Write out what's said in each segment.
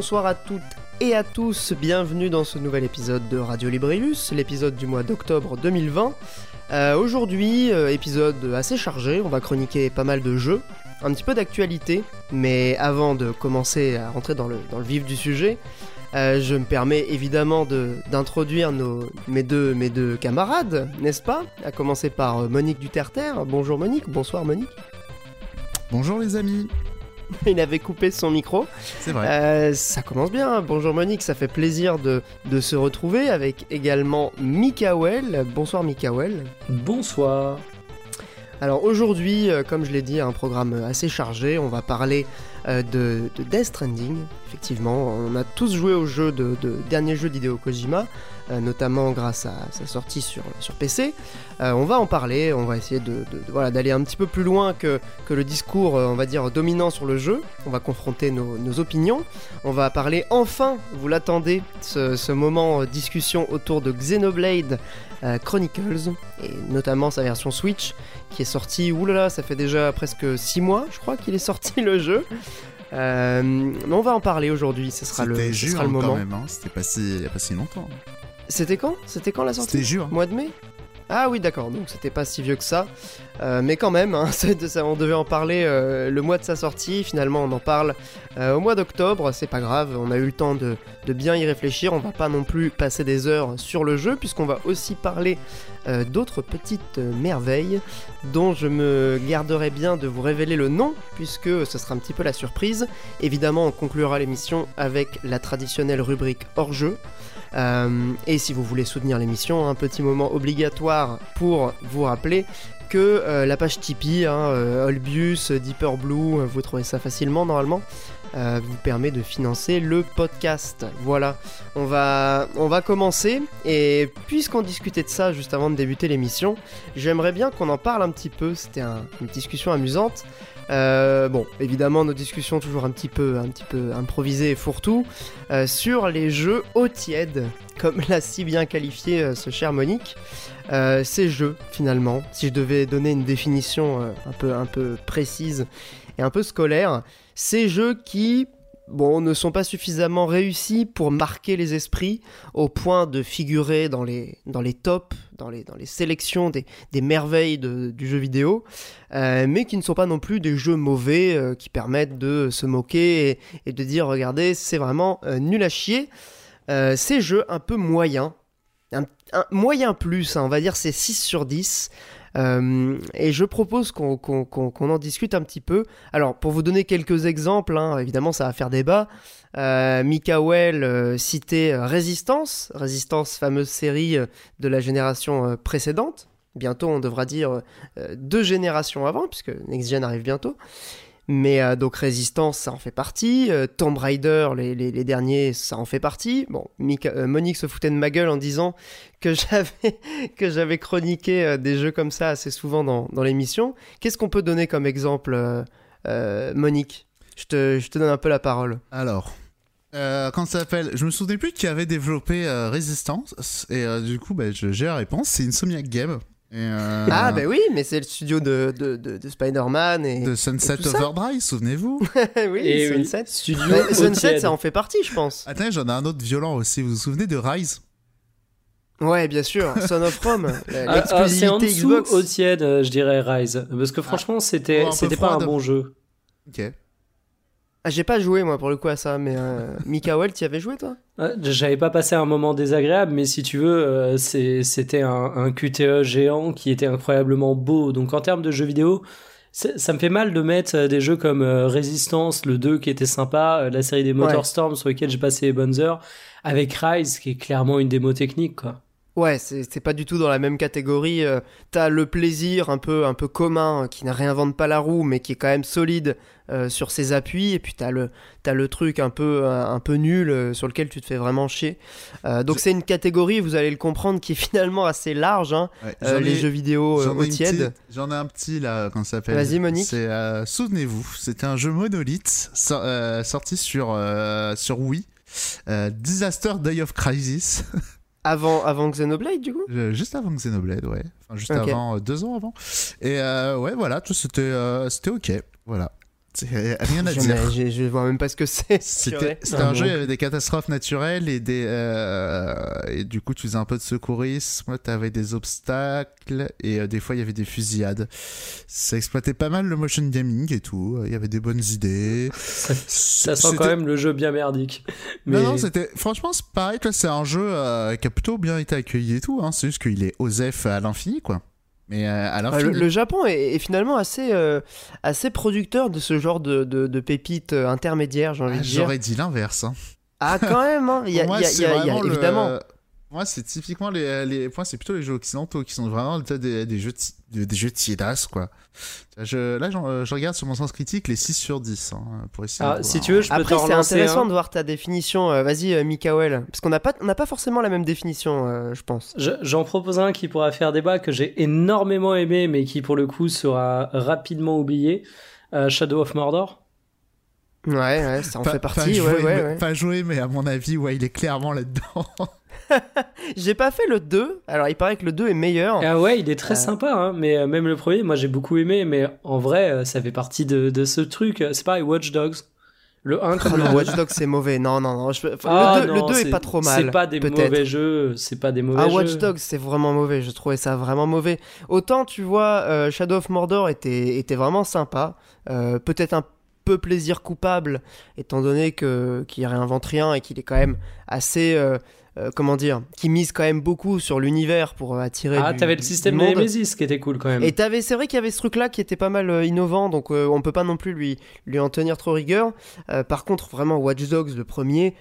Bonsoir à toutes et à tous, bienvenue dans ce nouvel épisode de Radio Librius, l'épisode du mois d'octobre 2020. Euh, Aujourd'hui, euh, épisode assez chargé, on va chroniquer pas mal de jeux, un petit peu d'actualité, mais avant de commencer à rentrer dans le, vif du sujet, euh, je me permets évidemment de- d'introduire mes, deux, camarades, n'est-ce pas? À commencer par Monique Duterter. Bonjour Monique, bonsoir Monique. Bonjour les amis, Il avait coupé son micro. c'est vrai. Euh, ça commence bien. Bonjour Monique, ça fait plaisir de, de se retrouver avec également Mikael. Bonsoir Mikael. Bonsoir. Alors aujourd'hui, euh, comme je l'ai dit, un programme assez chargé. On va parler euh, de, de Death Stranding. Effectivement, on a tous joué au jeu de, de dernier jeu d'Hideo Kojima, euh, notamment grâce à sa sortie sur, sur PC. Euh, on va en parler. On va essayer de, voilà d'aller un petit peu plus loin que, que le discours, on va dire dominant sur le jeu. On va confronter nos, nos opinions. On va parler enfin, vous l'attendez, ce, ce moment discussion autour de Xenoblade Chronicles et notamment sa version Switch qui est sorti, oulala, ça fait déjà presque 6 mois, je crois qu'il est sorti le jeu. Euh, mais on va en parler aujourd'hui, ce sera le, ce sera le quand moment. même, hein. c'était pas si, il y a pas si longtemps. C'était quand? C'était quand la sortie? C'était. Mois de mai? Ah oui, d'accord, donc c'était pas si vieux que ça. Euh, mais quand même, hein, on devait en parler euh, le mois de sa sortie. Finalement, on en parle euh, au mois d'octobre. C'est pas grave, on a eu le temps de, bien y réfléchir. On va pas non plus passer des heures sur le jeu, puisqu'on va aussi parler d'autres petites merveilles dont je me garderai bien de vous révéler le nom, puisque ce sera un petit peu la surprise. Évidemment, on conclura l'émission avec la traditionnelle rubrique hors jeu. Euh, et si vous voulez soutenir l'émission, un petit moment obligatoire pour vous rappeler que euh, la page Tipeee, hein, euh, Olbius, Deeper Blue, vous trouvez ça facilement normalement, vous permet de financer le podcast. Voilà, on va, commencer. Et puisqu'on discutait de ça juste avant de débuter l'émission, j'aimerais bien qu'on en parle un petit peu. C'était un- une discussion amusante. Euh, bon, évidemment, nos discussions toujours un petit peu, un petit peu improvisées et fourre-tout euh, sur les jeux eau tiède, comme l'a si bien qualifié euh, ce cher Monique. Ces jeux, finalement, si je devais donner une définition un, peu, un peu précise et un peu scolaire, ces jeux qui, bon, ne sont pas suffisamment réussis pour marquer les esprits au point de figurer dans les, tops, dans les, sélections des, merveilles du jeu vidéo, euh, mais qui ne sont pas non plus des jeux mauvais euh, qui permettent de se moquer et, de dire regardez, c'est vraiment euh, nul à chier. Ces jeux un peu moyens, un, un moyen plus, hein, on va dire c'est 6 sur 10. Euh, et je propose qu'on en discute un petit peu. Alors, pour vous donner quelques exemples, hein, évidemment, ça va faire débat. Euh, Mikael euh, citait euh, Résistance, Résistance, fameuse série euh, de la génération précédente. Bientôt, on devra dire deux générations avant, puisque Next Gen arrive bientôt. Mais euh, donc Résistance, ça en fait partie. Euh, Tomb Raider, les, les- derniers, ça en fait partie. Bon, euh, Monique se foutait de ma gueule en disant que j'avais que j'avais chroniqué des jeux comme ça assez souvent dans, dans l'émission. Qu'est-ce qu'on peut donner comme exemple, Monique je te, je te donne un peu la parole. Alors, quand ça s'appelle, je me souvenais plus qui avait développé euh, Resistance, et du coup, bah, j'ai la réponse, c'est Insomniac Game. Et, euh, Ah, bah oui, mais c'est le studio de, de, de, de Spider-Man et. De Sunset et. Overdrive, souvenez-vous oui, Et oui, Sunset. Studio eau Sunset, ça en fait partie, je pense. Attends, j'en ai un autre violent aussi, vous vous souvenez de Rise? Ouais, bien sûr. Son of Rome, Ah, ah, c'est en l'exclusivité dessous Xbox. au tiède, euh, je dirais Rise. Parce que franchement, c'était c'était pas un bon jeu. Ok. Ah, j'ai pas joué moi pour le coup à ça, mais euh, Mikael, t'y avais joué toi? Ouais, J'avais pas passé un moment désagréable, mais si tu veux, euh, c'était un, un QTE géant qui était incroyablement beau. Donc en termes de jeux vidéo, ça me fait mal de mettre euh, des jeux comme euh, Resistance, le 2 qui était sympa, euh, la série des Motorstorm sur lesquels j'ai passé les bonnes heures, avec Rise qui est clairement une démo technique. Quoi. Ouais, c'est pas du tout dans la même catégorie. euh, T'as le plaisir un peu, un peu commun, euh, qui ne réinvente pas la roue, mais qui est quand même solide euh, sur ses appuis. Et puis t'as le, le truc un peu, un, peu nul euh, sur lequel tu te fais vraiment chier. Donc c'est une catégorie, vous allez le comprendre, qui est finalement assez large. Hein, Ouais, les ai- jeux vidéo J'en au tiède. j'en ai un petit là, quand ça s'appelle? Vas-y, Monique. C'est, souvenez-vous, c'était un jeu monolithe so- sorti sur, sur Wii. Disaster Day of Crisis, Avant, avant Xenoblade, du coup Euh, juste avant Xenoblade, ouais. Enfin, juste avant, euh, deux ans avant. Et euh, ouais, voilà, tout c'était, c'était ok. Voilà. C'est rien à dire. je- je vois même pas ce que c'est. C'était un jeu, il y avait des catastrophes naturelles et des euh, et du coup tu faisais un peu de secourisme, t'avais des obstacles et euh, des fois il y avait des fusillades. Ça exploitait pas mal le motion gaming et tout. Il y avait des bonnes idées. Ça, ça sent quand même le jeu bien merdique. Mais Non non c'était franchement c'est pareil c'est un jeu euh, qui a plutôt bien été accueilli et tout. Hein. C'est juste qu'il est OSEF à l'infini quoi. Mais euh, à le, le Japon est, est finalement assez, euh, assez producteur de ce genre de, de, de pépites euh, intermédiaires, j'ai envie Ah, de dire. J'aurais dit l'inverse. Hein. Ah, quand même, hein. il y a, Pour moi, il y a- c'est il y a- il y a- vraiment le- évidemment. Moi, c'est typiquement les, les points, c'est plutôt les jeux occidentaux qui sont vraiment des, des jeux des, des jeux tiédas, quoi. Je, là, j'en- je regarde sur mon sens critique les 6 sur 10 hein, pour essayer. Ah, de si tu veux, je peux Après, c'est intéressant un. de voir ta définition. Euh, Vas-y, euh, Mikael. Parce qu'on n'a pas, on n'a pas forcément la même définition, euh, je pense. Je- J'en propose un qui pourra faire débat que j'ai énormément aimé, mais qui pour le coup sera rapidement oublié. Euh, Shadow of Mordor. Ouais, ouais, ça en Pas- fait pas partie. joué, ouais, ouais, mais, ouais. pas joué, mais à mon avis, ouais, il est clairement là-dedans. J'ai pas fait le 2. Alors, il paraît que le 2 est meilleur. Ah ouais, il est très Euh. sympa, hein, mais euh, même le premier, moi j'ai beaucoup aimé, mais en vrai, euh, ça fait partie de, de ce truc. C'est pareil, Watch Dogs. Le 1 Oh comme le non, 2. Watch Dogs, c'est mauvais. Non, non, non. je- enfin, Ah le 2, non, le 2 est pas trop mal. C'est pas des mauvais jeux, c'est pas des mauvais Ah, jeux. Watch Dogs, c'est vraiment mauvais. Je trouvais ça vraiment mauvais. Autant, tu vois, euh, Shadow of Mordor était, était vraiment sympa. Euh, Peut-être un peu plaisir coupable, étant donné que qu'il réinvente rien et qu'il est quand même assez. euh, euh, comment dire Qui mise quand même beaucoup sur l'univers pour euh, attirer. Ah, t'avais le système de. Nemesis qui était cool quand même. Et t'avais, c'est vrai qu'il y avait ce truc-là qui était pas mal euh, innovant, donc euh, on peut pas non plus lui, lui en tenir trop rigueur. Par contre, vraiment, Watch Dogs, le premier,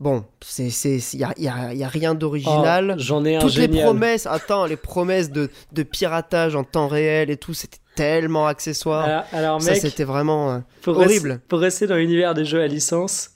bon, c'est, c'est, y a, y a- y a rien d'original. Oh, J'en ai un Toutes les promesses, attends, les promesses de, de piratage en temps réel et tout, c'était tellement accessoire. Alors, alors, Ça, mec, c'était vraiment euh, pour horrible. Pour rester dans l'univers des jeux à licence,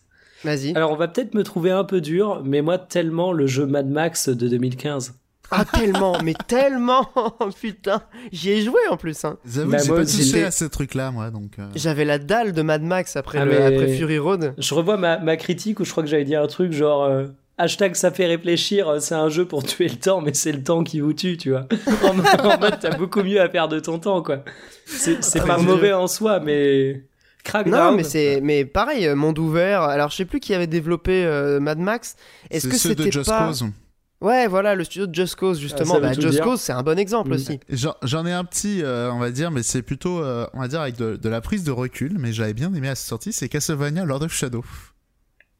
Vas-y. alors on va peut-être me trouver un peu dur, mais moi, tellement le jeu Mad Max de 2015. Ah, tellement, mais tellement Putain, j'y ai joué en plus. Hein. J'avoue Bah, que j'ai pas touché à ce truc-là, moi, donc. euh, J'avais la dalle de Mad Max après, Ah, le- mais- après Fury Road. Je revois ma, ma critique où je crois que j'avais dit un truc genre. euh, Hashtag ça fait réfléchir, euh, c'est un jeu pour tuer le temps, mais c'est le temps qui vous tue, tu vois. En, mode- en mode, t'as beaucoup mieux à de ton temps, quoi. C'est Ah, pas mauvais en soi, mais. Non, Crackdown. mais c'est, mais pareil, euh, monde ouvert. Alors, je sais plus qui avait développé euh, Mad Max. Est-ce c'est que c'était Just pas Cause. Ouais, voilà, le studio de Just Cause justement. Ah, veut bah, Just dire. Cause, c'est un bon exemple Mm. aussi. J'en j'en ai un petit, euh, on va dire, mais c'est plutôt, euh, on va dire, avec de, de la prise de recul, mais j'avais bien aimé à sa sortie, c'est Castlevania Lord of Shadow.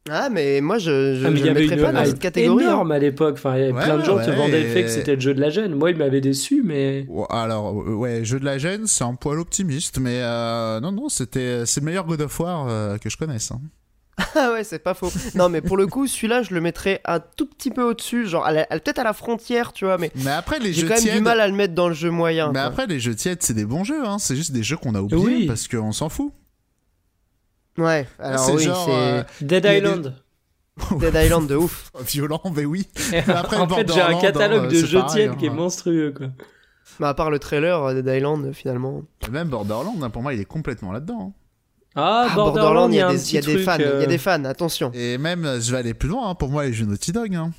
Ah, mais moi, je, je, Ah, je y mettrais une pas dans cette catégorie. hein. énorme à l'époque. Enfin, il y avait Ouais, plein de gens ouais, qui vendaient le fait et- que c'était le jeu de la gêne. Moi, il m'avait déçu, mais. Alors, euh, ouais, jeu de la gêne, c'est un poil optimiste, mais euh, non, non, c'était, c'est le meilleur God of War euh, que je connaisse. hein. Ah ouais, c'est pas faux. Non, mais pour le coup, celui-là, je le mettrais un tout petit peu au-dessus, genre à la- à- peut-être à la frontière, tu vois, mais Mais après, les j'ai jeux quand même tièdes. du mal à le mettre dans le jeu moyen. Mais quoi. après, les jeux tièdes, c'est des bons jeux, hein. c'est juste des jeux qu'on a oubliés Oui. parce qu'on s'en fout. Ouais, alors c'est oui, genre, c'est euh, Dead Island. Dead Island de ouf. violent, mais oui. Après, en fait, j'ai un catalogue hein, de jeux tièdes hein. qui est monstrueux, quoi. Mais à part le trailer euh, Dead Island, euh, finalement. Et Même Borderlands, hein, pour moi, il est complètement là-dedans. hein. Ah, Ah, Borderlands, il y a des, petit il y a des truc, fans, il y euh, a des fans, attention. Et même, euh, je vais aller plus loin, hein, pour moi, les jeux Naughty Dog. hein.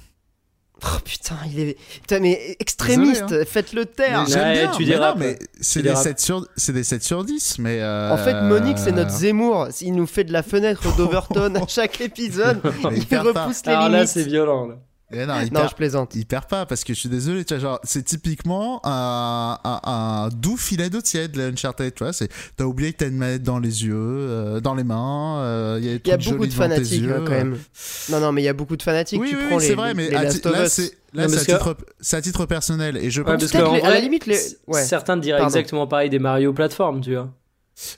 Oh putain, il est. Putain, mais extrémiste, Désolé, faites-le taire. Mais j'aime Ouais, bien, tu mais dérapes. non, mais c'est Tu des, dérapes. 7 sur, c'est des 7 sur 10, mais... euh, En fait, Monique, c'est notre Zemmour. Il nous fait de la fenêtre d'Overton à chaque épisode. Mais il repousse les Alors là, limites. c'est violent, là. Eh non, il Non, perd- je plaisante. il perd pas parce que je suis désolé, tu vois, genre, c'est typiquement un, un, un doux filet d'eau tiède, le Uncharted, tu vois, t'as oublié que t'as une manette dans les yeux, euh, dans les mains, euh, il y a, Il y a trucs beaucoup de fanatiques yeux, hein, quand euh. même. Non, non, mais il y a beaucoup de fanatiques. Oui, tu oui, prends oui, les, vrai, les- mais les Last là, c'est, là, Non, c'est, à que- titre, c'est à titre personnel, et je Ouais, pense qu'en les- à la limite, les- c- ouais. certains diraient Pardon. exactement pareil des Mario plateformes, tu vois.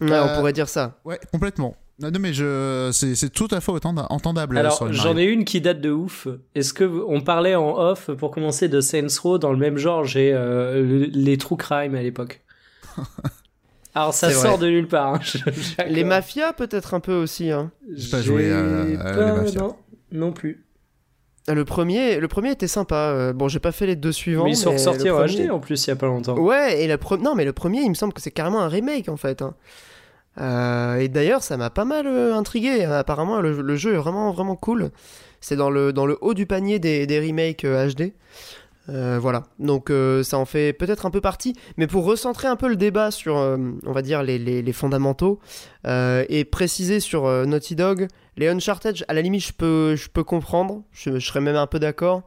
Ouais, Euh, on pourrait dire ça. Ouais, complètement. Non, non, mais je, c'est, c'est tout à fait entenda- entendable. Alors, j'en ai une qui date de ouf. Est-ce que on parlait en off pour commencer de Saints Row dans le même genre? J'ai euh, le- les true crime à l'époque. Alors ça C'est sort vrai. de nulle part. hein. Les mafias, peut-être un peu aussi. Hein. J'ai pas joué à- J'ai à pas- les mafias. Non, non plus. Le premier, le premier était sympa. euh, Bon, j'ai pas fait les deux suivants. Mais ils sont mais ressortis en premier- HD en plus il y a pas longtemps. Ouais, et le pre- non, mais le premier, il me semble que c'est carrément un remake en fait. hein. Euh, et d'ailleurs, ça m'a pas mal euh, intrigué. Apparemment, le, jeu est vraiment, vraiment cool. C'est dans le, dans le haut du panier des, des remakes HD. Euh, voilà, donc ça en fait peut-être un peu partie, mais pour recentrer un peu le débat sur, on va dire, les, les- fondamentaux, et préciser sur Naughty Dog, les Uncharted, à la limite, je peux, je peux comprendre, je serais même un peu d'accord.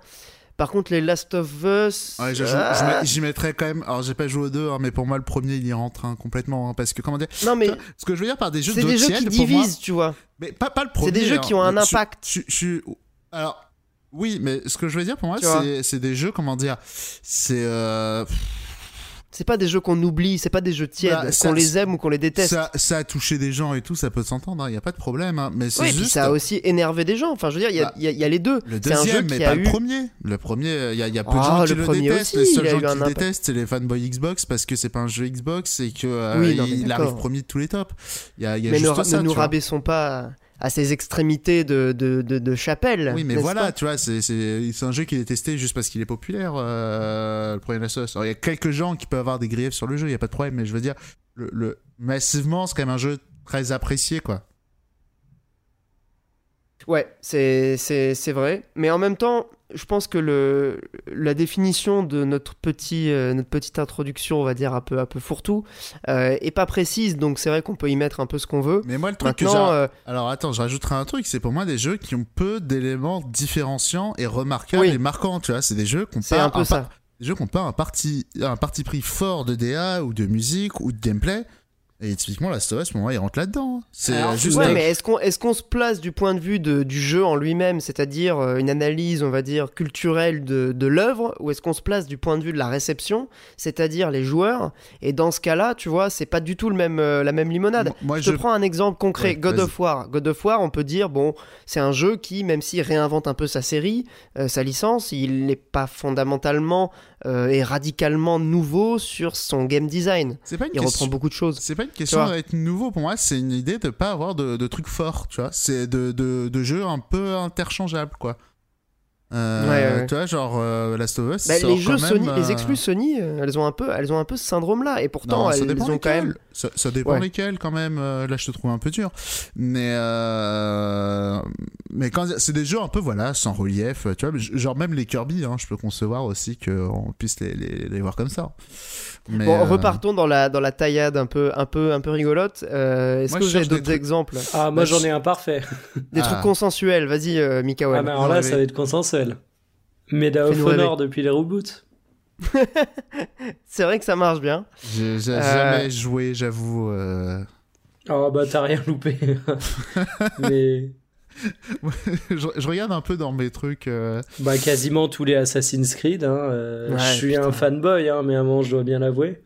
Par contre, les Last of Us... Ouais, ah, j'y mettrais quand même. Alors, j'ai pas joué aux deux, hein, mais pour moi, le premier, il y rentre hein, complètement. hein, parce que, comment dire. non mais Ce que je veux dire par des jeux c'est d'eau des jeux qui moi- divisent, tu vois. Mais pas, pas le premier. C'est des jeux qui ont un impact. Je, je, je- alors, oui, mais ce que je veux dire pour moi, c'est c'est des jeux, comment dire, c'est. euh, C'est pas des jeux qu'on oublie, c'est pas des jeux tièdes, Bah, qu'on les aime ou qu'on les déteste. ça, ça a touché des gens et tout, ça peut s'entendre, il n'y a pas de problème. hein, mais c'est Oui, juste. ça a aussi énervé des gens. Enfin, je veux dire, il y, a- Bah, y y a les deux. Le C'est un jeu deuxième, qui mais a pas eu- le premier. Le premier, il y a, il y a peu de Ah, gens qui le détestent. aussi, les seuls gens qui le détestent, c'est les fanboys Xbox parce que c'est pas un jeu Xbox et que euh, Oui, non, il arrive premier de tous les tops. Y a, a Mais ne, juste ça. ne nous rabaissons pas à ces extrémités de, de, de, de chapelle. Oui, mais voilà, tu vois, c'est c'est- c'est un jeu qui est testé juste parce qu'il est populaire, euh, le premier Last of Us. Alors, Il y a quelques gens qui peuvent avoir des griefs sur le jeu, il y a pas de problème, mais je veux dire, le, le- massivement, c'est quand même un jeu très apprécié, quoi. Ouais, c'est c'est- c'est vrai. Mais en même temps, je pense que le, la définition de notre, petit, euh, notre petite introduction, on va dire un peu, un peu fourre-tout, euh, est pas précise. Donc c'est vrai qu'on peut y mettre un peu ce qu'on veut. Mais moi, le truc que Maintenant, j'ai. euh, Alors attends, je rajouterai un truc, c'est pour moi des jeux qui ont peu d'éléments différenciants et remarquables Oui. et marquants, tu vois. C'est des jeux qui ont c'est pas un peu un ça. des jeux qui ont pas un parti, un parti pris fort de DA ou de musique ou de gameplay. Et typiquement, Last of Us, pour moi, il rentre là-dedans. C'est juste. Ouais, mais est-ce qu'on est qu'on se place du point de vue de- du jeu en lui-même, c'est-à-dire euh, une analyse, on va dire, culturelle de, de l'œuvre, ou est-ce qu'on se place du point de vue de la réception, c'est-à-dire les joueurs? Et dans ce cas-là, tu vois, c'est pas du tout le même, euh, la même limonade. Moi, Je te prends un exemple concret, Ouais, God of War. God of War, on peut dire, bon, c'est un jeu qui, même s'il réinvente un peu sa série, euh, sa licence, il n'est pas fondamentalement euh, et radicalement nouveau sur son game design. C'est pas une Il question. reprend beaucoup de choses. C'est pas une question d'être nouveau pour moi, c'est une idée de pas avoir de, de trucs forts, tu vois. C'est de, de, de jeux un peu interchangeables, quoi. Euh, Ouais, ouais. Tu vois, genre euh, Last of Us. Bah, sort les jeux quand même, Sony, euh, les exclus Sony, euh, elles ont un peu, elles ont un peu ce syndrome-là, et pourtant Non, ça elles dépend ont quand même. Ça, ça dépend Ouais. lesquels quand même. Euh, là, je te trouve un peu dur. Mais euh, mais quand c'est des jeux un peu voilà sans relief, tu vois. Genre même les Kirby, hein, je peux concevoir aussi qu'on puisse les, les, les voir comme ça. Mais, Bon, euh, repartons dans la dans la taillade un peu un peu un peu rigolote. Euh, Est-ce que vous avez d'autres trucs- exemples, Ah, moi Bah, j'en je- ai un parfait. des Ah. trucs consensuels Vas-y, euh, Mikael. Ah, mais alors là, ça va être consensuel. Medal of Fais-nous Honor depuis les reboots. C'est vrai que ça marche bien. J'ai j'ai Euh, jamais joué, j'avoue. euh. Oh bah t'as rien loupé. mais je, je regarde un peu dans mes trucs. euh, bah quasiment tous les Assassin's Creed. Hein, euh, Ouais, je suis putain. un fanboy, hein, mais à un moment je dois bien l'avouer.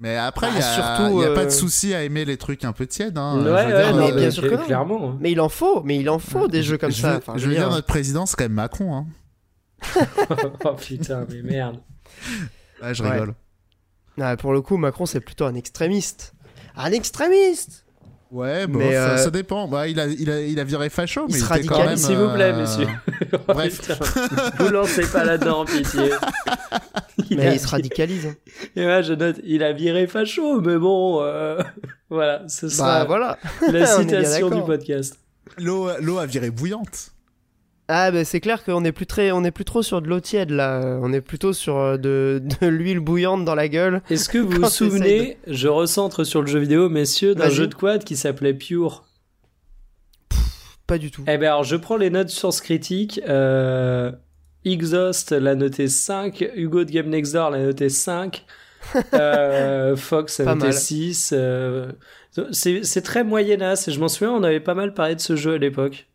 Mais après, il Ah, y a, pas euh, de souci à aimer les trucs un peu tièdes. Hein, ouais, je veux ouais, dire, mais non, bien sûr que non. clairement. hein. Mais il en faut, mais il en faut des jeux comme je ça. veux, Enfin, je veux dire, dire, notre président, c'est quand même Macron. Hein. oh putain, mais merde. Ouais, je Ouais. rigole. ah, pour le coup, Macron c'est plutôt un extrémiste. Un extrémiste. Ouais, bon, Mais, euh, ça dépend. Bah, il, a, il, a, il a viré facho, Il mais se il était quand radicalise, même. s'il vous plaît, euh, monsieur. Bref. Vous lancez pas là-dedans, pitié. Il Mais a- il se radicalise. hein. Et moi je note, il a viré facho, mais bon, euh, voilà, ce sera bah voilà. la citation du podcast. L'eau l'eau a viré bouillante. Ah bah c'est clair qu'on est plus très, on est plus trop sur de l'eau tiède là. On est plutôt sur euh, de, de l'huile bouillante dans la gueule. Est-ce que vous vous souvenez, je recentre sur le jeu vidéo, messieurs, d'un jeu de quad qui s'appelait Pure Pas du tout. Eh ben alors, je prends les notes source critique. Euh, Exhaust l'a noté 5, Hugo de Game Next Door l'a noté 5, euh, Fox a noté mal. 6. euh, c'est très moyennasse et je m'en souviens, on avait pas mal parlé de ce jeu à l'époque.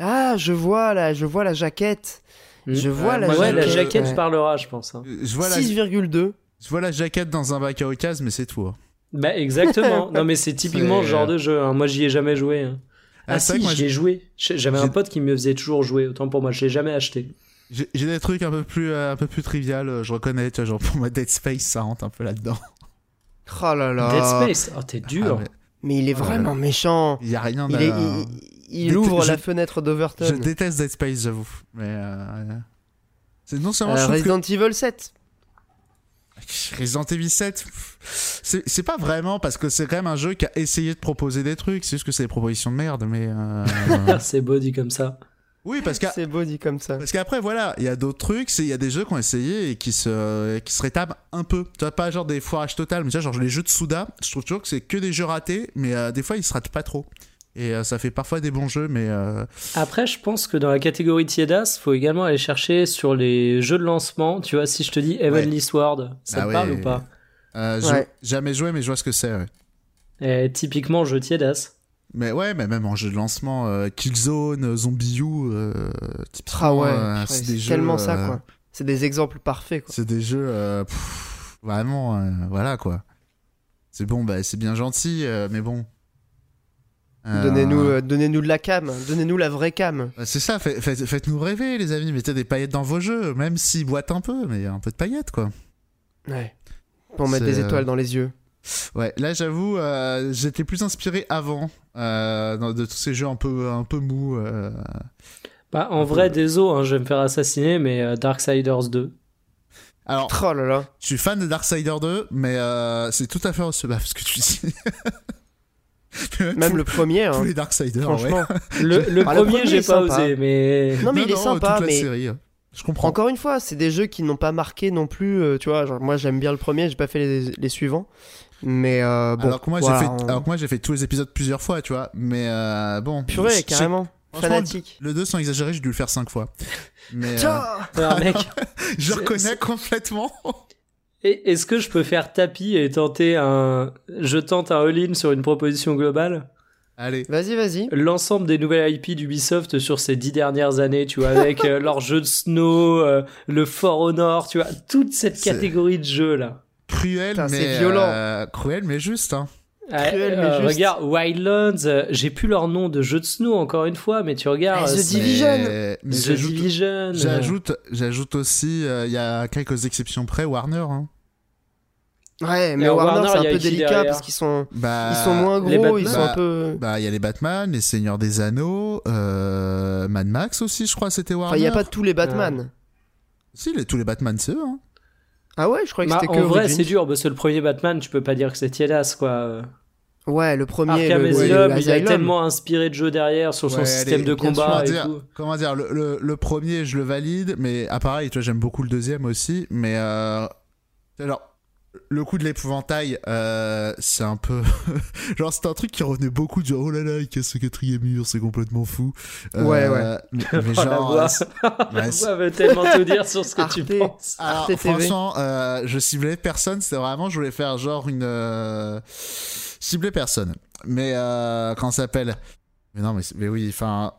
Ah, je vois là, je vois la jaquette. Je Hmm. vois la Ouais, jaquette. la jaquette Ouais. parlera, je pense. hein. Je vois, la, 6,2. je vois la jaquette dans un bac à occasion, mais c'est tout. hein. Bah exactement. non mais c'est typiquement ce genre de jeu. hein. Moi j'y ai jamais joué. hein. Ah, Ah, si, j'y ai joué. J'avais un pote qui me faisait toujours jouer. Autant pour moi, je l'ai jamais acheté. J'ai des trucs un peu plus, euh, un peu plus trivial, euh, je reconnais, tu vois, genre pour moi Dead Space, ça rentre un peu là-dedans. Oh là là. Dead Space, oh t'es dur. Ah, mais Mais il est Oh là vraiment méchant. Il y a rien Il, est, il, il ouvre je- la fenêtre Je d'Overton. déteste Dead Space, j'avoue. Mais euh, c'est non seulement Euh, je Resident Evil 7. que Resident Evil 7, pff, c'est pas vraiment parce que c'est quand même un jeu qui a essayé de proposer des trucs. C'est juste que c'est des propositions de merde, mais euh, c'est beau dit comme ça. Oui, parce qu'à- C'est beau dit comme ça. Parce qu'après, voilà, il y a d'autres trucs, il y a des jeux qui ont essayé et qui se, qui se rétablent un peu. Tu vois, pas genre des foirages total, mais tu vois, genre les jeux de Souda, je trouve toujours que c'est que des jeux ratés, mais euh, des fois ils se ratent pas trop. Et euh, ça fait parfois des bons jeux, mais euh, Après, je pense que dans la catégorie Tiedas, faut également aller chercher sur les jeux de lancement. Tu vois, si je te dis Heavenly Sword, ça Ah te ouais. parle ou pas? Euh, Ouais. jamais joué, mais je vois ce que c'est. ouais. Et Typiquement, jeu Tiedas. Mais ouais, mais même en jeu de lancement, euh, Killzone, Zombie U, euh, typiquement, Ah ouais, euh, c'est c'est des jeux. tellement ça euh, quoi. C'est des exemples parfaits quoi. C'est des jeux euh, pff, vraiment, euh, voilà quoi. C'est bon, bah c'est bien gentil, euh, mais bon. Euh, Donnez-nous euh, donnez-nous de la cam, donnez-nous la vraie cam. Bah, c'est ça, fait- fait- faites-nous rêver, les amis. Mettez des paillettes dans vos jeux, même s'ils boitent un peu, mais un peu de paillettes, quoi. Ouais. Pour mettre des euh, étoiles dans les yeux. Ouais, là, j'avoue, euh, j'étais plus inspiré avant euh, de tous ces jeux un peu, un peu mous. euh. Bah, en vrai, désolé, hein, je vais me faire assassiner, mais euh, Darksiders 2. Alors, Oh là là. je suis fan de Darksider 2, mais euh, c'est tout à fait recevable ce que tu dis. Même le premier, hein, tous les Darksiders, ouais. franchement. Le, le Ah, le premier, premier j'ai pas osé, mais. Non mais il est non, sympa, toute la mais série. Je comprends. encore une fois, c'est des jeux qui n'ont pas marqué non plus. euh, tu vois, genre, moi j'aime bien le premier, j'ai pas fait les, les suivants. Mais euh, bon. alors que moi, voilà, j'ai fait, on- alors que moi, j'ai fait tous les épisodes plusieurs fois, tu vois. Mais euh, bon. Purée, je- carrément. Fanatique. Le 2, sans exagérer, j'ai dû le faire 5 fois. Mais euh, Tiens Alors, mec, je reconnais complètement. Et- est-ce que je peux faire tapis et tenter un. Je tente un all-in sur une proposition globale? Allez. Vas-y, vas-y. L'ensemble des nouvelles IP d'Ubisoft sur ces dix dernières années, tu vois, avec euh, leur jeu de snow, euh, le For Honor, tu vois, toute cette catégorie de jeux là. Cruel, Putain, mais. c'est violent. euh, cruel, mais juste. Hein. Euh, Cruel, mais juste. Regarde, Wildlands, euh, j'ai plus leur nom de jeu de snow encore une fois, mais tu regardes. Ah, The euh, Division. Mais, mais The j'ajoute- Division. euh, J'ajoute, j'ajoute aussi, euh, il y a quelques exceptions près, Warner. Hein. Ouais, mais Warner, Warner, c'est un peu délicat derrière parce qu'ils sont, Bah, ils sont moins gros, ils Batman. sont un peu. Bah, il y a les Batman, les Seigneurs des Anneaux, euh, Mad Max aussi, je crois, c'était Warner. Enfin, il n'y a pas tous les Batman. Si, les- tous les Batman, c'est eux. Hein. Ah ouais, je croyais que Bah, c'était en que vrai, Origins. c'est dur, parce que le premier Batman, tu peux pas dire que c'est Tiedas, quoi. Ouais, le premier. Arkham le, le- Asylum, le il a tellement inspiré de jeux derrière sur son Ouais, système allez, de sûr, combat comment et dire, tout. comment dire le, le- le premier, je le valide, mais ah, pareil, tu vois, j'aime beaucoup le deuxième aussi, mais euh, alors. Le coup de l'épouvantail, euh, c'est un peu. Genre, c'était un truc qui revenait beaucoup du oh là là, il casse le quatrième mur, c'est complètement fou. Euh, Ouais, ouais. Mais, mais Oh, la genre. voix. c'est- La ouais, c'est- voix veut tellement tout dire sur ce que tu penses. Alors, Arte franchement, euh, je ciblais personne. C'était vraiment, je voulais faire genre une. Cibler personne. Mais euh, quand ça s'appelle? Mais non, mais, c'est- mais oui, enfin.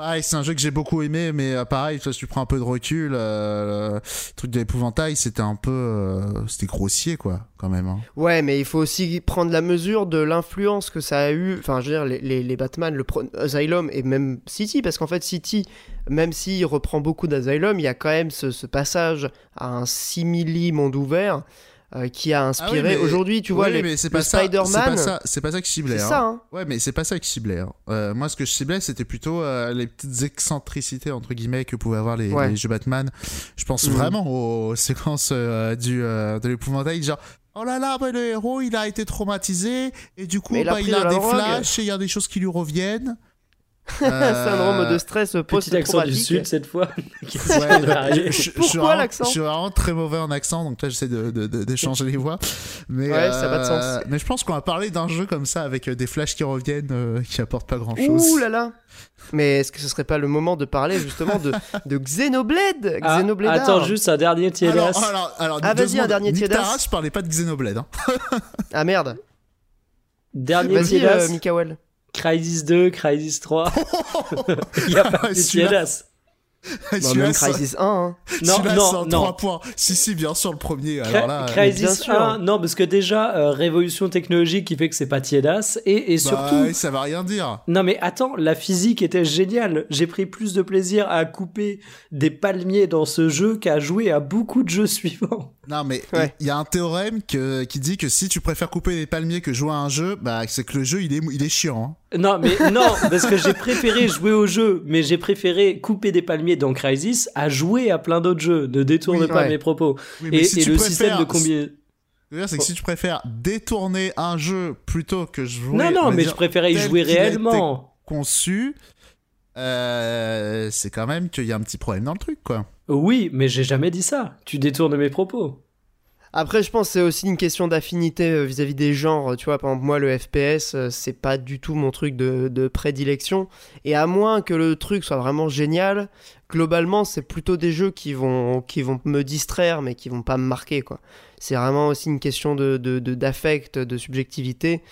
Pareil, c'est un jeu que j'ai beaucoup aimé, mais euh, pareil, toi, si tu prends un peu de recul, euh, le truc de l'épouvantail, c'était un peu. euh, c'était grossier, quoi, quand même. hein. Ouais, mais il faut aussi prendre la mesure de l'influence que ça a eu. Enfin, je veux dire, les, Batman, le Asylum et même City, parce qu'en fait, City, même s'il reprend beaucoup d'Asylum, il y a quand même ce passage à un simili monde ouvert euh, qui a inspiré. Ah oui, mais- Aujourd'hui, tu vois, Oui, les, mais c'est pas ça. C'est pas Spider-Man, ça, c'est pas ça que je ciblais. c'est hein. ça, hein. Ouais, mais c'est pas ça que je ciblais. hein. Euh, moi, ce que je ciblais, c'était plutôt euh, les petites excentricités, entre guillemets, que pouvaient avoir les, Ouais. les jeux Batman. Je pense Mhm. vraiment aux séquences du, de l'épouvantail, genre. Oh là là, bah, le héros, il a été traumatisé, et du coup, il a bah, pris il de a la des flashs, et il y a des choses qui lui reviennent. Syndrome de stress Petit accent du post-traumatique. sud cette fois. Ouais, je, Pourquoi vraiment- l'accent Je suis vraiment très mauvais en accent, donc là j'essaie de, de, de- d'échanger les voix. Mais, Ouais, ça a pas de euh, sens. Mais je pense qu'on va parler d'un jeu comme ça avec euh, des flashs qui reviennent, euh, qui apportent pas grand chose. Ouh là là Mais est-ce que ce serait pas le moment de parler justement de, de Xenoblade? Ah, attends, juste un dernier Tiedas. Alors, alors, alors, Ah, vas-y, un dernier race, je parlais pas de Xenoblade. Hein. Ah merde Dernier Vas-y, Tiedas. euh, Mikael. Crisis 2, Crisis 3. Il y a pas de Celui-là- Tiedas. Non, même Crisis 1, hein. Non, non, non. 3 points. Si, si, bien sûr, le premier. Alors là, Crisis sûr. 1, non, parce que déjà, euh, révolution technologique qui fait que c'est pas Tiedas, et, et bah, surtout, ça va rien dire. Non mais attends, la physique était géniale. J'ai pris plus de plaisir à couper des palmiers dans ce jeu qu'à jouer à beaucoup de jeux suivants. Non, mais il Ouais. y, a un théorème que, qui dit que si tu préfères couper les palmiers que jouer à un jeu, bah, c'est que le jeu, il est, il est chiant. hein. Non mais non, parce que j'ai préféré jouer au jeu, mais j'ai préféré couper des palmiers dans Crisis à jouer à plein d'autres jeux. Ne détourne Oui, pas ouais. mes propos. Oui, mais Et, si et le préfères- système de combien... C'est que si tu préfères détourner un jeu plutôt que jouer. non on non, mais dire, je préférais y jouer réellement. conçu, euh, c'est quand même qu'il y a un petit problème dans le truc, quoi. Oui, mais j'ai jamais dit ça. Tu détournes mes propos. Après, je pense que c'est aussi une question d'affinité euh, vis-à-vis des genres. Tu vois, par exemple, moi, le FPS, euh, c'est pas du tout mon truc de, de prédilection. Et à moins que le truc soit vraiment génial, globalement, c'est plutôt des jeux qui vont, qui vont me distraire, mais qui vont pas me marquer, quoi. C'est vraiment aussi une question de, de, de- d'affect, de subjectivité.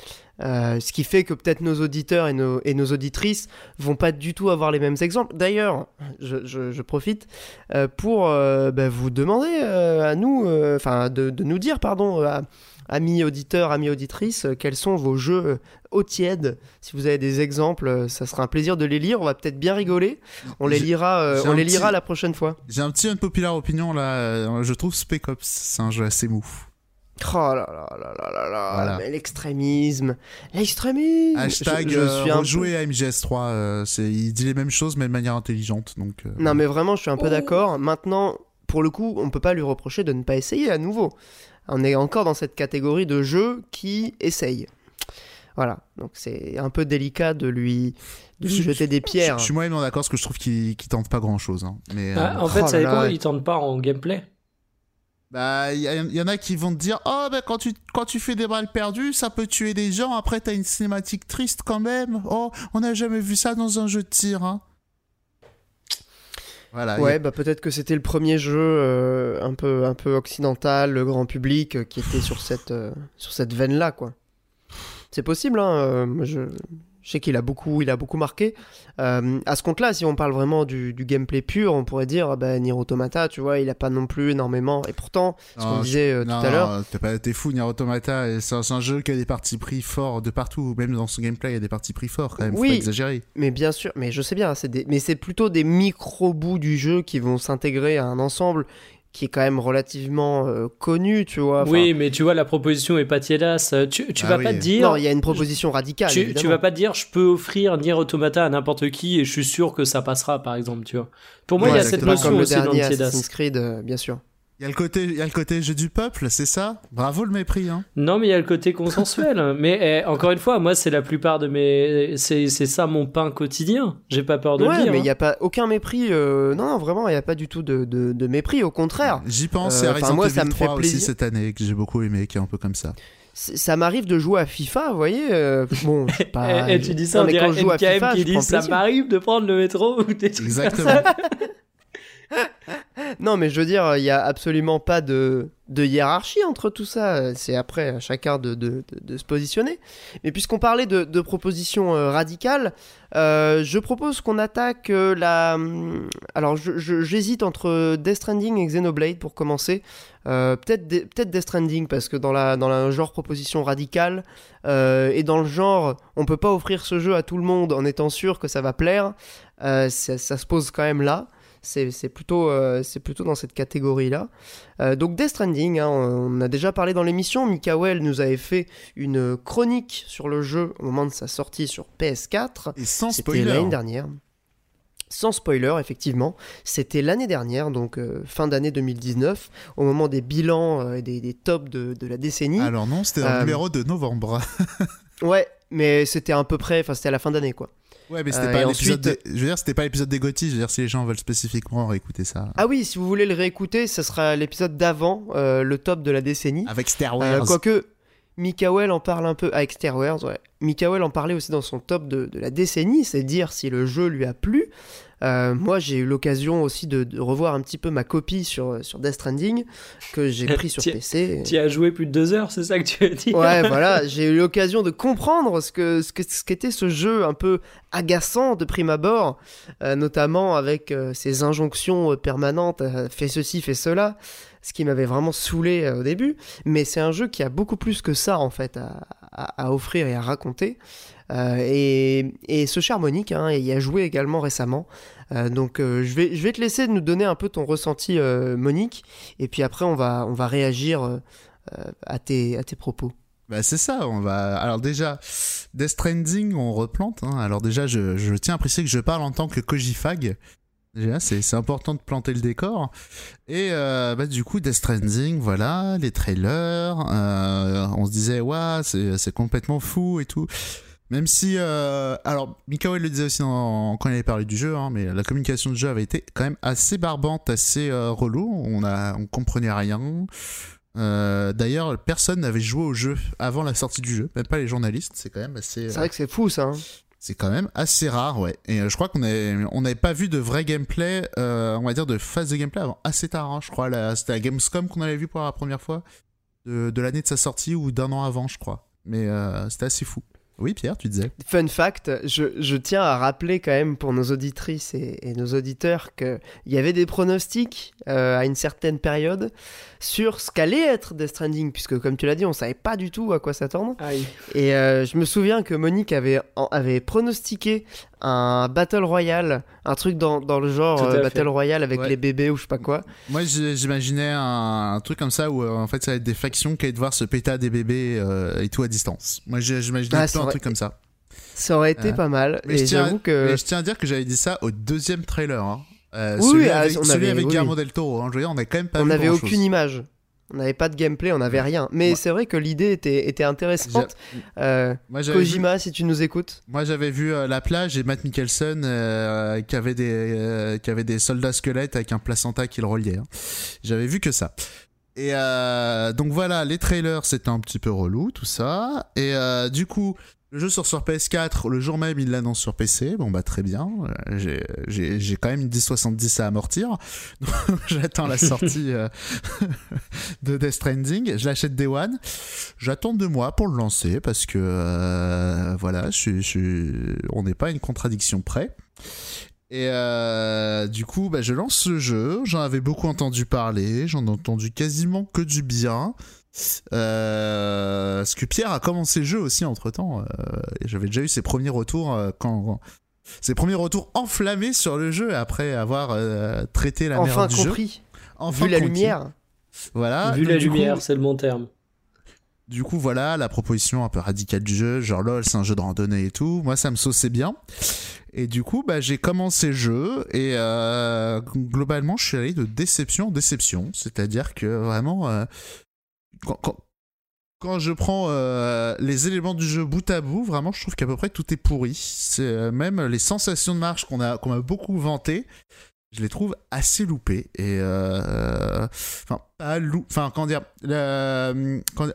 Euh, ce qui fait que peut-être nos auditeurs et nos, et nos auditrices vont pas du tout avoir les mêmes exemples. D'ailleurs, je, je- je profite euh, pour euh, bah, vous demander à nous, enfin de, de nous dire, pardon, à- amis auditeurs, amis auditrices, quels sont vos jeux au tiède. Si vous avez des exemples, ça sera un plaisir de les lire. On va peut-être bien rigoler. On les lira, on les lira la prochaine fois. J'ai un petit unpopular opinion là. Je trouve Spec Ops, c'est un jeu assez mou. Oh là là là là là là, Voilà. mais l'extrémisme, l'extrémisme. Hashtag Je- je euh, suis un peu- rejouer à MGS3. euh, il dit les mêmes choses mais de manière intelligente. Donc, euh, Non, mais vraiment, je suis un peu Oh. d'accord. Maintenant, pour le coup, on peut pas lui reprocher de ne pas essayer à nouveau. On est encore dans cette catégorie de jeux qui essayent. Voilà, donc c'est un peu délicat de lui, de lui Je- jeter des je, pierres. je suis moyennement d'accord parce que je trouve qu'il qu'il tente pas grand chose. Mais euh, Ah, en fait, oh ça dépend, là. ils tentent pas en gameplay. Bah, il y, en a qui vont te dire Oh, bah, quand tu, fais des balles perdues, ça peut tuer des gens. Après, t'as une cinématique triste quand même. Oh, on n'a jamais vu ça dans un jeu de tir. Hein. Voilà. Ouais, bah peut-être que c'était le premier jeu euh, un peu un peu occidental, le grand public, euh, qui était sur cette euh, cette veine-là, quoi. C'est possible, hein. Je sais qu'il a beaucoup il a beaucoup marqué. Euh, à ce compte-là, si on parle vraiment du, du gameplay pur, on pourrait dire, bah, Nier Automata, tu vois, il a pas non plus énormément. Et pourtant, ce qu'on disait euh, tout non, à l'heure, t'es pas- T'es fou, Nier Automata. C'est un, jeu qui a des parties pris forts de partout. Même dans son gameplay, il y a des parties pris forts quand même. Faut Oui. pas exagérer. mais bien sûr, mais je sais bien, des, mais c'est plutôt des micro-bouts du jeu qui vont s'intégrer à un ensemble qui est quand même relativement euh, connu, tu vois. Enfin, oui, mais tu vois, la proposition est pas tiédasse. Tu, tu Ah vas pas te dire. Non, il y a une proposition radicale. tu, tu vas pas te dire je peux offrir Nier Automata à n'importe qui et je suis sûr que ça passera par exemple tu vois pour moi il y a cette notion comme le aussi dans le Assassin's Creed, euh, bien sûr. Il y a le côté, il y a le côté jeu du peuple, c'est ça? Bravo le mépris. Hein. non mais il y a le côté consensuel mais eh, encore une fois moi c'est la plupart de mes c'est c'est ça mon pain quotidien j'ai pas peur de ouais, le dire mais il hein. n'y a pas aucun mépris. euh, Non, non, vraiment, il n'y a pas du tout de, de, de mépris. Au contraire, J'y pense. Euh, c'est moi, ça me fait 3 aussi plaisir. cette année que j'ai beaucoup aimé, qui est un peu comme ça. Ça m'arrive de jouer à FIFA, vous voyez. euh, Bon, je pas- et, et tu dis ça Non, on mais quand je joue à FIFA, qui je dit ça plaisir. m'arrive de prendre le métro ou des trucs Exactement. Non, mais je veux dire, il n'y a absolument pas de, hiérarchie entre tout ça. C'est après à chacun de, se positionner. Mais puisqu'on parlait de, propositions euh, radicales, euh, je propose qu'on attaque euh, la. hum, Alors, j'hésite entre Death Stranding et Xenoblade pour commencer. Peut-être peut-être Death Stranding parce que dans la genre proposition radicale et dans le genre on peut pas offrir ce jeu à tout le monde en étant sûr que ça va plaire ça se pose quand même là c'est plutôt, euh, plutôt dans cette catégorie-là. Euh, donc Death Stranding, hein, on on a déjà parlé dans l'émission, Mikael nous avait fait une chronique sur le jeu au moment de sa sortie sur PS4. Et sans C'était spoiler. l'année dernière. Sans spoiler, effectivement. C'était l'année dernière, donc euh, fin d'année 2019, au moment des bilans euh, et des, des tops de, de la décennie. Alors non, c'était le numéro de novembre. Ouais, mais c'était à peu près, enfin c'était à la fin d'année, quoi. Ouais, mais c'était Euh, pas l'épisode. ensuite- des- Je veux dire, c'était pas l'épisode des Gotti. Je veux dire, si les gens veulent spécifiquement réécouter ça. Ah oui, si vous voulez le réécouter, ce sera l'épisode d'avant, euh, le top de la décennie. Avec Star Euh, Wars. quoique, Mikael en parle un peu avec Star Wars, ouais. Mikael en parlait aussi dans son top de, de la décennie, c'est dire si le jeu lui a plu. Euh, moi, j'ai eu l'occasion aussi de, de revoir un petit peu ma copie sur, sur Death Stranding, que j'ai pris sur PC. tu y as joué plus de deux heures c'est ça que tu veux dire? Ouais, voilà, j'ai eu l'occasion de comprendre ce que ce que ce qu'était ce jeu un peu agaçant de prime abord, euh, notamment avec euh, ses injonctions euh, permanentes, euh, fais ceci, fais cela, ce qui m'avait vraiment saoulé euh, au début. Mais c'est un jeu qui a beaucoup plus que ça en fait à, à- à offrir et à raconter. Euh, et, et ce cher Monique, hein, il y a joué également récemment. Euh, donc euh, je vais je vais te laisser nous donner un peu ton ressenti, Monique, et puis après on va on va réagir. à tes, à tes propos. Bah c'est ça, on va... Alors déjà, Death Stranding, on replante. hein. Alors déjà, je, je tiens à préciser que je parle en tant que Kojifag. Déjà, c'est important de planter le décor. Et bah, du coup, Death Stranding, voilà, les trailers. on se disait, ouais, c'est c'est complètement fou et tout. Même si, euh, alors, Mikael le disait aussi quand il avait parlé du jeu, hein, mais la communication du jeu avait été quand même assez barbante, assez euh, relou. On a, on comprenait rien. Euh, D'ailleurs, personne n'avait joué au jeu avant la sortie du jeu, même pas les journalistes. C'est quand même assez. C'est vrai que c'est fou ça. hein. C'est quand même assez rare, ouais. Et je crois qu'on on n'avait pas vu de vrai gameplay, on va dire de phase de gameplay avant assez tard. hein, je crois La- c'était à Gamescom qu'on avait vu pour la première fois de, de l'année de sa sortie ou d'un an avant, je crois. Mais c'était assez fou. Oui, Pierre, tu disais. Fun fact, je, je tiens à rappeler quand même pour nos auditrices et, nos auditeurs qu'il y avait des pronostics euh, à une certaine période sur ce qu'allait être Death Stranding, puisque comme tu l'as dit, on savait pas du tout à quoi s'attendre. Aïe. Et euh, je me souviens que Monique avait, en- avait pronostiqué un Battle Royale, un truc dans, dans le genre euh, fait. Battle Royale avec Ouais. les bébés ou je sais pas quoi. Moi, j'imaginais un, un truc comme ça où euh, en fait ça va être des factions qui allaient devoir se péter à des bébés euh, et tout à distance. Moi, j'imaginais Ah, un truc comme ça. Ça aurait été Euh, pas mal. mais et je tiens- j'avoue que. Mais je tiens à dire que j'avais dit ça au deuxième trailer. Hein. Euh, Oui, celui oui, avec, on celui avait- avec oui, Guillermo oui. del Toro. Hein. Je veux dire, on a quand même pas on vu n'avait aucune image. On n'avait pas de gameplay, on n'avait rien. Mais Ouais. c'est vrai que l'idée était, était intéressante. Euh, Moi, j'avais vu- Kojima, si tu nous écoutes. Moi j'avais vu euh, la plage et Matt Mikkelsen euh, qui, avait des, qui avait des soldats squelettes avec un placenta qui le reliait. hein. J'avais vu que ça. Et donc voilà, les trailers c'était un petit peu relou tout ça. Et du coup, le jeu sort sur PS4, le jour même il l'annonce sur PC. Bon bah très bien, Euh, j'ai- quand même une 1070 à amortir. J'attends la sortie euh, de Death Stranding. Je l'achète Day One. J'attends deux mois pour le lancer parce que euh, voilà, je, je on n'est pas une contradiction près. Et euh, du coup, bah, je lance ce jeu. J'en avais beaucoup entendu parler. J'en ai entendu quasiment que du bien. Euh, parce que Pierre a commencé le jeu aussi entre temps. J'avais déjà eu ses premiers retours euh, quand. Ses premiers retours enflammés sur le jeu après avoir euh, traité la Enfin merde du jeu. compris. Enfin Vu la lumière. Voilà. Vu Donc, la lumière, c'est le bon terme. du coup, voilà, la proposition un peu radicale du jeu, genre lol, c'est un jeu de randonnée et tout. Moi, ça me sauçait bien. Et du coup, bah, j'ai commencé le jeu et euh, globalement, je suis allé de déception en déception. C'est-à-dire que vraiment, euh, quand, je prends euh, les éléments du jeu bout à bout, vraiment, je trouve qu'à peu près tout est pourri. C'est euh, même les sensations de marche qu'on a, qu'on a beaucoup vantées, je les trouve assez loupées. Et euh, enfin, pas lou- enfin, comment dire,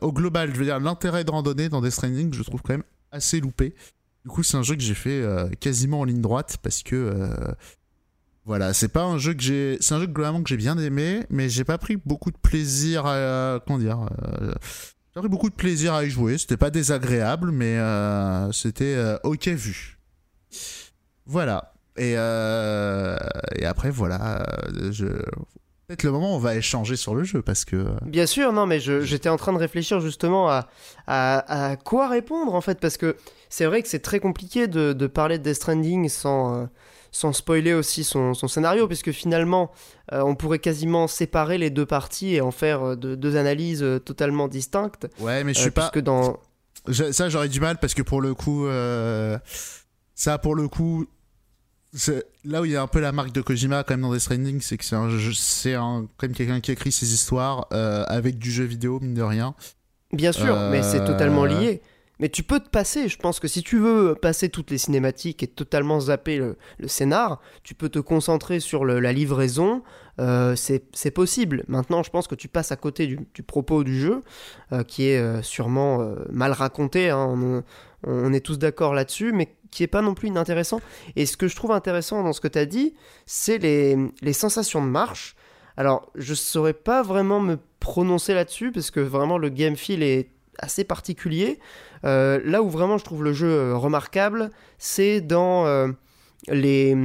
au global, je veux dire, l'intérêt de randonnée dans Death Stranding, je trouve quand même assez loupé. Du coup, c'est un jeu que j'ai fait quasiment en ligne droite parce que voilà, c'est pas un jeu que j'ai, c'est un jeu que, globalement que j'ai bien aimé, mais j'ai pas pris beaucoup de plaisir à comment dire. euh, pris beaucoup de plaisir à y jouer. C'était pas désagréable, mais euh, c'était euh, ok vu. Voilà. Et, euh, et après, voilà. Peut-être le moment où on va échanger sur le jeu parce que. Bien sûr, non, mais j'étais en train de réfléchir justement à, à, à quoi répondre en fait, parce que c'est vrai que c'est très compliqué de, de parler de Death Stranding sans, sans spoiler aussi son, son scénario, puisque finalement, euh, on pourrait quasiment séparer les deux parties et en faire euh, de- deux analyses euh, totalement distinctes. Ouais, mais je suis pas. puisque dans... Je- ça, j'aurais du mal parce que pour le coup, ça, pour le coup, là où il y a un peu la marque de Kojima quand même dans Death Stranding, c'est que c'est un, jeu- c'est un, quand même quelqu'un qui écrit ses histoires euh, avec du jeu vidéo, mine de rien. Bien sûr, mais c'est totalement lié. Mais tu peux te passer, je pense que si tu veux passer toutes les cinématiques et totalement zapper le, scénar, tu peux te concentrer sur la livraison, euh, c'est possible. Maintenant, je pense que tu passes à côté du, propos du jeu, euh, qui est euh, sûrement mal raconté, hein, on, est tous d'accord là-dessus, mais qui est pas non plus inintéressant. Et ce que je trouve intéressant dans ce que tu as dit, c'est les, les sensations de marche. Alors, je saurais pas vraiment me prononcer là-dessus, parce que vraiment le game feel est assez particulier. Euh, là où vraiment je trouve le jeu euh, remarquable, c'est dans euh, les...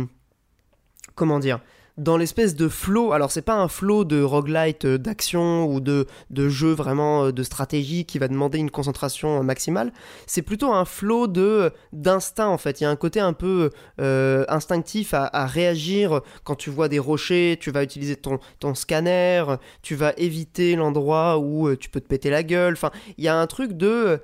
Comment dire dans l'espèce de flow, alors c'est pas un flow de roguelite euh, d'action ou de, de jeu vraiment euh, de stratégie qui va demander une concentration euh, maximale, c'est plutôt un flow de d'instinct en fait. Il y a un côté un peu instinctif à, réagir quand tu vois des rochers, tu vas utiliser ton, ton scanner, tu vas éviter l'endroit où tu peux te péter la gueule. Enfin, il y a un truc de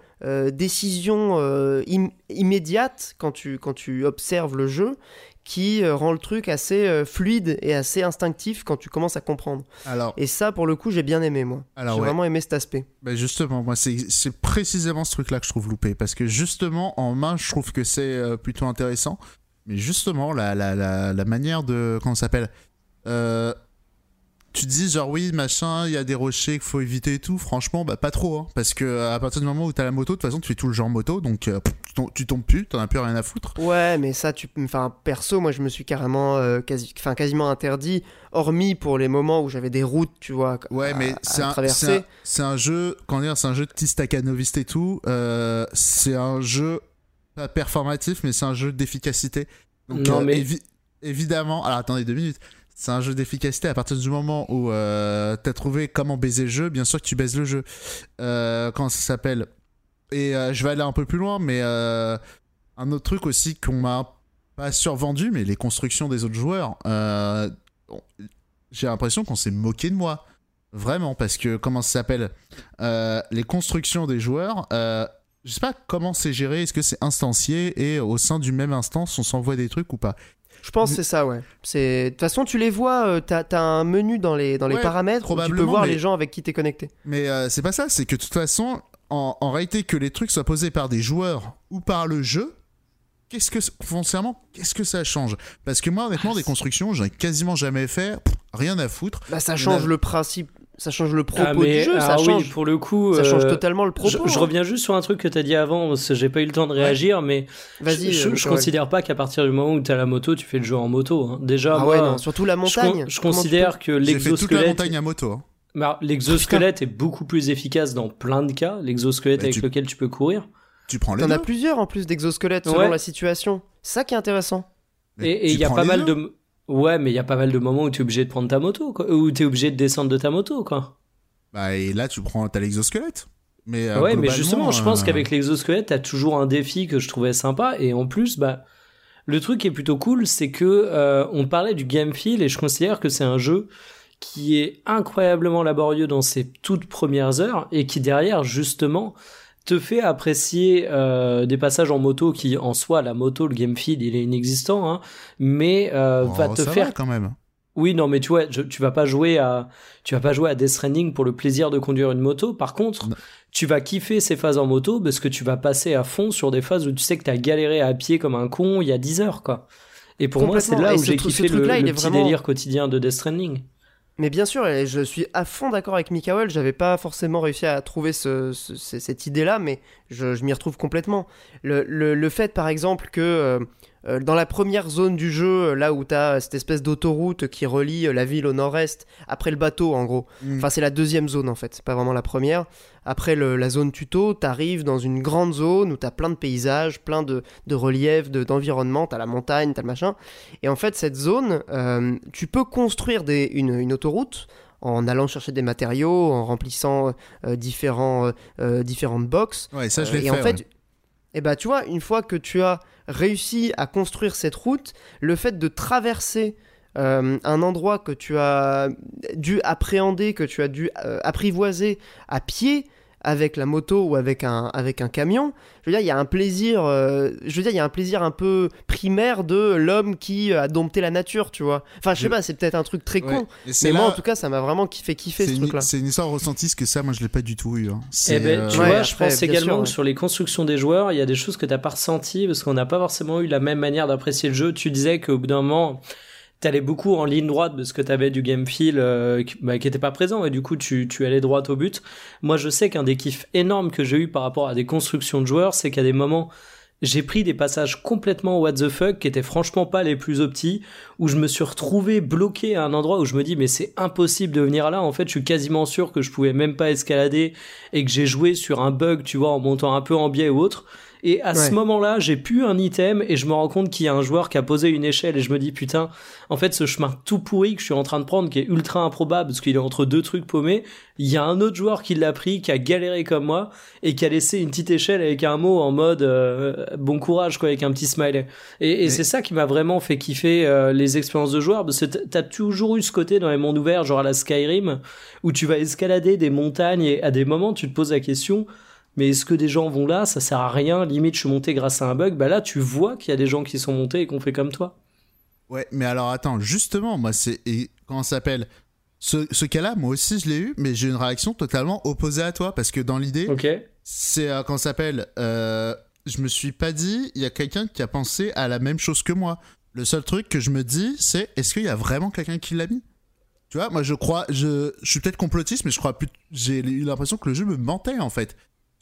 décision im- immédiate quand tu, quand tu observes le jeu qui euh, rend le truc assez euh, fluide et assez instinctif quand tu commences à comprendre. Alors, Et ça, pour le coup, j'ai bien aimé, moi. Alors, j'ai ouais. vraiment aimé cet aspect. bah justement, moi, c'est précisément ce truc-là que je trouve loupé. Parce que justement, en main, je trouve que c'est euh, plutôt intéressant. Mais justement, la, la, la, la manière de. Comment ça s'appelle? Euh, Tu dis, genre, oui, machin, il y a des rochers qu'il faut éviter et tout. Franchement, bah, pas trop. Hein, parce que euh, à partir du moment où t'as la moto, de toute façon, tu fais tout le genre moto. Donc, euh, tu, tombes, tu tombes plus, t'en as plus rien à foutre. Ouais, mais ça, tu, enfin, perso, moi, je me suis carrément, euh, quasi, enfin, quasiment interdit, hormis pour les moments où j'avais des routes, tu vois, Ouais, à- mais c'est un, traverser. c'est un- c'est un jeu, comment dire, c'est un jeu de Tistakanoviste et tout. euh, c'est un jeu pas performatif, mais c'est un jeu d'efficacité. Donc, Non, euh, mais- évi- évidemment, alors attendez deux minutes. C'est un jeu d'efficacité à partir du moment où euh, t'as trouvé comment baiser le jeu. Bien sûr que tu baises le jeu. Euh, comment ça s'appelle? Et euh, je vais aller un peu plus loin, mais un autre truc aussi qu'on m'a pas survendu, mais les constructions des autres joueurs. J'ai l'impression qu'on s'est moqué de moi. Vraiment, parce que comment ça s'appelle? Les constructions des joueurs. Je sais pas comment c'est géré. Est-ce que c'est instancié et au sein du même instance, on s'envoie des trucs ou pas? Je pense que c'est ça, ouais. De toute façon, tu les vois. euh, t'as as un menu dans les dans les Ouais, paramètres où tu peux probablement, voir mais- les gens avec qui t'es connecté. Mais euh, c'est pas ça, c'est que de toute façon, en, en réalité, que les trucs soient posés par des joueurs ou par le jeu, qu'est-ce que, foncièrement, qu'est-ce que ça change? Parce que moi, honnêtement, Ah, des constructions, j'en ai quasiment jamais fait, pff, rien à foutre. Bah, ça change le principe, ça change le propos Ah, mais du jeu, ça ah oui, change, pour le coup, ça change euh, totalement le propos. Je, je hein. reviens juste sur un truc que tu as dit avant, parce que j'ai pas eu le temps de réagir, mais Vas-y. je, euh, je considère pas qu'à partir du moment où tu as la moto, tu fais le jeu en moto. hein. Déjà, Ah moi, ouais, non, surtout la je, montagne. je considère que fait toute la l'exosquelette montagne à moto. hein. bah, l'exosquelette est beaucoup plus efficace dans plein de cas, l'exosquelette Mais avec tu- lequel tu peux courir. Tu prends les T'en as plusieurs en plus d'exosquelettes selon Ouais. la situation. C'est ça qui est intéressant. Mais Et il y a pas mal de Ouais, mais il y a pas mal de moments où tu es obligé de prendre ta moto, quoi. Où tu es obligé de descendre de ta moto, quoi. Bah, et là, tu prends, t'as l'exosquelette. Mais, euh, ouais, mais justement, je pense euh, qu'avec l'exosquelette, t'as toujours un défi que je trouvais sympa. Et en plus, bah, le truc qui est plutôt cool, c'est que euh, on parlait du game feel et je considère que c'est un jeu qui est incroyablement laborieux dans ses toutes premières heures et qui derrière, justement, te fait apprécier euh, des passages en moto qui, en soi, la moto, le game feel, il est inexistant, hein, mais euh, oh, va te ça faire va, quand même. oui, non, mais tu vois, je- tu vas pas jouer à, tu vas pas jouer à Death Stranding pour le plaisir de conduire une moto. Par contre, Non. tu vas kiffer ces phases en moto parce que tu vas passer à fond sur des phases où tu sais que t'as galéré à pied comme un con il y a 10 heures, quoi. Et pour moi, c'est là où j'ai kiffé le, le petit vraiment- délire quotidien de Death Stranding. Mais bien sûr, je suis à fond d'accord avec Mikael, j'avais pas forcément réussi à trouver ce- ce- ce- cette idée-là, mais je, m'y retrouve complètement. Le, fait par exemple que euh, dans la première zone du jeu, euh, là où t'as cette espèce d'autoroute qui relie euh, la ville au nord-est, après le bateau en gros, Mm. enfin c'est la deuxième zone en fait, c'est pas vraiment la première, après le- la zone tuto, t'arrives dans une grande zone où t'as plein de paysages, plein de, de reliefs, de- d'environnement, t'as la montagne, t'as le machin, et en fait, cette zone, euh, tu peux construire des, une, une autoroute en allant chercher des matériaux, en remplissant euh, différents, euh, euh, différentes boxes. Ouais, ça, je Euh, l'ai fait. en fait, ouais. Eh ben, tu vois, une fois que tu as réussi à construire cette route, le fait de traverser euh, un endroit que tu as dû appréhender, que tu as dû euh, apprivoiser à pied avec la moto ou avec un, avec un camion, je veux dire, il y a un plaisir, euh, je veux dire, il y a un plaisir un peu primaire de l'homme qui a dompté la nature, tu vois. Enfin, je sais Je- pas, c'est peut-être un truc très Ouais. con, Et c'est mais moi, en tout cas, ça m'a vraiment fait kiffer c'est ce une, truc-là. c'est une histoire ressentie, ce que ça, moi, je l'ai pas du tout eu. hein. Eh C'est, ben, tu euh, Ouais, vois, je après, pense également sûr, ouais. que sur les constructions des joueurs, il y a des choses que t'as pas ressenties parce qu'on n'a pas forcément eu la même manière d'apprécier le jeu. Tu disais qu'au bout d'un moment, t'allais beaucoup en ligne droite parce que t'avais du game feel euh, qui, bah, qui était pas présent et du coup tu, tu allais droit au but. Moi, je sais qu'un des kiffs énormes que j'ai eu par rapport à des constructions de joueurs, c'est qu'à des moments, j'ai pris des passages complètement what the fuck qui étaient franchement pas les plus optis où je me suis retrouvé bloqué à un endroit où je me dis mais c'est impossible de venir là en fait je suis quasiment sûr que je pouvais même pas escalader et que j'ai joué sur un bug tu vois en montant un peu en biais ou autre et à ce moment-là j'ai pu un item et je me rends compte qu'il y a un joueur qui a posé une échelle et je me dis putain en fait ce chemin tout pourri que je suis en train de prendre qui est ultra improbable parce qu'il est entre deux trucs paumés il y a un autre joueur qui l'a pris qui a galéré comme moi et qui a laissé une petite échelle avec un mot en mode euh, bon courage quoi avec un petit smiley. Et, c'est ça qui m'a vraiment fait kiffer euh, les expériences de joueurs parce que t'as toujours eu ce côté dans les mondes ouverts genre à la Skyrim où tu vas escalader des montagnes et à des moments tu te poses la question mais est-ce que des gens vont là? Ça sert à rien limite je suis monté grâce à un bug bah là tu vois qu'il y a des gens qui sont montés et qu'on fait comme toi Ouais, mais alors attends, justement, moi, c'est. Comment ça s'appelle? Ce, ce cas-là, moi aussi, je l'ai eu, mais j'ai une réaction totalement opposée à toi, parce que dans l'idée, c'est. euh, comment ça s'appelle? Euh, Je me suis pas dit, il y a quelqu'un qui a pensé à la même chose que moi. Le seul truc que je me dis, c'est est-ce qu'il y a vraiment quelqu'un qui l'a mis? Tu vois, moi, je crois. Je, je suis peut-être complotiste, mais je crois plus. J'ai eu l'impression que le jeu me mentait, en fait.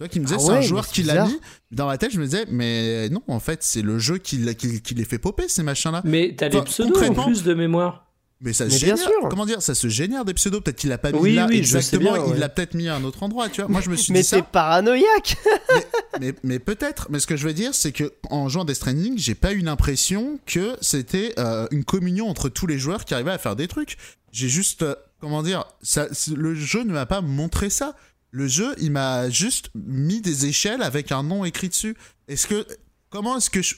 Tu vois, qui me disait, Ah c'est un ouais, joueur mais c'est qui l'a mis. Dans ma tête, je me disais, mais non, en fait, c'est le jeu qui, l'a- qui, qui les fait popper, ces machins-là. Mais t'as Enfin, pseudos en plus de mémoire. Mais ça Mais se bien génère. sûr. Comment dire Ça se génère des pseudos. Peut-être qu'il l'a pas mis Oui, là oui, exactement. bien, Il ouais. l'a peut-être mis à un autre endroit. Tu vois. Moi, je me suis Mais dit ça. t'es paranoïaque mais, mais peut-être. Mais ce que je veux dire, c'est que en jouant Death Stranding, j'ai pas eu l'impression que c'était euh, une communion entre tous les joueurs qui arrivaient à faire des trucs. J'ai juste, euh, comment dire, ça, c'est- le jeu ne m'a pas montré ça. Le jeu, il m'a juste mis des échelles avec un nom écrit dessus. Est-ce que, comment est-ce que je,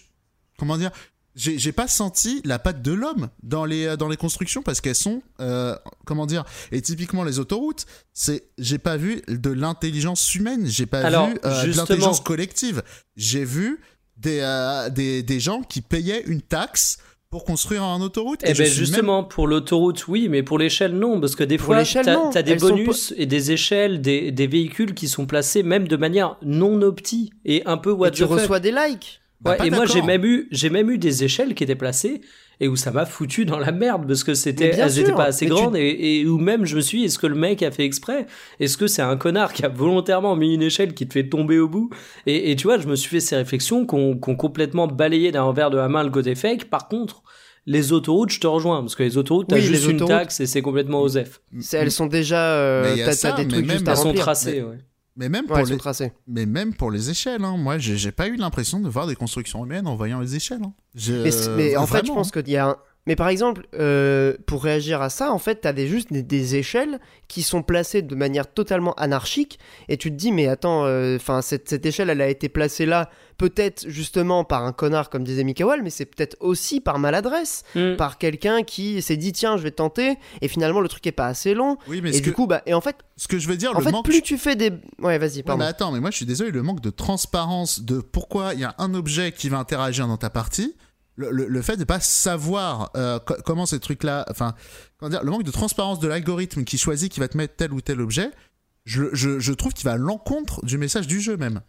comment dire, j'ai pas senti la patte de l'homme dans les euh, dans les constructions parce qu'elles sont, euh, comment dire, et typiquement les autoroutes, c'est, j'ai pas vu de l'intelligence humaine, j'ai pas Alors, vu euh, de l'intelligence collective. J'ai vu des, euh, des, des gens qui payaient une taxe pour construire un autoroute. Eh je ben suis même- justement, pour l'autoroute, oui, mais pour l'échelle, non, parce que des Pour fois, non. as des Elles sont bonus et des échelles, des, des véhicules qui sont placés même de manière non opti et un peu what Et tu fuck. reçois des likes Bah, Ouais, et moi j'ai même eu j'ai même eu des échelles qui étaient placées et où ça m'a foutu dans la merde parce que c'était elles étaient pas assez tu- grandes et, et où même je me suis dit, est-ce que le mec a fait exprès? Est-ce que c'est un connard qui a volontairement mis une échelle qui te fait tomber au bout? Et, et tu vois je me suis fait ces réflexions qu'on complètement balayé d'un revers de la main le côté fake. Par contre les autoroutes je te rejoins parce que les autoroutes t'as Oui, juste les une autoroutes- taxe et c'est complètement C'est- Elles sont déjà. euh, T'as des mais trucs juste à elles sont tracées ouais. Mais même, Ouais, pour les, mais même pour les échelles, hein, moi j'ai pas eu l'impression de voir des constructions humaines en voyant les échelles. hein. Je- Mais, en fait, je pense qu'il y a un. Mais par exemple, euh, pour réagir à ça, en fait, t'as des, juste des, des échelles qui sont placées de manière totalement anarchique, et tu te dis, mais attends, euh, enfin, cette, cette échelle, elle a été placée là, peut-être justement par un connard, comme disait Mikael, mais c'est peut-être aussi par maladresse, Hmm. par quelqu'un qui s'est dit, tiens, je vais tenter, et finalement, le truc est pas assez long, Oui, mais et ce du que, coup, bah, et en fait, ce que je veux dire, en le fait, manque. plus tu fais des. Ouais, vas-y, Ouais, pardon. mais attends, mais moi je suis désolé, le manque de transparence de pourquoi il y a un objet qui va interagir dans ta partie, le, le- le fait de pas savoir euh, co- comment ces trucs-là, enfin, comment dire, le manque de transparence de l'algorithme qui choisit qui va te mettre tel ou tel objet, je, je, je trouve qu'il va à l'encontre du message du jeu même.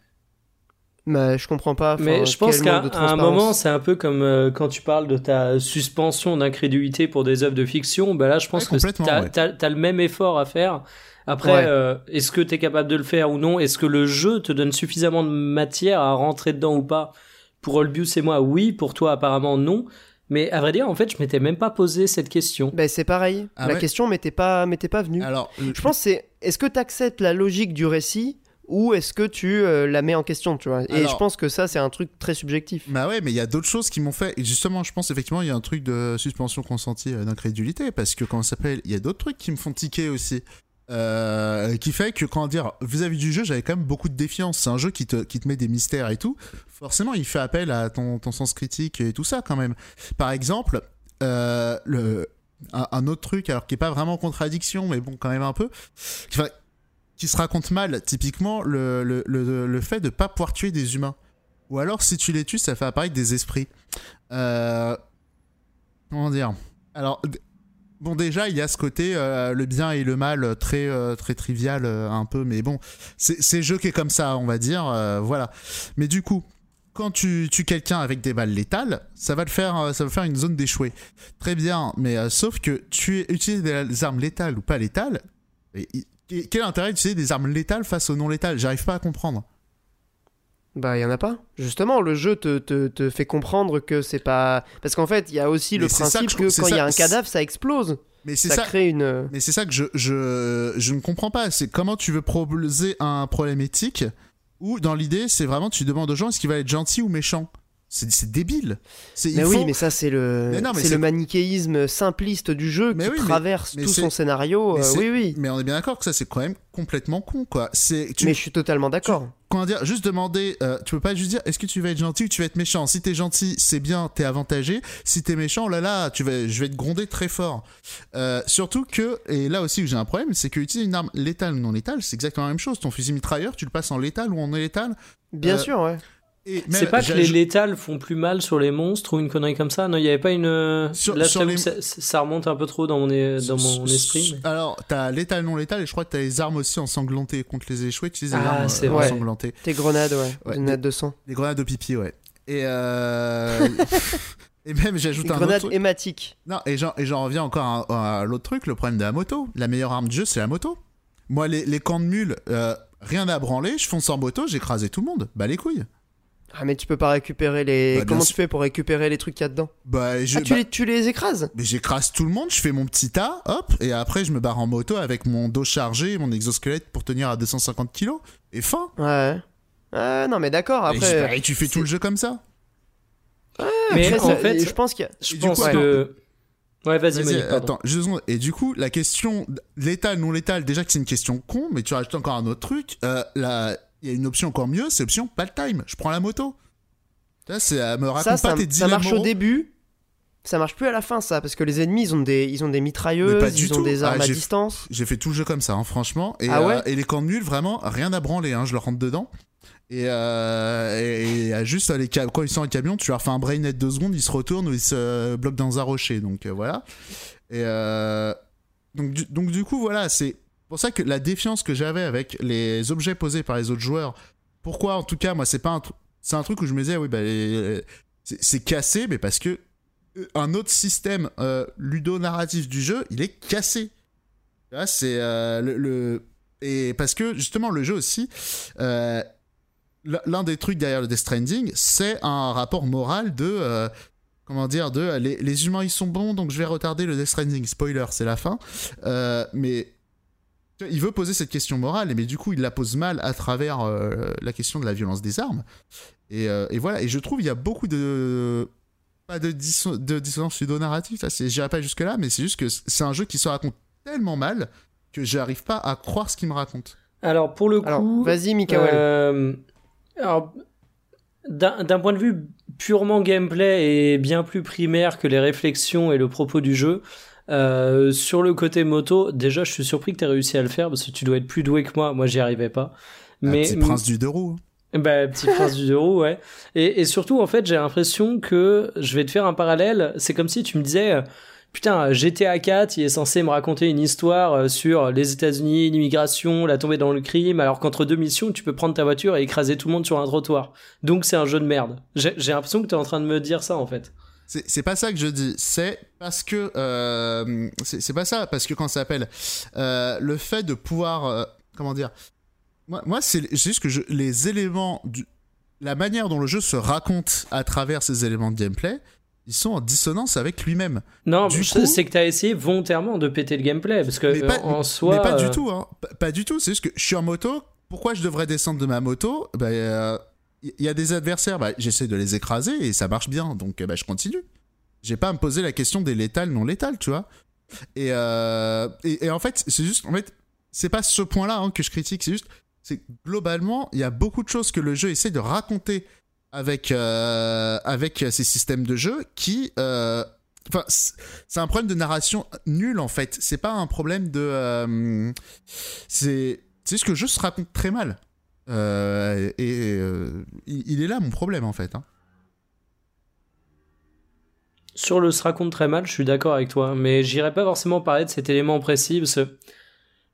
Mais je comprends pas. Mais je pense qu'à un moment, c'est un peu comme euh, quand tu parles de ta suspension d'incrédulité pour des œuvres de fiction. Bah là, je pense Ouais, que complètement, t'as ouais. t'as- t'as le même effort à faire. Après, Ouais. euh, est-ce que t'es capable de le faire ou non? Est-ce que le jeu te donne suffisamment de matière à rentrer dedans ou pas? Pour Olbius et moi, oui. Pour toi, apparemment, non. Mais à vrai dire, en fait, je m'étais même pas posé cette question. Ben, c'est pareil. Ah la ouais question m'était pas, m'était pas venue. Alors, Je pense que c'est est-ce que tu acceptes la logique du récit ou est-ce que tu euh, la mets en question, tu vois? Et Alors- je pense que ça c'est un truc très subjectif. Bah ouais, mais il y a d'autres choses qui m'ont fait. et Justement, je pense effectivement il y a un truc de suspension consentie euh, d'incrédulité parce que comment ça s'appelle, il y a d'autres trucs qui me font tiquer aussi. Euh, qui fait que comment dire vis-à-vis du jeu j'avais quand même beaucoup de défiance. C'est un jeu qui te, qui te met des mystères et tout. Forcément il fait appel à ton, ton sens critique et tout ça quand même. Par exemple euh, le, un, autre truc alors qui est pas vraiment en contradiction mais bon quand même un peu qui, se raconte mal typiquement le, le, le, le fait de pas pouvoir tuer des humains. Ou alors, si tu les tues, ça fait apparaître des esprits. Euh... Comment dire? Alors, bon, déjà, il y a ce côté, euh, le bien et le mal, très, euh, très trivial, euh, un peu, mais bon, c'est jeu qui est comme ça, on va dire, voilà. Mais du coup, quand tu tues quelqu'un avec des balles létales, ça va le faire, ça va faire une zone d'échouée. Très bien, mais sauf que tu utilises des armes létales ou pas létales, et, quel est l'intérêt d'utiliser des armes létales face aux non létales? J'arrive pas à comprendre. Bah il y en a pas. Justement, le jeu te, te, te fait comprendre que c'est pas parce qu'en fait, il y a aussi Mais le principe que quand il y a un cadavre, ça explose. Mais c'est Ça, ça, crée une Mais c'est ça que je, je, je ne comprends pas. C'est comment tu veux proposer un problème éthique où, dans l'idée, c'est vraiment tu demandes aux gens est-ce qu'il va être gentil ou méchant? C'est débile. Mais oui, mais ça c'est le c'est le manichéisme simpliste du jeu Mais qui oui, traverse mais tout son scénario. mais euh, oui oui. Mais on est bien d'accord que ça, c'est quand même complètement con, quoi. C'est tu, Mais je suis totalement d'accord. comment dire, juste demander, euh, tu peux pas juste dire est-ce que tu vas être gentil ou tu vas être méchant? Si t'es gentil, c'est bien, t'es avantagé. Si t'es méchant, oh là là, tu vas, je vais te gronder très fort. Euh, surtout que, et là aussi où j'ai un problème, c'est que utiliser une arme létale ou non létale, c'est exactement la même chose. Ton fusil mitrailleur, tu le passes en létal ou en non létal. Bien Euh, sûr, ouais. Et C'est pas que les létales font plus mal sur les monstres ou une connerie comme ça? Non, il y avait pas une. euh, Sur- Là, je sur t'avoue les- que ça, ça remonte un peu trop dans mon, é- dans mon S- esprit. mais- Alors, t'as létal, non létal, et je crois que t'as les armes aussi ensanglantées contre les échoués. Tu les Ah, armes c'est euh, vrai. ensanglantées. Tes grenades, ouais. Ouais, Des grenades de sang. Les grenades de pipi, ouais. Et, euh... et même, j'ajoute Des un autre grenades truc. hématiques. Non, et j'en, et j'en reviens encore à, à l'autre truc, le problème de la moto. La meilleure arme de jeu, c'est la moto. Moi, les, les camps de mules, euh, rien à branler, je fonce en moto, j'écrasais tout le monde. Bah les couilles. Ah, mais tu peux pas récupérer les. Bah, Comment tu fais pour récupérer les trucs qu'il y a dedans Bah, je, Ah, tu, bah, les, tu les écrases? Mais j'écrase tout le monde, je fais mon petit tas, hop, et après je me barre en moto avec mon dos chargé et mon exosquelette pour tenir à 250 kilos. Et fin. Ouais. Ah, non, mais d'accord. Après, et tu fais tout le jeu comme ça? Mais après, en ça- fait, je pense qu'il y a. je pense coup, que. Ouais, vas-y, pardon. attends, juste une seconde. Et du coup, la question létal, non létal, déjà que c'est une question con, mais tu rajoutes encore un autre truc. Euh, là, il y a une option encore mieux, c'est option pas le time. Je prends la moto. Là, c'est euh, me raconte Ça, tes ça marche au début. Ça marche plus à la fin, ça, parce que les ennemis, ils ont des, ils ont des mitrailleuses, ils ont tout. des armes Ah, à j'ai- distance. J'ai fait tout le jeu comme ça, hein, franchement. Et, Ah ouais euh, et les camps de nuls, vraiment, rien à branler. Hein, je leur rentre dedans. Et, euh, et, et, euh, juste, les quand ils sont en camion, tu leur fais un brain net deux secondes, ils se retournent ou ils se bloquent dans un rocher. Donc euh, voilà. Et donc, du, donc du coup, voilà, c'est pour ça que la défiance que j'avais avec les objets posés par les autres joueurs, pourquoi en tout cas, moi, c'est pas un truc. Où je me disais, oui, bah, c'est cassé, mais parce que euh, un autre système euh, ludo-narratif du jeu, il est cassé. Là, c'est euh, le, Et parce que justement, le jeu aussi, euh, l'un des trucs derrière le Death Stranding, c'est un rapport moral de. comment dire De les, humains, ils sont bons, donc je vais retarder le Death Stranding. Spoiler, c'est la fin. Mais. Il veut poser cette question morale, mais du coup, il la pose mal à travers euh, la question de la violence des armes. Et, euh, et voilà, et je trouve il y a beaucoup de. Pas de, disso- de dissonance pseudo-narrative, ça, c'est- j'irai pas jusque-là, mais c'est juste que c'est un jeu qui se raconte tellement mal que j'arrive pas à croire ce qu'il me raconte. Alors, pour le Alors, coup. vas-y, Mikael. Euh, alors, d'un d'un point de vue purement gameplay et bien plus primaire que les réflexions et le propos du jeu, euh, sur le côté moto, déjà, je suis surpris que tu aies réussi à le faire parce que tu dois être plus doué que moi. Moi, j'y arrivais pas. Un Mais, petit prince du deux roues. bah, petit prince du deux roues, ouais. Et, et surtout, en fait, j'ai l'impression que je vais te faire un parallèle. C'est comme si tu me disais, euh, putain, GTA 4, il est censé me raconter une histoire euh, sur les États-Unis, l'immigration, la tombée dans le crime, alors qu'entre deux missions, tu peux prendre ta voiture et écraser tout le monde sur un trottoir. Donc c'est un jeu de merde. J'ai l'impression que tu es en train de me dire ça, en fait. C'est pas ça que je dis, c'est parce que. euh, c'est pas ça, parce que quand ça s'appelle. euh, le fait de pouvoir. euh, comment dire Moi, moi c'est juste que je- les éléments. Du, la manière dont le jeu se raconte à travers ces éléments de gameplay, ils sont en dissonance avec lui-même. Non, c'est que tu as essayé volontairement de péter le gameplay, parce que Mais pas- en soi... mais pas euh, du tout, hein. Pas, pas du tout. C'est juste que je suis en moto. Pourquoi je devrais descendre de ma moto? Bah, euh, y- a des adversaires, bah, j'essaie de les écraser et ça marche bien, donc euh, bah, je continue. J'ai pas à me poser la question des létales, non létales, tu vois. Et, euh, et, en fait, c'est juste, en fait, c'est pas ce point-là hein, que je critique, c'est juste, c'est globalement, il y a beaucoup de choses que le jeu essaie de raconter avec, euh, avec ces systèmes de jeu qui. euh, c'est un problème de narration nul en fait. C'est pas un problème de. euh, c'est c'est juste que le jeu se raconte très mal. Euh, et euh, il, est là mon problème en fait. hein. Sur le se raconte très mal, je suis d'accord avec toi, mais j'irai pas forcément parler de cet élément précis parce que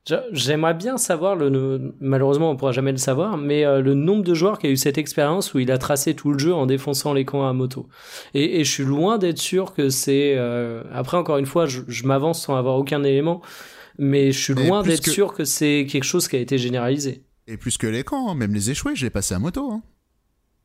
j'a- j'aimerais bien savoir le malheureusement on pourra jamais le savoir, mais euh, le nombre de joueurs qui a eu cette expérience où il a tracé tout le jeu en défonçant les camps à moto. Et, et je suis loin d'être sûr que c'est euh, après encore une fois je, je m'avance sans avoir aucun élément, mais je suis loin d'être que- sûr que c'est quelque chose qui a été généralisé. Et plus que les camps, hein, même les échoués, je l'ai passé à moto. hein.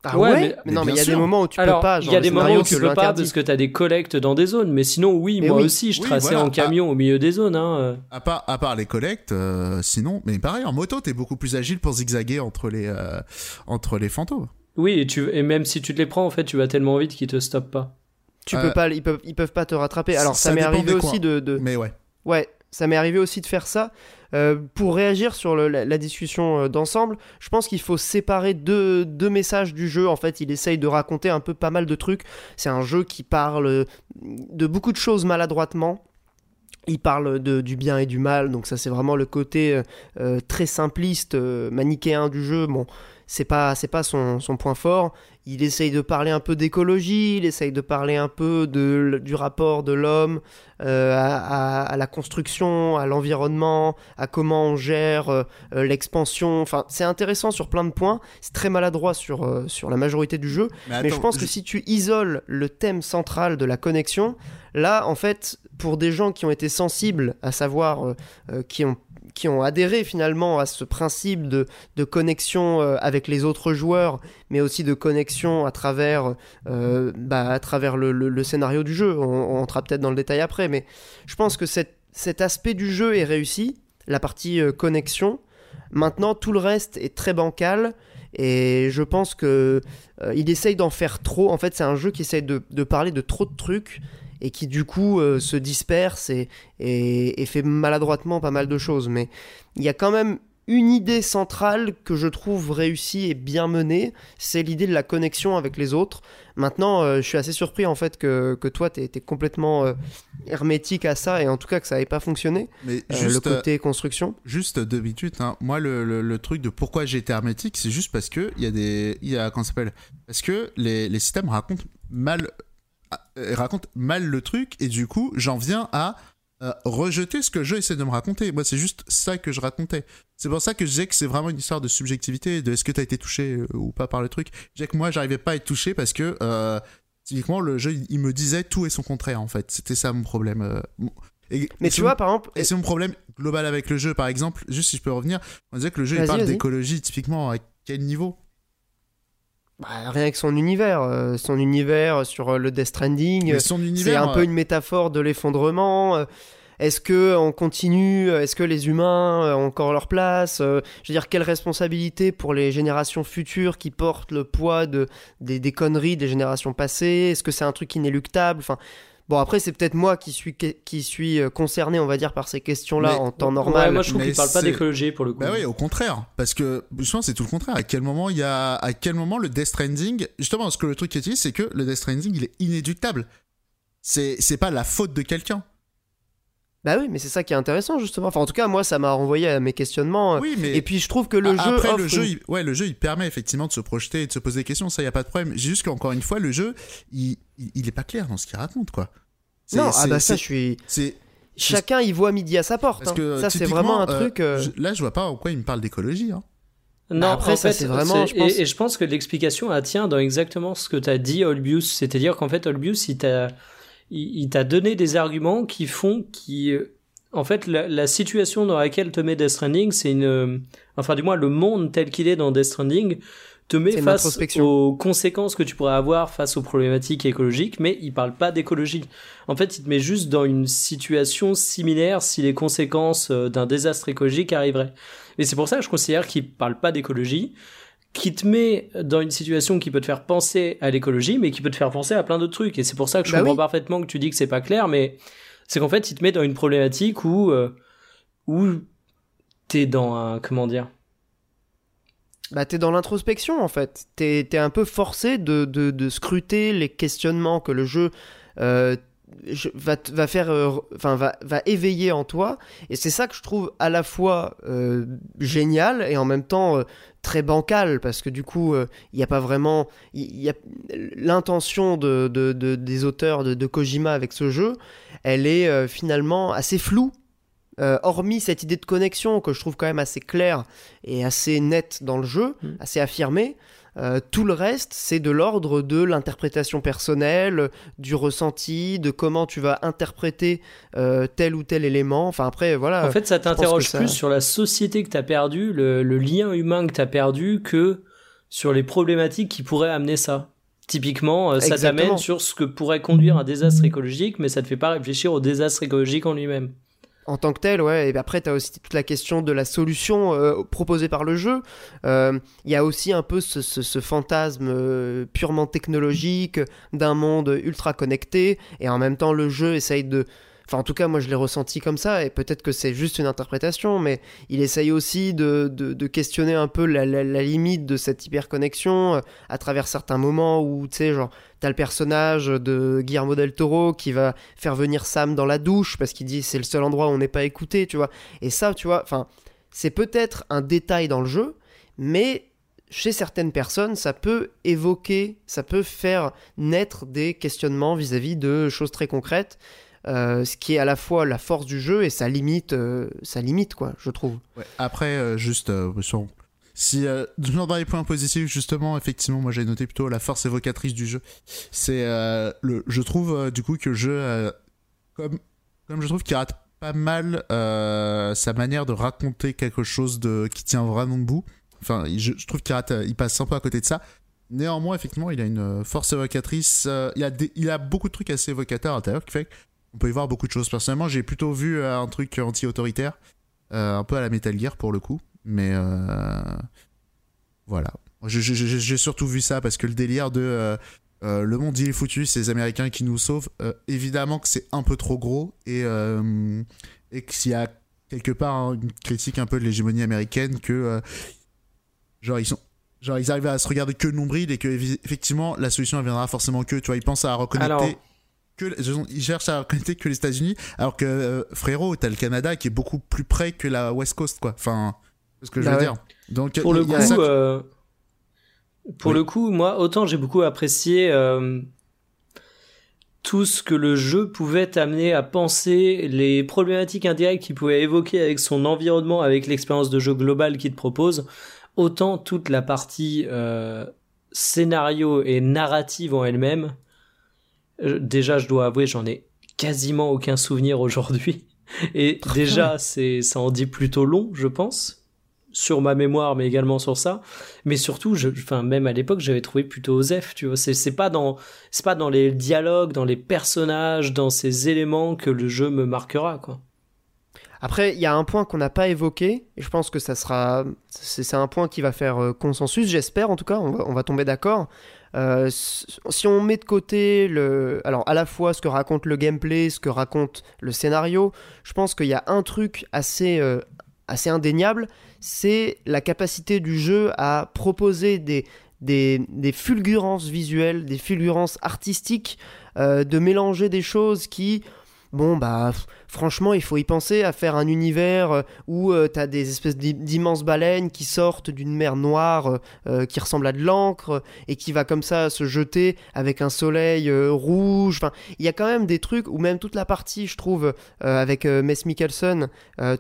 Ah Ouais, ouais, mais- mais, non, mais il y a des moments où tu Alors, peux pas. il y a des moments où tu peux pas parce que t'as des collectes dans des zones, mais sinon oui, Mais moi oui. aussi je Oui, traçais voilà. en camion au milieu des zones. Hein. euh. À part, à part les collectes, euh, sinon. Mais pareil, en moto, t'es beaucoup plus agile pour zigzaguer entre les, euh, entre les fantômes. Oui, et, tu, et même si tu te les prends, en fait, tu vas tellement vite qu'ils te stoppent pas. Tu Euh, peux pas, ils peuvent, ils peuvent pas te rattraper. Alors ça, ça m'est arrivé aussi de, de- Mais ouais. ouais, ça m'est arrivé aussi de faire ça. Euh, pour réagir sur la, discussion euh, d'ensemble, je pense qu'il faut séparer deux, messages du jeu. En fait, il essaye de raconter un peu pas mal de trucs. C'est un jeu qui parle de beaucoup de choses maladroitement. Il parle du bien et du mal, donc ça c'est vraiment le côté euh, euh, très simpliste, euh, manichéen du jeu. Bon, c'est pas, c'est pas son, son, point fort. Il essaye de parler un peu d'écologie, il essaye de parler un peu de, du rapport de l'homme euh, à, à, la construction, à l'environnement, à comment on gère euh, l'expansion. Enfin, c'est intéressant sur plein de points. C'est très maladroit sur, euh, sur la majorité du jeu. Mais, mais je pense que si tu isoles le thème central de la connexion, là, en fait, pour des gens qui ont été sensibles, à savoir qui ont qui ont adhéré finalement à ce principe de, de connexion euh, avec les autres joueurs, mais aussi de connexion à travers, euh, bah, à travers le, scénario du jeu. On, on entrera peut-être dans le détail après, mais je pense que cet, aspect du jeu est réussi, la partie euh, connexion. Maintenant, tout le reste est très bancal. Et je pense que euh, essaye d'en faire trop. En fait, c'est un jeu qui essaye de, parler de trop de trucs et qui du coup euh, se disperse et, et, et, fait maladroitement pas mal de choses. Mais il y a quand même une idée centrale que je trouve réussie et bien menée, c'est l'idée de la connexion avec les autres. Maintenant, euh, je suis assez surpris en fait que, que toi, tu étais complètement euh, hermétique à ça et en tout cas que ça n'avait pas fonctionné. Mais juste, le côté construction. Juste deux minutes, hein. moi le, le, le, truc de pourquoi j'ai été hermétique, c'est juste parce que il y a des, il y a comment s'appelle, parce que les, les systèmes racontent mal, racontent mal le truc et du coup j'en viens à euh, rejeter ce que le jeu essaie de me raconter. Moi, c'est juste ça que je racontais. C'est pour ça que je disais que c'est vraiment une histoire de subjectivité, de est-ce que tu as été touché euh, ou pas par le truc. Je disais que moi, j'arrivais pas à être touché parce que, euh, typiquement, le jeu, il me disait tout et son contraire, en fait. C'était ça mon problème. Euh, et, Mais et tu vois, par exemple. Et c'est mon problème global avec le jeu, par exemple. Juste si je peux revenir, on disait que le jeu, il parle d'écologie, typiquement, à quel niveau? Bah, rien que son univers, euh, son univers sur le Death Stranding, c'est un peu une métaphore de l'effondrement. Est-ce que on continue Est-ce que les humains ont encore leur place Je veux dire, quelle responsabilité pour les générations futures qui portent le poids de, des, des conneries des générations passées? Est-ce que c'est un truc inéluctable? Enfin, Bon, après, c'est peut-être moi qui suis, qui suis concerné, on va dire, par ces questions-là en temps normal. Ouais, moi, je trouve qu'il parle pas d'écologie pour le coup. Bah oui, au contraire. Parce que, justement, c'est tout le contraire. À quel moment il y a, à quel moment le Death Stranding, justement, parce que le truc qui est dit, c'est que le Death Stranding, il est inéductable. C'est, c'est pas la faute de quelqu'un. Bah oui, mais c'est ça qui est intéressant justement. Enfin, en tout cas, moi, ça m'a renvoyé à mes questionnements. Oui, mais et puis je trouve que le après, jeu. Après, le jeu, il... ouais, le jeu, il permet effectivement de se projeter et de se poser des questions. Ça, y a pas de problème. J'ai juste qu'encore une fois, le jeu, il, il, est pas clair dans ce qu'il raconte, quoi. Non, ah bah ça, je suis. C'est chacun y voit midi à sa porte. Parce que, hein. Ça, c'est vraiment un truc. Euh... Je, là, je vois pas en quoi il me parle d'écologie. Hein. Non, bah après, en ça, fait, c'est vraiment. Je pense... Et, et, je pense que l'explication, elle tient dans exactement ce que tu as dit, Olbius. C'est-à-dire qu'en fait, Olbius, il t'a il, il t'a donné des arguments qui font qui. En fait, la, la, situation dans laquelle te met Death Stranding, c'est une. Enfin, du moins, le monde tel qu'il est dans Death Stranding te met face aux conséquences que tu pourrais avoir face aux problématiques écologiques, mais il parle pas d'écologie. En fait, il te met juste dans une situation similaire si les conséquences d'un désastre écologique arriveraient. Et c'est pour ça que je considère qu'il parle pas d'écologie, qui te met dans une situation qui peut te faire penser à l'écologie, mais qui peut te faire penser à plein d'autres trucs. Et c'est pour ça que je bah comprends oui. parfaitement que tu dis que c'est pas clair, mais c'est qu'en fait, il te met dans une problématique où, euh, où t'es dans un, comment dire, bah, t'es dans l'introspection en fait. T'es es un peu forcé de, de, de, scruter les questionnements que le jeu euh, va, va faire, enfin euh, va, va éveiller en toi. Et c'est ça que je trouve à la fois euh, génial et en même temps euh, très bancal parce que du coup il n'y a pas vraiment, il y a l'intention de, de, de, des auteurs de, de Kojima avec ce jeu, elle est finalement assez floue hormis cette idée de connexion que je trouve quand même assez claire et assez nette dans le jeu, mmh. assez affirmée, euh, tout le reste, c'est de l'ordre de l'interprétation personnelle, du ressenti, de comment tu vas interpréter euh, tel ou tel élément. Enfin, après, voilà. En fait, ça t'interroge plus sur la société que tu as perdu, le, le, lien humain que tu as perdu, que sur les problématiques qui pourraient amener ça. Typiquement, euh, ça t'amène sur ce que pourrait conduire un désastre écologique, mais ça te fait pas réfléchir au désastre écologique en lui-même en tant que tel, ouais. Et après, tu as aussi toute la question de la solution euh, proposée par le jeu. Il euh, y a aussi un peu ce fantasme euh, purement technologique d'un monde ultra connecté. Et en même temps, le jeu essaye de. Enfin, en tout cas, moi, je l'ai ressenti comme ça, et peut-être que c'est juste une interprétation, mais il essaye aussi de, de, questionner un peu la, la, limite de cette hyperconnexion à travers certains moments où, tu sais, genre, T'as le personnage de Guillermo del Toro qui va faire venir Sam dans la douche parce qu'il dit c'est le seul endroit où on n'est pas écouté, tu vois. Et ça, tu vois, enfin, c'est peut-être un détail dans le jeu, mais chez certaines personnes, ça peut évoquer, ça peut faire naître des questionnements vis-à-vis de choses très concrètes, euh, ce qui est à la fois la force du jeu et sa limite, euh, sa limite quoi, je trouve. Après, euh, juste, si dans les points positifs, justement, effectivement, moi j'ai noté plutôt la force évocatrice du jeu. C'est le, je trouve du coup que le jeu, comme, comme je trouve qu'il rate pas mal sa manière de raconter quelque chose de qui tient vraiment debout Enfin, je, trouve qu'il il passe un peu à côté de ça. Néanmoins, effectivement, il a une force évocatrice. Il, a il a beaucoup de trucs assez évocateurs à l'intérieur qui fait qu'on peut y voir beaucoup de choses. Personnellement, j'ai plutôt vu euh, un truc anti-autoritaire, euh, un peu à la Metal Gear pour le coup. Mais voilà. J'ai surtout vu ça parce que le délire de le monde il est foutu, c'est les Américains qui nous sauvent. évidemment que c'est un peu trop gros et, et qu'il y a quelque part hein, une critique un peu de l'hégémonie américaine que Genre, ils sont. Genre, ils arrivent à se regarder que le nombril et que, effectivement, la solution, elle viendra forcément que, tu vois, ils pensent à reconnecter. Que, ils cherchent à reconnecter que les États-Unis, alors que euh, frérot, t'as le Canada qui est beaucoup plus près que la West Coast, quoi. Enfin, c'est ce que je veux bah dire. Donc, pour le coup, euh, pour le coup, moi, autant j'ai beaucoup apprécié euh, tout ce que le jeu pouvait amener à penser, les problématiques indirectes qu'il pouvait évoquer avec son environnement, avec l'expérience de jeu globale qu'il te propose autant toute la partie euh, scénario et narrative en elle-même, euh, déjà je dois avouer j'en ai quasiment aucun souvenir aujourd'hui. Et déjà c'est ça en dit plutôt long, je pense, sur ma mémoire, mais également sur ça. Mais surtout, je, enfin même à l'époque, j'avais trouvé plutôt Osef, tu vois. C'est c'est pas dans c'est pas dans les dialogues, dans les personnages, dans ces éléments que le jeu me marquera, quoi. Après, il y a un point qu'on n'a pas évoqué, et je pense que ça sera, c'est un point qui va faire euh, consensus, j'espère en tout cas, on va, tomber d'accord. Euh, si on met de côté le, alors à la fois ce que raconte le gameplay, ce que raconte le scénario, je pense qu'il y a un truc assez, euh, assez indéniable, c'est la capacité du jeu à proposer des, des, des fulgurances visuelles, des fulgurances artistiques, de mélanger des choses qui, bon bah franchement, il faut y penser à faire un univers euh, où euh, tu as des espèces d'immenses baleines qui sortent d'une mer noire euh, qui ressemble à de l'encre et qui va comme ça se jeter avec un soleil rouge. Enfin, il y a quand même des trucs, ou même toute la partie, je trouve, avec Mess Mikkelsen,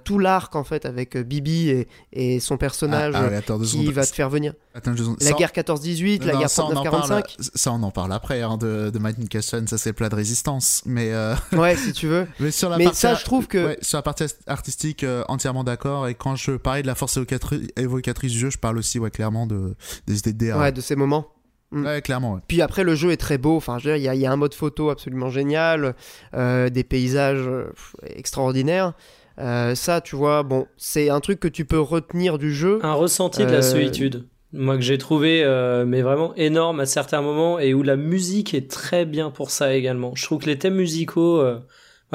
tout l'arc en fait avec Bibi et, son personnage ah, ah qui va te faire venir. la guerre 14-18, la guerre 39-45. Ça, on en parle après hein, de, de Mike Mikkelsen, ça c'est plat de résistance. Mais ouais, si tu veux. mais sur la ça, je trouve que. sur la partie artistique, euh, entièrement d'accord. Et quand je parlais de la force évocatrice, du jeu, je parle aussi ouais, clairement de, des idées de Ouais, de ces moments. Mm. Ouais, clairement. Puis après, le jeu est très beau. Enfin, il y, a un mode photo absolument génial, euh, des paysages euh, extraordinaires. ça, tu vois, bon, c'est un truc que tu peux retenir du jeu. Un ressenti de la solitude. Moi, que j'ai trouvé, mais vraiment énorme à certains moments, et où la musique est très bien pour ça également. Je trouve que les thèmes musicaux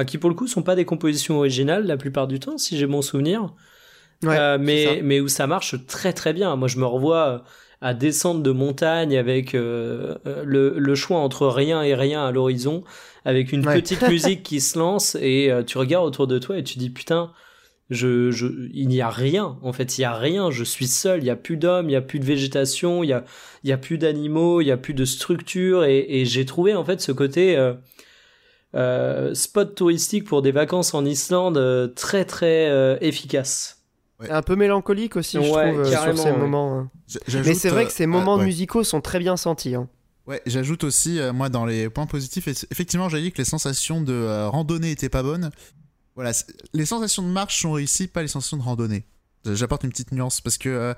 qui pour le coup sont pas des compositions originales la plupart du temps, si j'ai bon souvenir. Euh, mais, mais où ça marche très très bien. Moi, je me revois euh, à descendre de montagne avec euh, le, le, choix entre rien et rien à l'horizon, avec une petite musique qui se lance et tu regardes autour de toi et tu dis putain, je, je, il n'y a rien. En fait, il y a rien. Je suis seul. Il y a plus d'hommes, il y a plus de végétation, il y a, il y a plus d'animaux, il y a plus de structure et, et j'ai trouvé en fait ce côté euh, spot touristique pour des vacances en Islande euh, très très euh, efficace. Un peu mélancolique aussi, je trouve, sur ces moments. Hein. Mais c'est vrai que ces moments musicaux sont très bien sentis. Hein. Ouais, j'ajoute aussi, moi, dans les points positifs, effectivement, j'ai dit que les sensations de randonnée étaient pas bonnes. Voilà, les sensations de marche sont réussies, pas les sensations de randonnée. J'apporte une petite nuance parce que,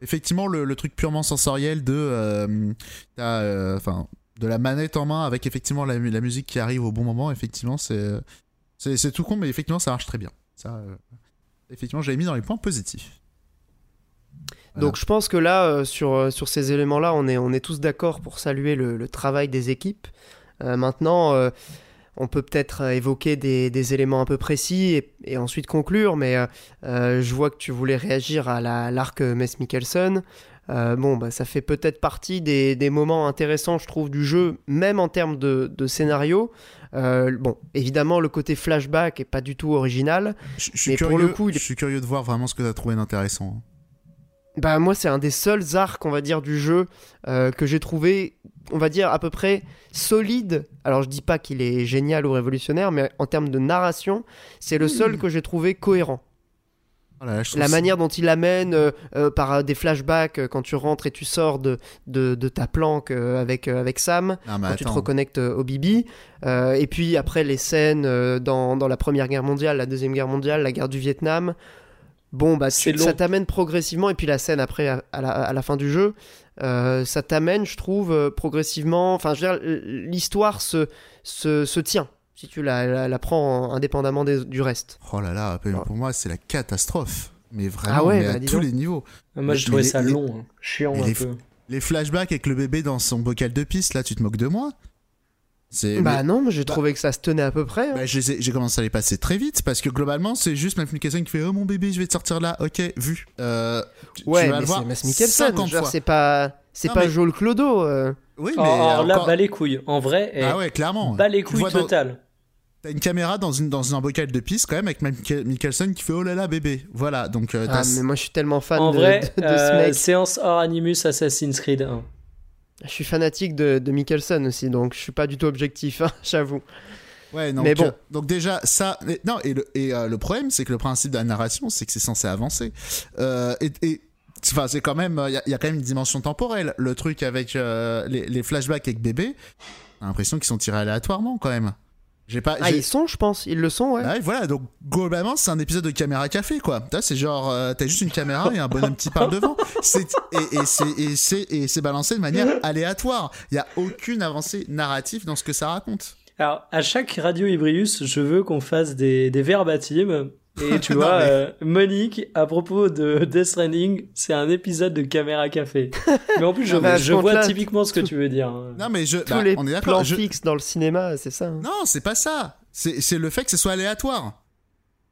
effectivement, le, truc purement sensoriel de. Enfin, de la manette en main avec effectivement la, musique qui arrive au bon moment, effectivement, c'est, c'est, tout con, mais effectivement, ça marche très bien. Ça, euh, effectivement, j'avais mis dans les points positifs. Donc je pense que là, euh, sur, euh, sur ces éléments-là, on est, on est tous d'accord pour saluer le, travail des équipes. maintenant, on peut peut-être évoquer des, éléments un peu précis et, ensuite conclure, mais je vois que tu voulais réagir à l'arc Mess Mikkelsen. Euh, bon, bah, ça fait peut-être partie des, moments intéressants, je trouve, du jeu, même en termes de, scénario. Euh, bon, évidemment, le côté flashback est pas du tout original. Je, suis curieux, pour le coup, je suis curieux de voir vraiment ce que tu as trouvé d'intéressant. bah moi c'est un des seuls arcs on va dire du jeu euh, que j'ai trouvé on va dire à peu près solide alors je dis pas qu'il est génial ou révolutionnaire mais en termes de narration c'est le seul que j'ai trouvé cohérent Oh là là, la manière dont il amène euh, euh, par euh, des flashbacks euh, quand tu rentres et tu sors de, de, de ta planque euh, avec, euh, avec Sam Ah, quand tu te reconnectes euh, au Bibi. Euh, et puis après les scènes euh, dans, dans la Première Guerre mondiale, la Deuxième Guerre mondiale, la guerre du Vietnam. Bon, bah, tu- ça t'amène progressivement. Et puis la scène après, à, à la, à la fin du jeu, euh, ça t'amène, je trouve, progressivement. Enfin, je veux dire, l'histoire se, se, se tient si tu la, la, la prends en- indépendamment des- du reste. Oh là là, pour moi, c'est la catastrophe. Mais vraiment, Ah ouais, mais bah, à tous donc. les niveaux. Ah, Moi, Mais- je trouvais mais ça les- long, hein. chiant un les- peu. Les flashbacks avec le bébé dans son bocal de pisse, là, tu te moques de moi C'est. Bah mais- non, mais j'ai bah- trouvé que ça se tenait à peu près. hein. Bah, j'ai commencé à les passer très vite parce que globalement c'est juste Matt Mikkelsen qui fait oh mon bébé je vais te sortir là ok vu euh, tu- ouais, tu vas mais le c'est voir Mads Mikkelsen. 50 je veux dire, fois C'est pas, c'est pas mais- Joel Clodo. euh. oui mais Alors, alors là, encore- bas les couilles. En vrai, eh, ah ouais clairement bas les couilles dans- total. T'as une caméra dans, une, dans un bocal de pisse quand même avec Mikkelsen qui fait oh là là bébé voilà donc euh, Ah, mais moi je suis tellement fan En de, vrai, de- de euh, ce mec. séance hors Animus Assassin's Creed 1. Je suis fanatique de, de Mikkelsen aussi, donc je suis pas du tout objectif, hein, j'avoue. ouais donc, mais bon. euh, donc déjà ça mais- non et, le, et euh, le problème c'est que le principe de la narration c'est que c'est censé avancer Euh, et, et Enfin, c'est quand même, il y, a- y a quand même une dimension temporelle. Le truc avec euh, les, les flashbacks avec bébé, j'ai l'impression qu'ils sont tirés aléatoirement quand même. J'ai pas. Ah, j'ai- ils sont, je pense, ils le sont, ouais. Ah ouais, voilà, donc globalement, c'est un épisode de caméra café, quoi. T'as, C'est genre, euh, t'as juste une caméra et un bonhomme qui parle devant. C'est, et, et, c'est, et, c'est, et c'est balancé de manière aléatoire. Il y a aucune avancée narrative dans ce que ça raconte. Alors, à chaque radio Ibrius, je veux qu'on fasse des, des verbatims. Et tu Non, vois, mais- euh, Monique, à propos de Death Stranding, c'est un épisode de caméra café. Mais en plus, je, Non, mais à je vois compte-là, typiquement ce que tu veux dire. hein. Non, mais je, Tous bah, les on est plans je- fixes dans le cinéma, c'est ça. hein. Non, c'est pas ça. C'est, le fait que ce soit aléatoire.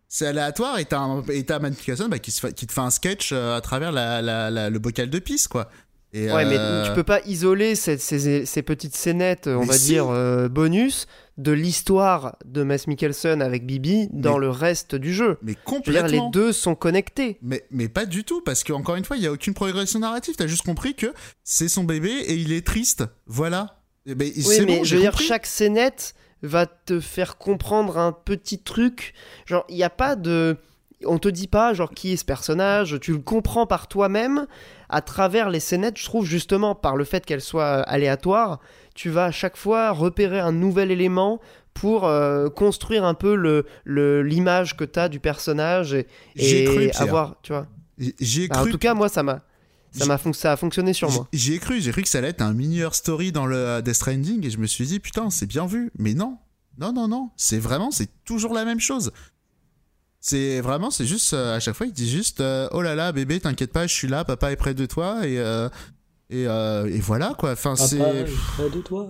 C'est aléatoire et t'as, un, et t'as Matt Mikkelsen, bah, qui, se fait- qui te fait un sketch euh, à travers la, la- la- le bocal de pisse, quoi. Et, Ouais, mais euh, tu peux pas isoler ces, ces- ces petites scénettes, on Mais va si. dire, euh, bonus de l'histoire de Mads Mikkelsen avec Bibi dans Mais- le reste du jeu. Mais Je veux dire, complètement. les deux sont connectés. Mais, mais pas du tout, parce qu'encore une fois, il n'y a aucune progression narrative. T'as juste compris que c'est son bébé et il est triste. Voilà. Eh ben, Oui, mais bon, je veux dire, chaque scénette va te faire comprendre un petit truc. Genre, il n'y a pas de. On te dit pas, genre, qui est ce personnage. Tu le comprends par toi-même à travers les scénettes. Je trouve justement, par le fait qu'elles soient euh, aléatoires, tu vas à chaque fois repérer un nouvel élément pour euh, construire un peu le- l'image que tu as du personnage et, et cru, avoir, tu vois. J'y ai Bah, en cru. tout cas, moi, ça m'a. Ça, m'a ça a fonctionné sur moi. J'y ai cru, j'ai cru que ça allait être un mini story dans le euh, Death Stranding et je me suis dit putain c'est bien vu, mais non, non non non, c'est vraiment c'est toujours la même chose. C'est vraiment c'est juste euh, à chaque fois il dit juste euh, oh là là bébé t'inquiète pas je suis là papa est près de toi et euh, et, euh, et voilà quoi. Enfin Papa c'est est près de toi.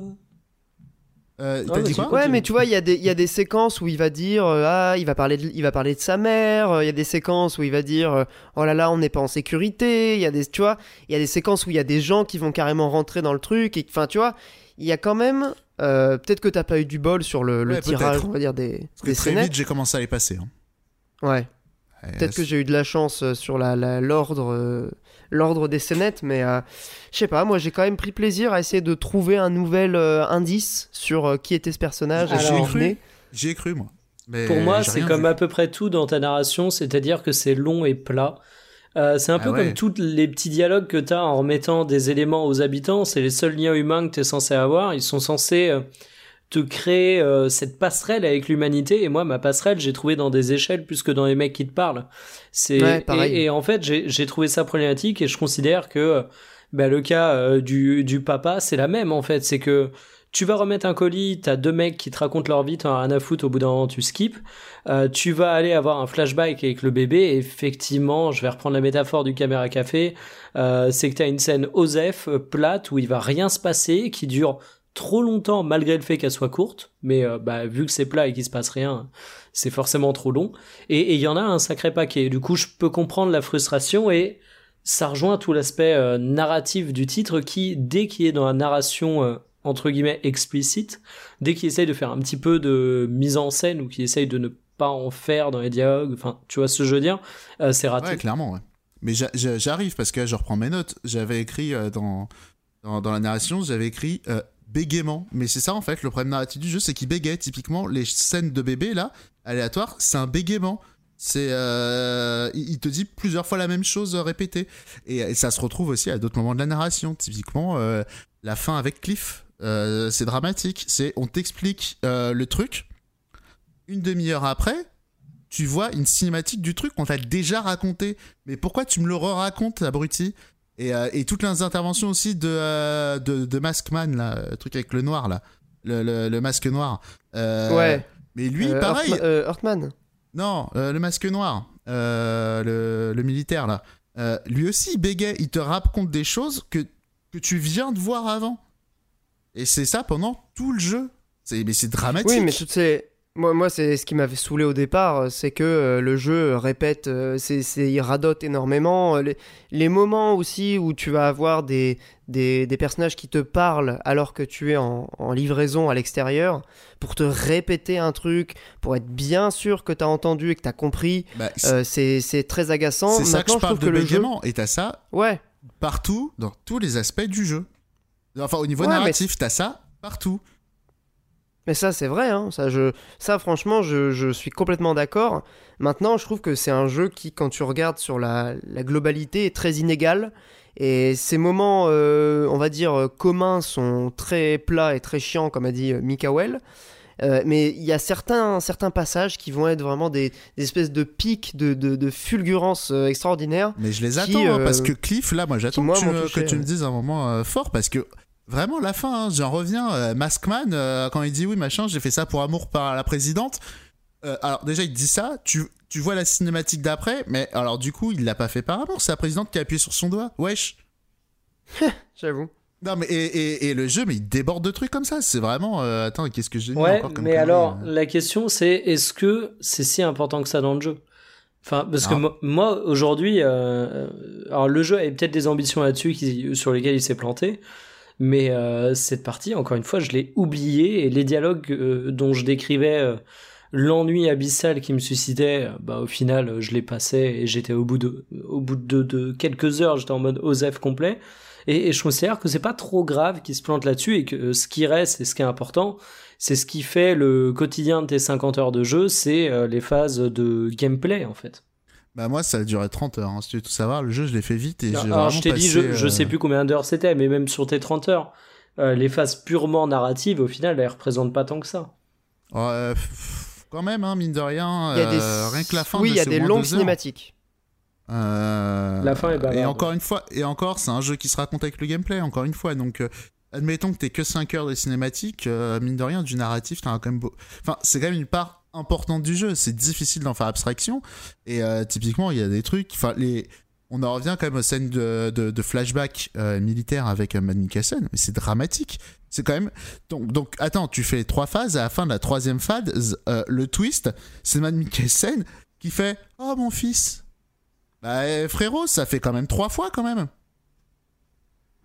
euh, Ah, t'as dit quoi. Ouais, mais tu vois, il y, a des- il y a des séquences où il va dire euh, ah, il va parler de, il va parler de sa mère. euh, Il y a des séquences où il va dire euh, oh là là, on n'est pas en sécurité. Il y a des, tu vois, il y a des séquences où il y a des gens qui vont carrément rentrer dans le truc. Et enfin, tu vois, il y a quand même euh, peut-être que t'as pas eu du bol sur le, le Ouais, tirage, on va dire des, Parce que des très scénettes. vite j'ai commencé à les passer. hein. Ouais. Peut-être que j'ai eu de la chance euh, sur la la- l'ordre euh, l'ordre des scénettes, mais euh, je sais pas. Moi, j'ai quand même pris plaisir à essayer de trouver un nouvel euh, indice sur euh, qui était ce personnage. J'ai cru. venait. J'y ai cru moi. Mais Pour moi, j'ai c'est comme vu. à peu près tout dans ta narration, c'est-à-dire que c'est long et plat. Euh, c'est un Ah peu ouais. comme tous les petits dialogues que tu as en remettant des éléments aux habitants. C'est les seuls liens humains que tu es censé avoir. Ils sont censés euh, te créer euh, cette passerelle avec l'humanité. Et moi, ma passerelle, j'ai trouvé dans des échelles plus que dans les mecs qui te parlent. C'est Ouais, et, et en fait, j'ai trouvé ça problématique et je considère que euh, bah, le cas euh, du, du papa, c'est la même en fait. C'est que tu vas remettre un colis, t'as deux mecs qui te racontent leur vie, t'en as rien à foutre, au bout d'un moment tu skips. Euh, tu vas aller avoir un flashback avec le bébé, effectivement, je vais reprendre la métaphore du caméra café, euh, c'est que t'as une scène Osef, euh, plate, où il va rien se passer, qui dure trop longtemps malgré le fait qu'elle soit courte, mais euh, bah, vu que c'est plat et qu'il se passe rien, c'est forcément trop long. Et il y en a un sacré paquet. Du coup, je peux comprendre la frustration et ça rejoint tout l'aspect euh, narratif du titre qui, dès qu'il est dans la narration euh, entre guillemets explicite, dès qu'il essaye de faire un petit peu de mise en scène ou qu'il essaye de ne pas en faire dans les dialogues, enfin, tu vois ce que je veux dire, c'est raté. Ouais, clairement, ouais. Mais j'arrive parce que je reprends mes notes. J'avais écrit dans, dans, la narration, j'avais écrit bégaiement. Mais c'est ça en fait, le problème narratif du jeu, c'est qu'il bégaye. Typiquement, les scènes de bébé là, aléatoires, c'est un bégaiement. C'est, euh, il te dit plusieurs fois la même chose répétée. Et, ça se retrouve aussi à d'autres moments de la narration. Typiquement, euh, la fin avec Cliff, euh, c'est dramatique. C'est, on t'explique le truc. Une demi-heure après, tu vois une cinématique du truc qu'on t'a déjà raconté. Mais pourquoi tu me le re-racontes, abruti? Et, toutes les interventions aussi de, de, de Maskman, là, le truc avec le noir, là. Le, le, masque noir. ouais. Mais lui, pareil. Heartman. Non, euh, le masque noir, euh, le, militaire là. Euh, lui aussi, il bégaye, il te raconte des choses que, que tu viens de voir avant. Et c'est ça pendant tout le jeu. Mais c'est dramatique. Oui, mais toutes ces, moi, moi c'est ce qui m'avait saoulé au départ, euh, c'est que euh, le jeu répète, euh, c'est, il radote énormément. Les, moments aussi où tu vas avoir des, des, personnages qui te parlent alors que tu es en, livraison à l'extérieur, pour te répéter un truc, pour être bien sûr que tu as entendu et que tu as compris, bah, c'est, très agaçant. C'est ça que je parle de le et t'as ça ouais. partout, dans tous les aspects du jeu. Enfin, au niveau narratif, t'as ça partout. Mais ça, c'est vrai, hein. ça, je, ça, franchement, je, je suis complètement d'accord. Maintenant, je trouve que c'est un jeu qui, quand tu regardes sur la, la globalité, est très inégal. Et ces moments, euh, on va dire, communs sont très plats et très chiants, comme a dit euh, Mikael. Euh, mais il y a certains, certains passages qui vont être vraiment des, espèces de pics de, de, de fulgurance extraordinaires. Mais je les attends, hein, parce que Cliff, là, moi j'attends que, tu, que tu me dises un moment fort, parce que Vraiment, la fin, hein, j'en reviens. Euh, Maskman, euh, quand il dit oui, machin, j'ai fait ça pour amour par la présidente. Euh, alors, déjà, il dit ça. Tu, tu vois la cinématique d'après, mais alors, du coup, il l'a pas fait par amour. C'est la présidente qui a appuyé sur son doigt. Wesh. J'avoue. Non, mais et, et, le jeu, mais il déborde de trucs comme ça. C'est vraiment. attends, qu'est-ce que j'ai mis encore comme Mais alors, la question, c'est est-ce que c'est si important que ça dans le jeu? Enfin, parce que moi, aujourd'hui, alors le jeu a peut-être des ambitions là-dessus sur lesquelles il s'est planté. Mais euh, cette partie, encore une fois, je l'ai oubliée et les dialogues euh, dont je décrivais euh, l'ennui abyssal qui me suscitait, bah, au final, je les passais et j'étais au bout de, quelques heures, j'étais en mode OSEF complet. Et, je considère que c'est pas trop grave qu'ils se plante là-dessus et que ce qui reste et ce qui est important, c'est ce qui fait le quotidien de tes 50 heures de jeu, c'est les phases de gameplay en fait. Bah moi ça a duré 30 heures, hein, si tu veux tout savoir, le jeu je l'ai fait vite et j'ai Alors je t'ai dit, je, je, sais plus combien d'heures c'était, mais même sur tes 30 heures, euh, les phases purement narratives, au final, elles représentent pas tant que ça. Ouais, quand même, hein, mine de rien, euh, rien que la fin Oui, il y a des longues cinématiques. Euh, la fin est bavarde. Et encore une fois, et encore, c'est un jeu qui se raconte avec le gameplay, encore une fois, donc... admettons que t'es que 5 heures de cinématique, mine de rien, du narratif, t'as quand même beau... Enfin, c'est quand même une part importante du jeu. C'est difficile d'en faire abstraction. Et euh, typiquement, il y a des trucs. Enfin, les. On en revient quand même aux scènes de, de, flashback euh, militaire avec euh, Mad Mikkelsen, mais c'est dramatique. C'est quand même. Donc, donc, attends, tu fais trois phases, à la fin de la troisième phase, le twist, c'est Mad Mikkelsen qui fait Oh mon fils Bah, frérot, ça fait quand même trois fois quand même.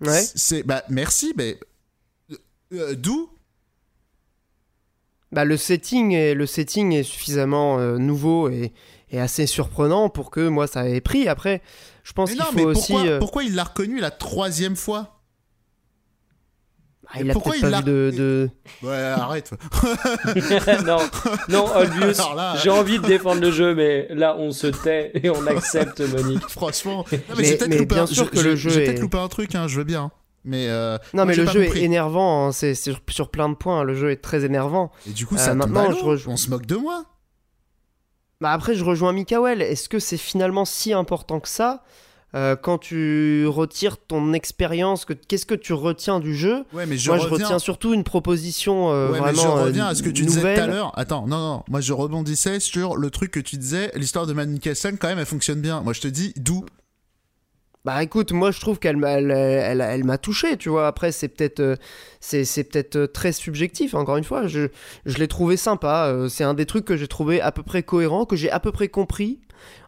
Ouais. C'est. Bah, merci, mais. D'où bah, le, setting est, le setting est suffisamment euh, nouveau et, assez surprenant pour que moi ça ait pris. Après, je pense qu'il faut aussi. Pourquoi, euh, pourquoi il l'a reconnu la troisième fois? Ah, il a pourquoi il pas vu de, de, Ouais, arrête. non, non, Olbius, j'ai envie de défendre le jeu, mais là, on se tait et on accepte Monique. Franchement, mais, mais, bien sûr que le jeu. J'ai peut-être loupé un truc, hein, je veux bien. Mais euh, non, mais le jeu est énervant, hein, c'est sur, plein de points, le jeu est très énervant. Et du coup, ça euh, maintenant, je on se moque de moi. Bah après, je rejoins Mikael. Est-ce que c'est finalement si important que ça euh, quand tu retires ton expérience, qu'est-ce que tu retiens du jeu? Ouais, mais je Moi, je retiens surtout une proposition ouais, vraiment. Mais je reviens à ce que tu disais tout à l'heure. Attends, non, non, moi je rebondissais sur le truc que tu disais. L'histoire de Man Mikkelsen, quand même, elle fonctionne bien. Moi, je te dis d'où bah écoute, moi je trouve qu'elle elle, m'a touché, tu vois. Après, c'est peut-être euh, c'est, peut-être euh, très subjectif, encore une fois. Je, je l'ai trouvé sympa. Euh, c'est un des trucs que j'ai trouvé à peu près cohérent, que j'ai à peu près compris.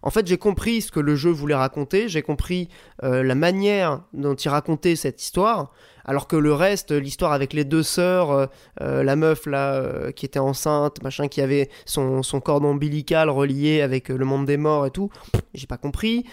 En fait, j'ai compris ce que le jeu voulait raconter, j'ai compris la manière dont il racontait cette histoire. Alors que le reste, l'histoire avec les deux sœurs, euh, euh, la meuf là euh, qui était enceinte, machin, qui avait son, son cordon ombilical relié avec le monde des morts et tout, j'ai pas compris.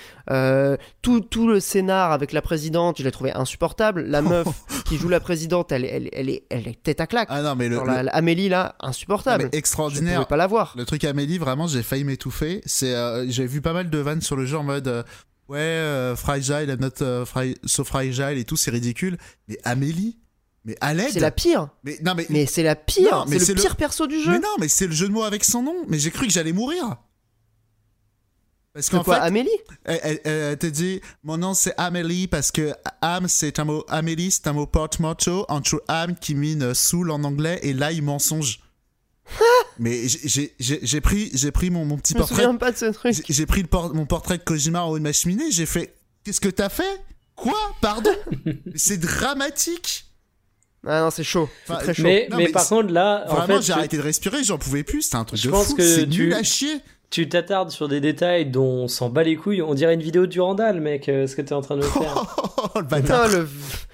Tout, tout le scénar avec la présidente, je l'ai trouvé insupportable. La meuf qui joue la présidente, elle, elle, elle, est, elle est tête à claque. Ah non, mais le, Genre, le- la- Amélie là, insupportable. mais Je extraordinaire. pouvais pas la voir. Le truc Amélie, vraiment, j'ai failli m'étouffer. C'est, j'ai vu pas mal de vannes sur le jeu en mode, ouais, euh, fragile, I'm not fri- so fragile et tout, c'est ridicule. Mais Amélie, mais à l'aide. C'est la pire. Mais non, mais, Mais c'est la pire. C'est le le- pire perso du jeu. mais non, mais c'est le jeu de mots avec son nom. Mais j'ai cru que j'allais mourir. Parce qu'en fait, Amélie? elle, elle- elle te dit, mon nom c'est Amélie parce que âme c'est un mot, Amélie c'est un mot porte-manteau entre âme qui mine soul en anglais et là il mensonge. Mais j'ai- j'ai j'ai- j'ai pris, j'ai pris mon, mon petit Je me portrait. souviens pas de ce truc. J'ai- pris le por- mon portrait de Kojima en haut de ma cheminée, j'ai fait Qu'est-ce que t'as fait? Quoi? Pardon? C'est dramatique. Ah non, c'est chaud. C'est Enfin, très chaud. Mais, Non, mais mais par c'est- contre, là, en Vraiment, fait, j'ai arrêté de respirer, j'en pouvais plus, c'était un truc Je de pense fou, que c'est tu- nul à chier tu t'attardes sur des détails dont on s'en bat les couilles. On dirait une vidéo du Randall, mec, euh, ce que t'es en train de faire. Oh, le bâtard Putain,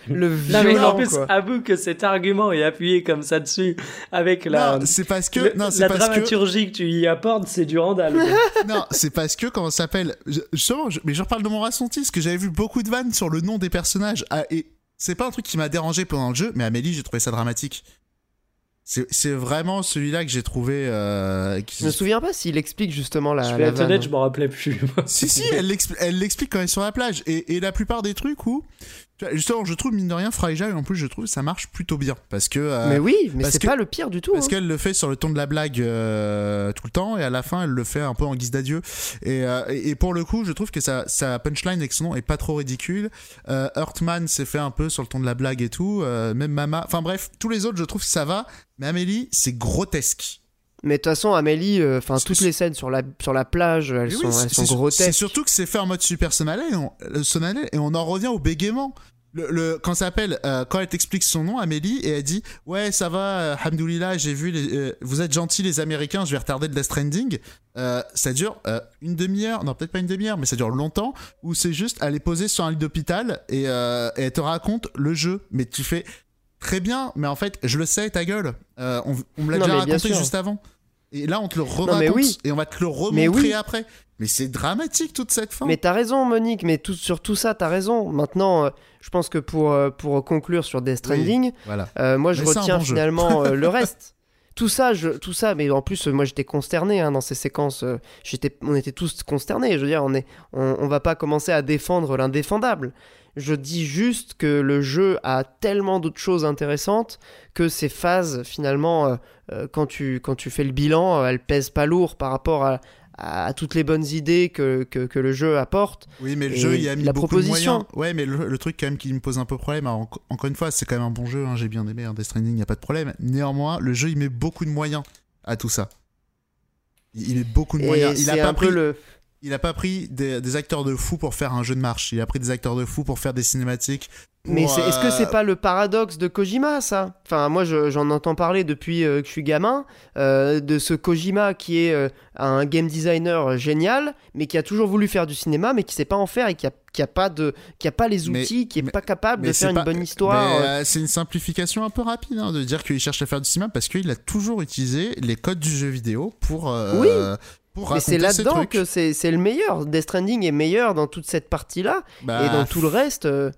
le, le Non, mais en plus, quoi. avoue que cet argument est appuyé comme ça dessus, avec la, Non, c'est parce que. le- non, c'est la parce dramaturgie que... tu y apportes, c'est du Randall. Non, c'est parce que, comment ça s'appelle Justement, je- mais je reparle de mon ressenti, parce que j'avais vu beaucoup de vannes sur le nom des personnages. Ah, et c'est pas un truc qui m'a dérangé pendant le jeu, mais Amélie, j'ai trouvé ça dramatique. C'est c'est vraiment celui-là que j'ai trouvé. euh, qui- Je me souviens pas s'il explique justement la. je la vais être honnête, je m'en rappelais plus. Si, si, elle l'expl- elle l'explique quand elle est sur la plage. Et, et la plupart des trucs où. Justement, je trouve, mine de rien, Fragile, en plus, je trouve ça marche plutôt bien. Parce que. euh, Mais oui, mais c'est pas le pire du tout. Parce hein. qu'elle le fait sur le ton de la blague euh, tout le temps et à la fin elle le fait un peu en guise d'adieu et, euh, et, et pour le coup je trouve que sa, sa punchline avec son nom est pas trop ridicule euh, Earthman s'est fait un peu sur le ton de la blague et tout euh, même Mama enfin bref tous les autres je trouve que ça va mais Amélie c'est grotesque Mais de toute façon, Amélie, euh, enfin toutes les scènes sur la sur la plage, elles sont elles sont c'est- C'est grotesques. surtout que c'est fait en mode super solennel et on, euh, solennel, et on en revient au bégaiement. Le, le- quand ça s'appelle, euh, quand elle t'explique son nom, Amélie, et elle dit Ouais, ça va, euh, Hamdoulillah, j'ai vu, les, euh, vous êtes gentils les Américains, je vais retarder le Death Stranding. Euh, ça dure euh, une demi-heure, non, peut-être pas une demi-heure, mais ça dure longtemps, où c'est juste, elle est posée sur un lit d'hôpital et, euh, et elle te raconte le jeu. Mais tu fais Très bien, mais en fait, je le sais, ta gueule. Euh, on, on me l'a déjà raconté juste avant. Et là, on te le raconte oui. et on va te le Mais remontrer oui. après. Mais c'est dramatique toute cette fin. Mais t'as raison, Monique, mais tout, sur tout ça, t'as raison. Maintenant, euh, je pense que pour, euh, pour conclure sur Death Stranding, Voilà. euh, moi je Mais retiens bon finalement le reste. Tout ça, je, tout ça, mais en plus, moi j'étais consterné hein, dans ces séquences. j'étais, on était tous consternés. Je veux dire, on, est, on, on va pas commencer à défendre l'indéfendable. Je dis juste que le jeu a tellement d'autres choses intéressantes que ces phases, finalement, euh, euh, quand, tu, quand tu fais le bilan, euh, elles pèsent pas lourd par rapport à, à toutes les bonnes idées que, que, que le jeu apporte. Oui, mais le jeu, il a mis la beaucoup proposition. de moyens. Ouais, mais le, le truc quand même qui me pose un peu problème, alors, encore une fois, c'est quand même un bon jeu, hein, j'ai bien aimé, hein, Death Stranding, il n'y a pas de problème. Néanmoins, le jeu, il met beaucoup de moyens à tout ça. Il, met beaucoup de Et moyens. Il a, pas pris, le. Il a pas pris des, des acteurs de fou pour faire un jeu de marche. Il a pris des acteurs de fou pour faire des cinématiques. Mais est-ce que euh, c'est pas le paradoxe de Kojima, ça? Enfin, moi, je- j'en entends parler depuis euh, que je suis gamin, euh, de ce Kojima qui est euh, un game designer génial, mais qui a toujours voulu faire du cinéma, mais qui sait pas en faire et qui a, qui a pas de, qui a pas les Mais- outils, qui est mais- pas capable de faire une bonne histoire. euh. euh, c'est une simplification un peu rapide hein, de dire qu'il cherche à faire du cinéma parce qu'il a toujours utilisé les codes du jeu vidéo pour, euh, Oui. Pour Mais c'est là-dedans que c'est le meilleur. Death Stranding est meilleur dans toute cette partie-là. Bah, et dans tout le reste. euh,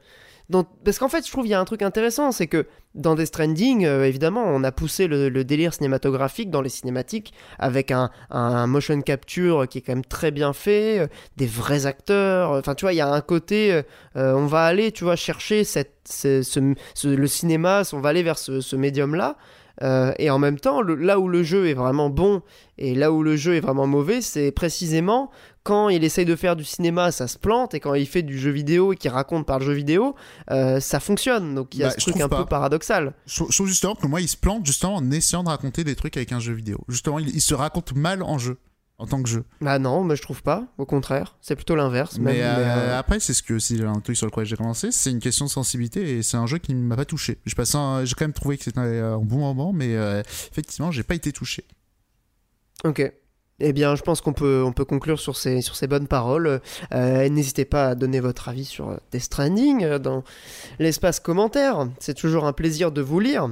dans- Parce qu'en fait, je trouve qu'il y a un truc intéressant, c'est que dans Death Stranding, euh, évidemment, on a poussé le, le délire cinématographique dans les cinématiques avec un, un motion capture qui est quand même très bien fait, euh, des vrais acteurs. Enfin, tu vois, il y a un côté, euh, on va aller, tu vois, chercher cette, ce, ce- ce- le cinéma, on va aller vers ce médium-là. Euh, et en même temps, le- là où le jeu est vraiment bon et là où le jeu est vraiment mauvais, c'est précisément quand il essaye de faire du cinéma, ça se plante, et quand il fait du jeu vidéo et qu'il raconte par le jeu vidéo, euh, ça fonctionne. Donc il y a Bah, ce truc un pas. peu paradoxal. Je trouve je trouve justement que moi, il se plante justement en essayant de raconter des trucs avec un jeu vidéo. Justement, il, il se raconte mal en jeu, en tant que jeu. Bah non, mais je trouve pas. Au contraire, c'est plutôt l'inverse. Mais, euh, mais, euh, après, c'est ce que si un truc sur lequel j'ai commencé, c'est une question de sensibilité et c'est un jeu qui ne m'a pas touché. J'ai passé, un- j'ai quand même trouvé que c'était un, bon moment, mais euh, effectivement, j'ai pas été touché. Ok. Eh bien, je pense qu'on peut, on peut conclure sur ces, sur ces bonnes paroles. Euh, N'hésitez pas à donner votre avis sur Death Stranding dans l'espace commentaire. C'est toujours un plaisir de vous lire.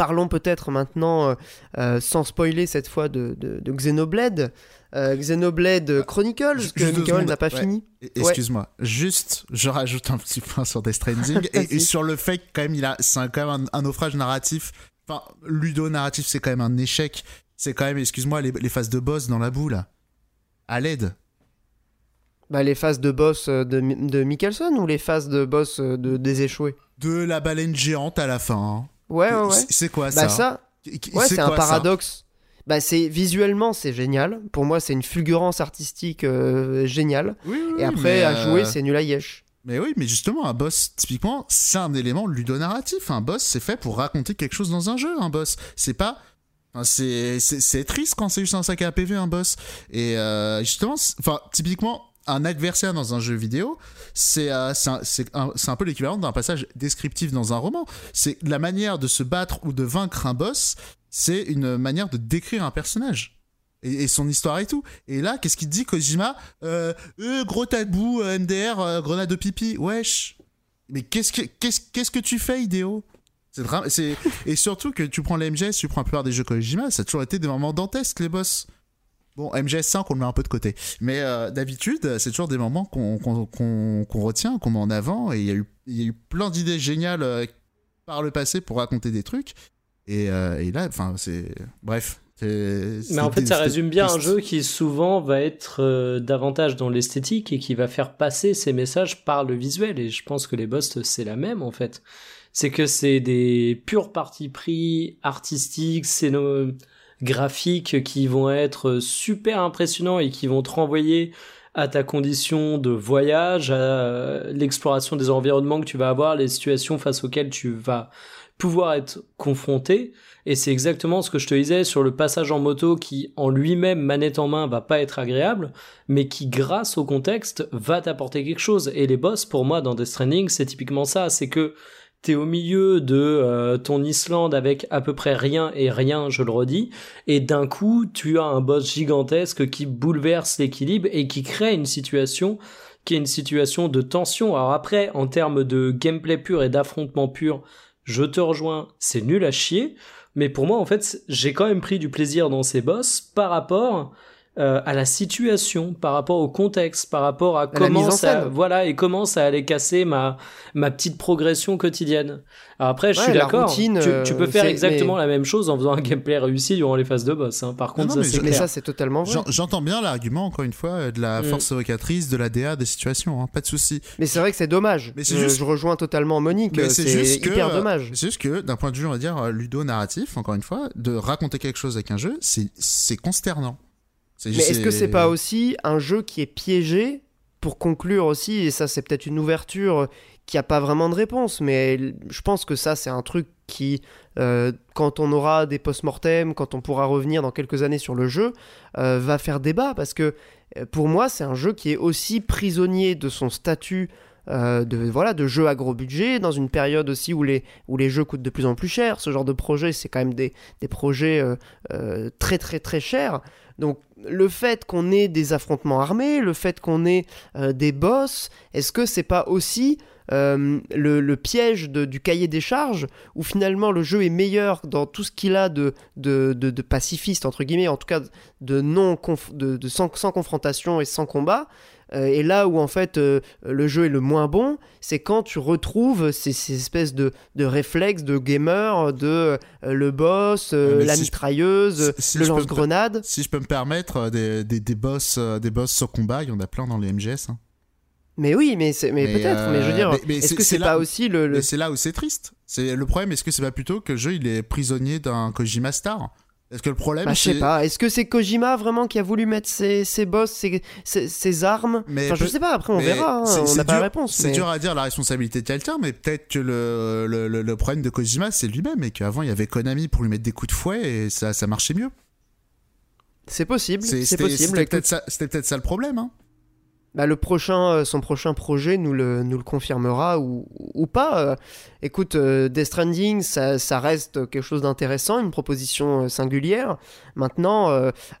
Parlons peut-être maintenant, euh, euh, sans spoiler cette fois, de, de, de Xenoblade. Euh, Xenoblade Chronicles, que Michael n'a pas ouais. fini. Excuse-moi, juste, je rajoute un petit point sur Death Stranding et, sur le fait que quand même il a, c'est quand même un, un naufrage narratif. Enfin, ludo-narratif, c'est quand même un échec. C'est quand même, excuse-moi, les, les phases de boss dans la boue là, à l'aide. Bah, les phases de boss euh, de, de Michelson ou les phases de boss de, des échoués? De la baleine géante à la fin. hein. Ouais, ouais, ouais. C'est- quoi Bah, ça ça, Qui- qui- Ouais, c'est un ça paradoxe. Bah, c'est visuellement c'est génial. Pour moi, c'est une fulgurance artistique euh, géniale. Oui, oui, Et après, à euh, jouer, c'est nul à yesh. Mais oui, mais justement, un boss, typiquement, c'est un élément ludonarratif. Un boss, c'est fait pour raconter quelque chose dans un jeu, un boss. C'est pas. c'est triste quand c'est juste un sac à PV, un boss. Et euh, justement, enfin, typiquement, un adversaire dans un jeu vidéo, c'est euh, un, un- peu l'équivalent d'un passage descriptif dans un roman. C'est la manière de se battre ou de vaincre un boss, c'est une manière de décrire un personnage. Et, son histoire et tout. Et là, qu'est-ce qu'il dit, Kojima? Euh, euh, Gros tabou, euh, MDR, euh, grenade de pipi. Wesh. Mais qu'est-ce que, qu'est-ce, que tu fais, Idéo? C'est. Et surtout que tu prends les tu prends la plupart des jeux Kojima, ça a toujours été des moments dantesques, les boss. Bon, MGS 5, on le met un peu de côté. Mais euh, d'habitude, c'est toujours des moments qu'on, retient, qu'on met en avant. Et il y, a eu- il y a eu plein d'idées géniales euh, par le passé pour raconter des trucs. Et, euh, et là, enfin, c'est. Bref. Mais en fait, ça résume bien un jeu qui souvent va être davantage dans l'esthétique et qui va faire passer ses messages par le visuel. Et je pense que les boss, c'est la même en fait. C'est que c'est des purs partis pris artistiques, scénographiques qui vont être super impressionnants et qui vont te renvoyer à ta condition de voyage, à l'exploration des environnements que tu vas avoir, les situations face auxquelles tu vas pouvoir être confronté. Et c'est exactement ce que je te disais sur le passage en moto qui, en lui-même, manette en main, va pas être agréable, mais qui, grâce au contexte, va t'apporter quelque chose. Et les boss, pour moi, dans Death Stranding, c'est typiquement ça. C'est que t'es au milieu de euh, ton Islande avec à peu près rien et rien, je le redis, et d'un coup, tu as un boss gigantesque qui bouleverse l'équilibre et qui crée une situation qui est une situation de tension. Alors après, en termes de gameplay pur et d'affrontement pur, je te rejoins, c'est nul à chier. Mais pour moi, en fait, j'ai quand même pris du plaisir dans ces boss par rapport euh, à la situation, par rapport au contexte, par rapport à comment ça, voilà, et comment ça allait casser ma ma petite progression quotidienne. Alors après, je Ouais, suis d'accord. Tu, euh, tu peux faire c'est- exactement mais- la même chose en faisant un gameplay réussi durant les phases de boss. hein. Par contre, non, ça mais ça, c'est totalement vrai. J'en- J'entends bien l'argument, encore une fois, euh, de la Mm. force évocatrice, de la DA, des situations, hein, pas de souci. Mais c'est vrai que c'est dommage. Mais juste- je rejoins totalement Monique. Mais C'est que, hyper euh, dommage. C'est juste que, d'un point de vue, on va dire, euh, ludo-narratif, encore une fois, de raconter quelque chose avec un jeu, c'est c'est consternant. C'est Mais est-ce que c'est pas aussi un jeu qui est piégé pour conclure aussi Et ça, c'est peut-être une ouverture qui a pas vraiment de réponse. Mais je pense que ça, c'est un truc qui, euh, quand on aura des post-mortem, quand on pourra revenir dans quelques années sur le jeu, euh, va faire débat. Parce que euh, pour moi, c'est un jeu qui est aussi prisonnier de son statut. euh, de voilà de jeu à gros budget dans une période aussi où les où les jeux coûtent de plus en plus cher ce genre de projet c'est quand même des, des projets euh, euh, très très très chers donc le fait qu'on ait des affrontements armés, le fait qu'on ait euh, des boss, est-ce que c'est pas aussi euh, le, piège du cahier des charges où finalement le jeu est meilleur dans tout ce qu'il a de, pacifiste entre guillemets, en tout cas de non de, sans confrontation et sans combat. Euh, et là où en fait euh, le jeu est le moins bon, c'est quand tu retrouves ces, ces espèces de, de réflexes de gamer, de euh, le boss, mais la si mitrailleuse, si- si le lance-grenade. Si je peux me permettre, des, des, des boss, des boss sur combat, il y en a plein dans les MGS. hein. Mais oui, mais, mais, Mais, peut-être. mais je veux dire, est-ce que c'est pas où- aussi le, le- c'est là où c'est triste. C'est le problème. Est-ce que c'est pas plutôt que le jeu il est prisonnier d'un Kojima Star? Est-ce que le problème Bah, je sais pas. Est-ce que c'est Kojima vraiment qui a voulu mettre ses, ses boss, ses, ses, ses armes Mais Enfin, je peut- sais pas. Après, on verra. hein, on n'a pas la réponse. C'est mais- dur à dire la responsabilité de quelqu'un, mais peut-être que le, le, le- le problème de Kojima c'est lui-même et qu'avant il y avait Konami pour lui mettre des coups de fouet et ça, ça marchait mieux. C'est possible. C'est c'était- possible. C'était écoute. peut-être ça, c'était peut-être ça le problème. Hein. Bah, le prochain, euh, son prochain projet nous le, nous le confirmera ou, ou pas. Euh. écoute, euh, Death Stranding, ça, ça reste quelque chose d'intéressant, une proposition singulière. Maintenant,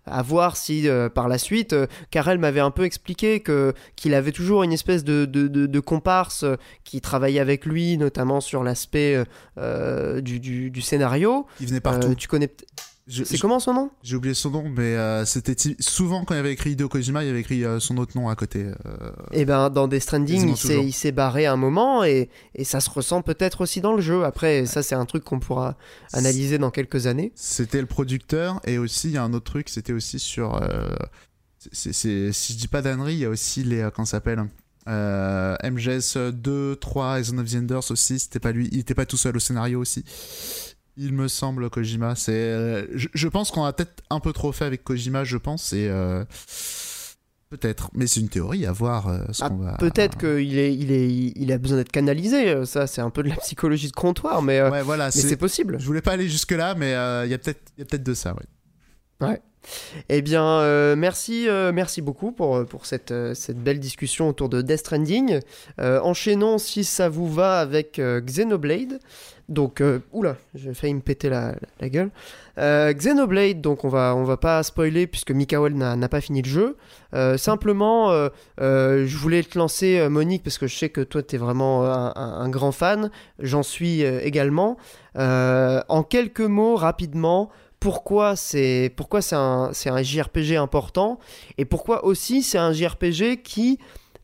à voir si par la suite, Karel m'avait un peu expliqué que qu'il avait toujours une espèce de, de, de, comparse qui travaillait avec lui, notamment sur l'aspect du, du, du, scénario. Il venait partout. tu connais c'est comment son nom? J'ai oublié son nom, mais euh, c'était souvent quand il avait écrit Hideo Kojima, il avait écrit euh, son autre nom à côté. et euh, eh ben dans Death Stranding, il s'est barré un moment et, et ça se ressent peut-être aussi dans le jeu. Après, ça c'est un truc qu'on pourra analyser dans quelques années. C'était le producteur et aussi il y a un autre truc, c'était aussi sur. c'est si je dis pas d'annerie, il y a aussi les comment s'appelle MGS 2, 3 et Zone of the Enders aussi. C'était pas lui, il était pas tout seul au scénario aussi. Il me semble Kojima, c'est. Euh, je, pense qu'on a peut-être un peu trop fait avec Kojima, je pense, et euh, peut-être, mais c'est une théorie à voir. Euh, ah, peut-être qu'il est, il est, il a besoin d'être canalisé. Ça, c'est un peu de la psychologie de comptoir, mais, voilà, c'est possible. Je voulais pas aller jusque là, mais il y a peut-être, peut-être de ça, ouais. Ouais. Eh bien, merci, merci beaucoup pour, pour cette, cette belle discussion autour de Death Stranding. enchaînons, si ça vous va, avec Xenoblade. Donc, euh, oula, j'ai failli me péter la, gueule. Euh, Xenoblade, donc on va, on va pas spoiler puisque Mikael n'a pas fini le jeu. Euh, simplement, je voulais te lancer, Monique, parce que je sais que toi, tu es vraiment un, grand fan. J'en suis également. en quelques mots, rapidement, pourquoi c'est pourquoi c'est un, un JRPG important et pourquoi aussi c'est un JRPG qui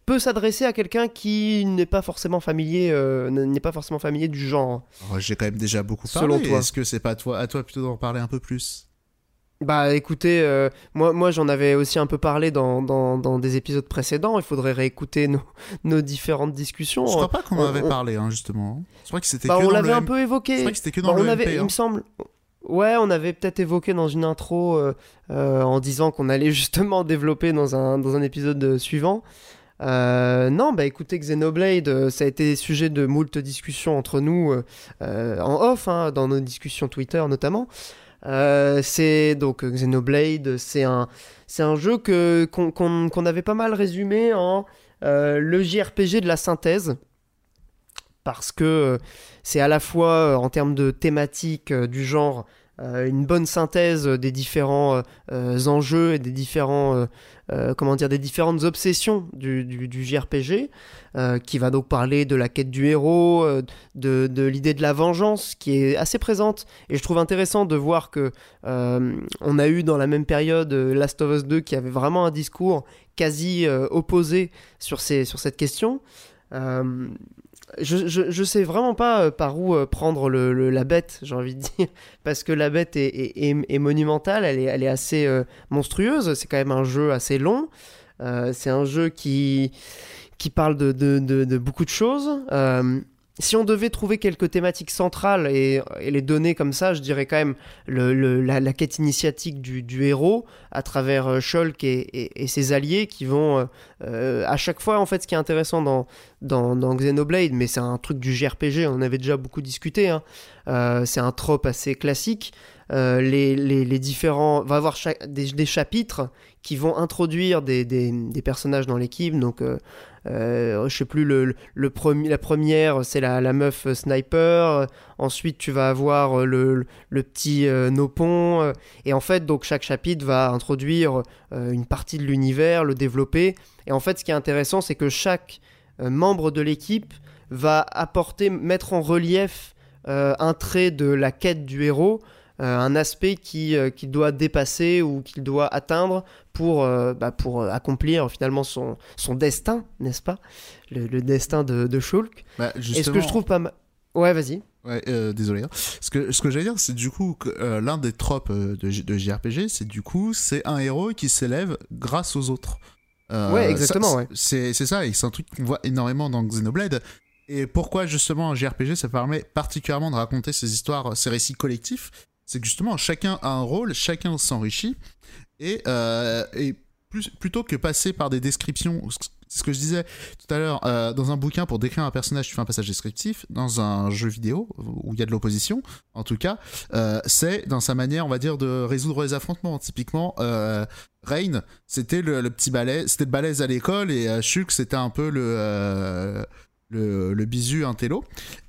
peut s'adresser à quelqu'un qui n'est pas forcément familier, euh, n'est pas forcément familier du genre. Oh, j'ai quand même déjà beaucoup parlé. Selon toi, est-ce que c'est pas à toi, à toi plutôt d'en parler un peu plus? Bah écoutez, euh, moi, moi j'en avais aussi un peu parlé dans, dans, dans, des épisodes précédents, il faudrait réécouter nos, nos différentes discussions. Je crois pas qu'on en avait parlé, hein, justement. Je crois que c'était bah, On l'avait un peu évoqué. Je crois que c'était que dans bah, le on avait, Il me hein. semble... Ouais, on avait peut-être évoqué dans une intro euh, en disant qu'on allait justement développer dans un, dans un épisode suivant. Euh, non, bah écoutez, Xenoblade, euh, ça a été sujet de moult discussions entre nous euh, en off, hein, dans nos discussions Twitter notamment. c'est donc Xenoblade, c'est un, c'est un jeu que, qu'on, avait pas mal résumé en le JRPG de la synthèse. Parce que c'est à la fois en termes de thématique du genre une bonne synthèse des différents enjeux et des différents euh, comment dire, des différentes obsessions du, du, JRPG, euh, qui va donc parler de la quête du héros, euh, de, de l'idée de la vengeance, qui est assez présente. Et je trouve intéressant de voir que on a eu dans la même période Last of Us 2 qui avait vraiment un discours quasi opposé sur, ces, sur cette question je, sais vraiment pas euh, par où euh, prendre le, la bête, j'ai envie de dire, parce que la bête est, monumentale, elle est, assez euh, monstrueuse, c'est quand même un jeu assez long, c'est un jeu qui, qui parle de, beaucoup de choses si on devait trouver quelques thématiques centrales et, les donner comme ça, je dirais quand même la, quête initiatique du, héros à travers euh, Shulk et, ses alliés qui vont euh, euh, à chaque fois en fait ce qui est intéressant dans, Xenoblade, mais c'est un truc du JRPG, on en avait déjà beaucoup discuté, hein. c'est un trope assez classique. les, les, différents va avoir des, chapitres qui vont introduire des, personnages dans l'équipe donc je sais plus, le, le, premier, la première, c'est la, la, meuf sniper. Ensuite, tu vas avoir le, le petit euh, Nopon. Et en fait, donc chaque chapitre va introduire euh, une partie de l'univers, le développer. Et en fait, ce qui est intéressant, c'est que chaque membre de l'équipe va apporter, mettre en relief un trait de la quête du héros euh, un aspect euh, qu'il doit dépasser ou qu'il doit atteindre pour, euh, bah, pour accomplir finalement son, son destin, n'est-ce pas? Le, destin de, de Shulk. Bah, Et ce que je trouve pas mal... Ouais, vas-y. Ouais, désolé. Hein. Ce que, ce que j'allais dire, c'est du coup que l'un des tropes de, de JRPG, c'est du coup, c'est un héros qui s'élève grâce aux autres. ouais, exactement. ouais. C'est ça, et c'est un truc qu'on voit énormément dans Xenoblade. Et pourquoi justement un JRPG, ça permet particulièrement de raconter ces histoires, ces récits collectifs, c'est que justement chacun a un rôle, chacun s'enrichit et, euh, et plutôt que passer par des descriptions C'est ce que je disais tout à l'heure. euh, dans un bouquin, pour décrire un personnage, tu fais un passage descriptif. Dans un jeu vidéo, où il y a de l'opposition, en tout cas, euh, c'est dans sa manière, on va dire, de résoudre les affrontements. Typiquement, euh, Rain, c'était le, le petit balai, c'était le balèze à l'école, et euh, Shulk, c'était un peu le, euh, le, le bisu intello.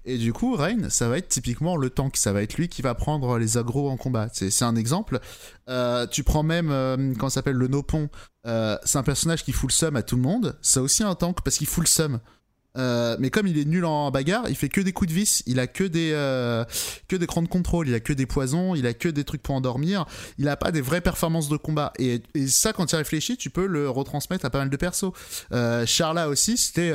Et du coup, Rain, ça va être typiquement le tank. Ça va être lui qui va prendre les agros en combat. C'est un exemple. Euh, tu prends même, euh, ça s'appelle, le Nopon. Euh, c'est un personnage qui fout le seum à tout le monde. C'est aussi un tank parce qu'il fout le seum. Euh, mais comme il est nul en bagarre, il fait que des coups de vis, il a que des que des crans de contrôle, il a que des poisons, il a que des trucs pour endormir, il a pas des vraies performances de combat. Et, et ça, quand tu y réfléchis, tu peux le retransmettre à pas mal de persos. Charla aussi, c'était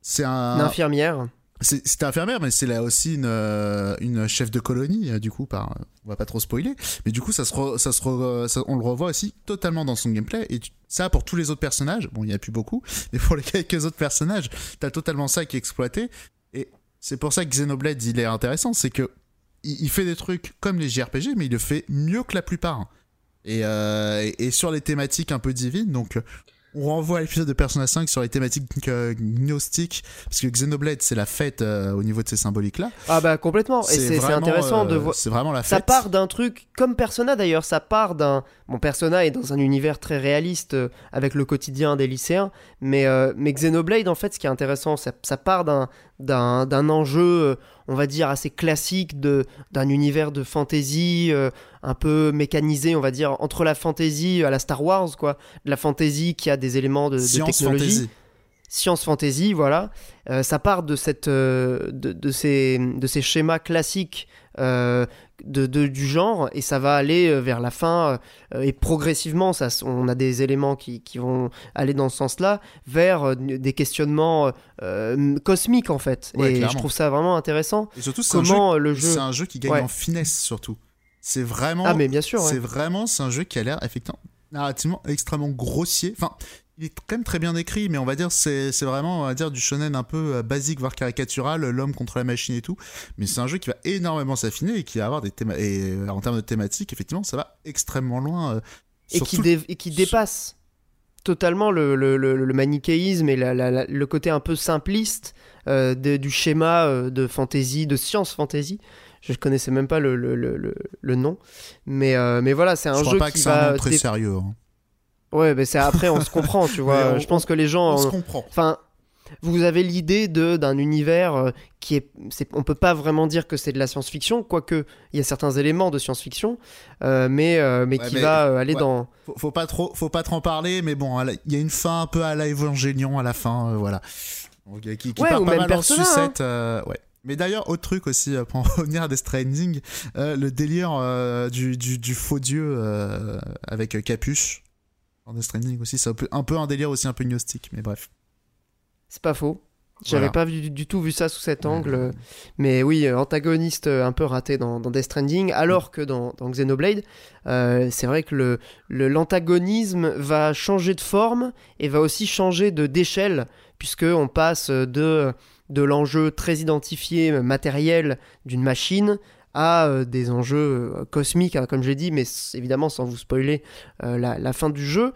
c'est un Une infirmière. c'est- infirmière, mais c'est là aussi une, euh, une chef de colonie, euh, du coup, par, on va pas trop spoiler, mais du coup, ça se re- ça se re- ça- on le revoit aussi totalement dans son gameplay, et tu- ça, pour tous les autres personnages, bon, il n'y a plus beaucoup, mais pour les quelques autres personnages, t'as totalement ça qui est exploité, et c'est pour ça que Xenoblade, il est intéressant, c'est que il, il fait des trucs comme les JRPG, mais il le fait mieux que la plupart. Et, euh, et, et sur les thématiques un peu divines, donc on renvoie à l'épisode de Persona 5 sur les thématiques euh, gnostiques, parce que Xenoblade, c'est la fête euh, au niveau de ces symboliques-là. Ah bah complètement. Et c'est intéressant de euh, voir. C'est vraiment la Ça fête. part d'un truc comme Persona d'ailleurs, ça part d'un. Bon, Persona est dans un univers très réaliste avec le quotidien des lycéens, mais, mais Xenoblade en fait, ce qui est intéressant, ça, ça part d'un d'un d'un enjeu, on va dire assez classique de d'un univers de fantasy euh, un peu mécanisé, on va dire entre la fantasy à la Star Wars quoi, de la fantasy qui a des éléments de, de Science technologie fantasy. science fantasy, voilà. Euh, ça part de, cette, euh, de, de ces, de ces schémas classiques euh, de, de- du genre et ça va aller euh, vers la fin euh, et progressivement, ça, on a des éléments qui, qui vont aller dans ce sens-là, vers euh, des questionnements cosmiques en fait. Ouais, et clairement. je trouve ça vraiment intéressant. Et surtout, c'est un, jeu, Comment le jeu. c'est un jeu qui gagne Ouais. en finesse, surtout. C'est vraiment. Ah, mais bien sûr, ouais. C'est vraiment, c'est un jeu qui a l'air, effectivement, narrativement extrêmement grossier. Enfin, il est quand même très bien écrit, mais on va dire, c'est c'est vraiment, on va dire, du shonen un peu euh, basique, voire caricatural, l'homme contre la machine et tout. Mais c'est un jeu qui va énormément s'affiner et qui va avoir des thèmes. Et euh, en termes de thématiques, effectivement, ça va extrêmement loin. euh, et qui, et dépasse totalement le, le, manichéisme et la- la- la- le côté un peu simpliste euh, de- du schéma euh, de fantasy, de science fantasy. Je connaissais même pas le, le, nom, mais, euh, mais voilà, c'est un Je crois jeu pas qui que va. un nom très sérieux. hein. Ouais, mais c'est après on se comprend, tu vois. On- Je pense que les gens, On se euh, comprend. enfin, vous avez l'idée d'un univers euh, qui est, c'est, on peut pas vraiment dire que c'est de la science-fiction, quoique il y a certains éléments de science-fiction, euh, mais euh, mais Ouais, qui mais- va euh, aller ouais. dans Faut, faut pas trop, faut pas trop en parler, mais bon, la- il y a une fin un peu à la Evangelion à la fin, voilà. Donc, qui, qui Ouais, part ou pas même mal Persona, en sucette, ouais. Mais d'ailleurs, autre truc aussi, pour en revenir à Death Stranding, euh, le délire euh, du, du, du faux dieu euh, avec capuche. En Death Stranding aussi, c'est un peu, un peu un délire aussi un peu gnostique, mais bref. C'est pas faux. J'avais Voilà. pas vu, du, tout vu ça sous cet angle. euh, Mais oui, euh, antagoniste euh, un peu raté dans, dans Death Stranding, alors que dans, dans Xenoblade, euh, c'est vrai que le- le- l'antagonisme va changer de forme et va aussi changer de d'échelle, puisque on passe de, de l'enjeu très identifié, matériel d'une machine, à euh, des enjeux euh, cosmiques, hein, comme j'ai dit, mais évidemment sans vous spoiler euh, la, fin du jeu.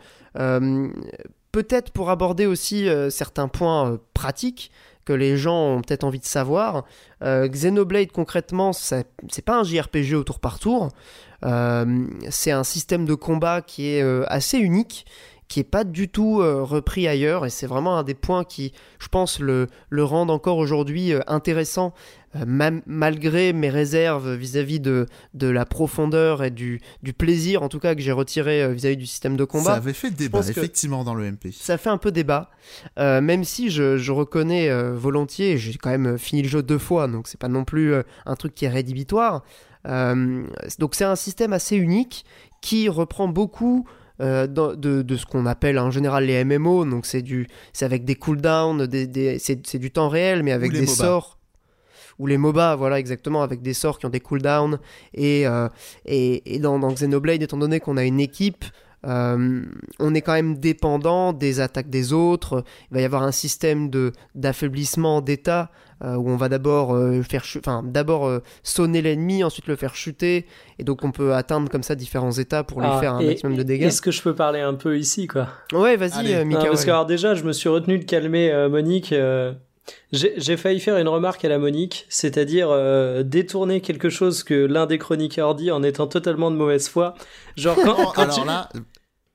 Peut-être pour aborder aussi certains points pratiques que les gens ont peut-être envie de savoir. Xenoblade concrètement, c'est pas un JRPG au tour par tour. C'est un système de combat qui est assez unique, qui est pas du tout euh, repris ailleurs, et c'est vraiment un des points qui, je pense, le, le rendent encore aujourd'hui euh, intéressant, euh, ma- malgré mes réserves vis-à-vis de, de la profondeur et du, du plaisir, en tout cas, que j'ai retiré vis-à-vis du système de combat Ça avait fait débat, effectivement, dans le MP. ça fait un peu débat, euh, même si je, je reconnais euh, volontiers, j'ai quand même fini le jeu deux fois, donc c'est pas non plus un truc qui est rédhibitoire. Euh, donc c'est un système assez unique qui reprend beaucoup euh, de, de ce qu'on appelle en général les MMO, donc c'est du, c'est avec des cooldowns, des, des- c'est, du temps réel, mais avec des MOBA. sorts. Ou les MOBA, voilà exactement, avec des sorts qui ont des cooldowns. Et, euh, et, et dans, dans Xenoblade, étant donné qu'on a une équipe, on est quand même dépendant des attaques des autres. Il va y avoir un système de d'affaiblissement d'état euh, où on va d'abord euh, faire enfin d'abord euh, sonner l'ennemi, ensuite le faire chuter, et donc on peut atteindre comme ça différents états pour lui ah, faire un maximum de dégâts. Est-ce que je peux parler un peu ici, quoi? Ouais, vas-y, Mika. parce que alors déjà, je me suis retenu de calmer Monique. J'ai failli faire une remarque à la Monique, c'est-à-dire détourner quelque chose que l'un des chroniqueurs dit en étant totalement de mauvaise foi. Genre quand, alors là,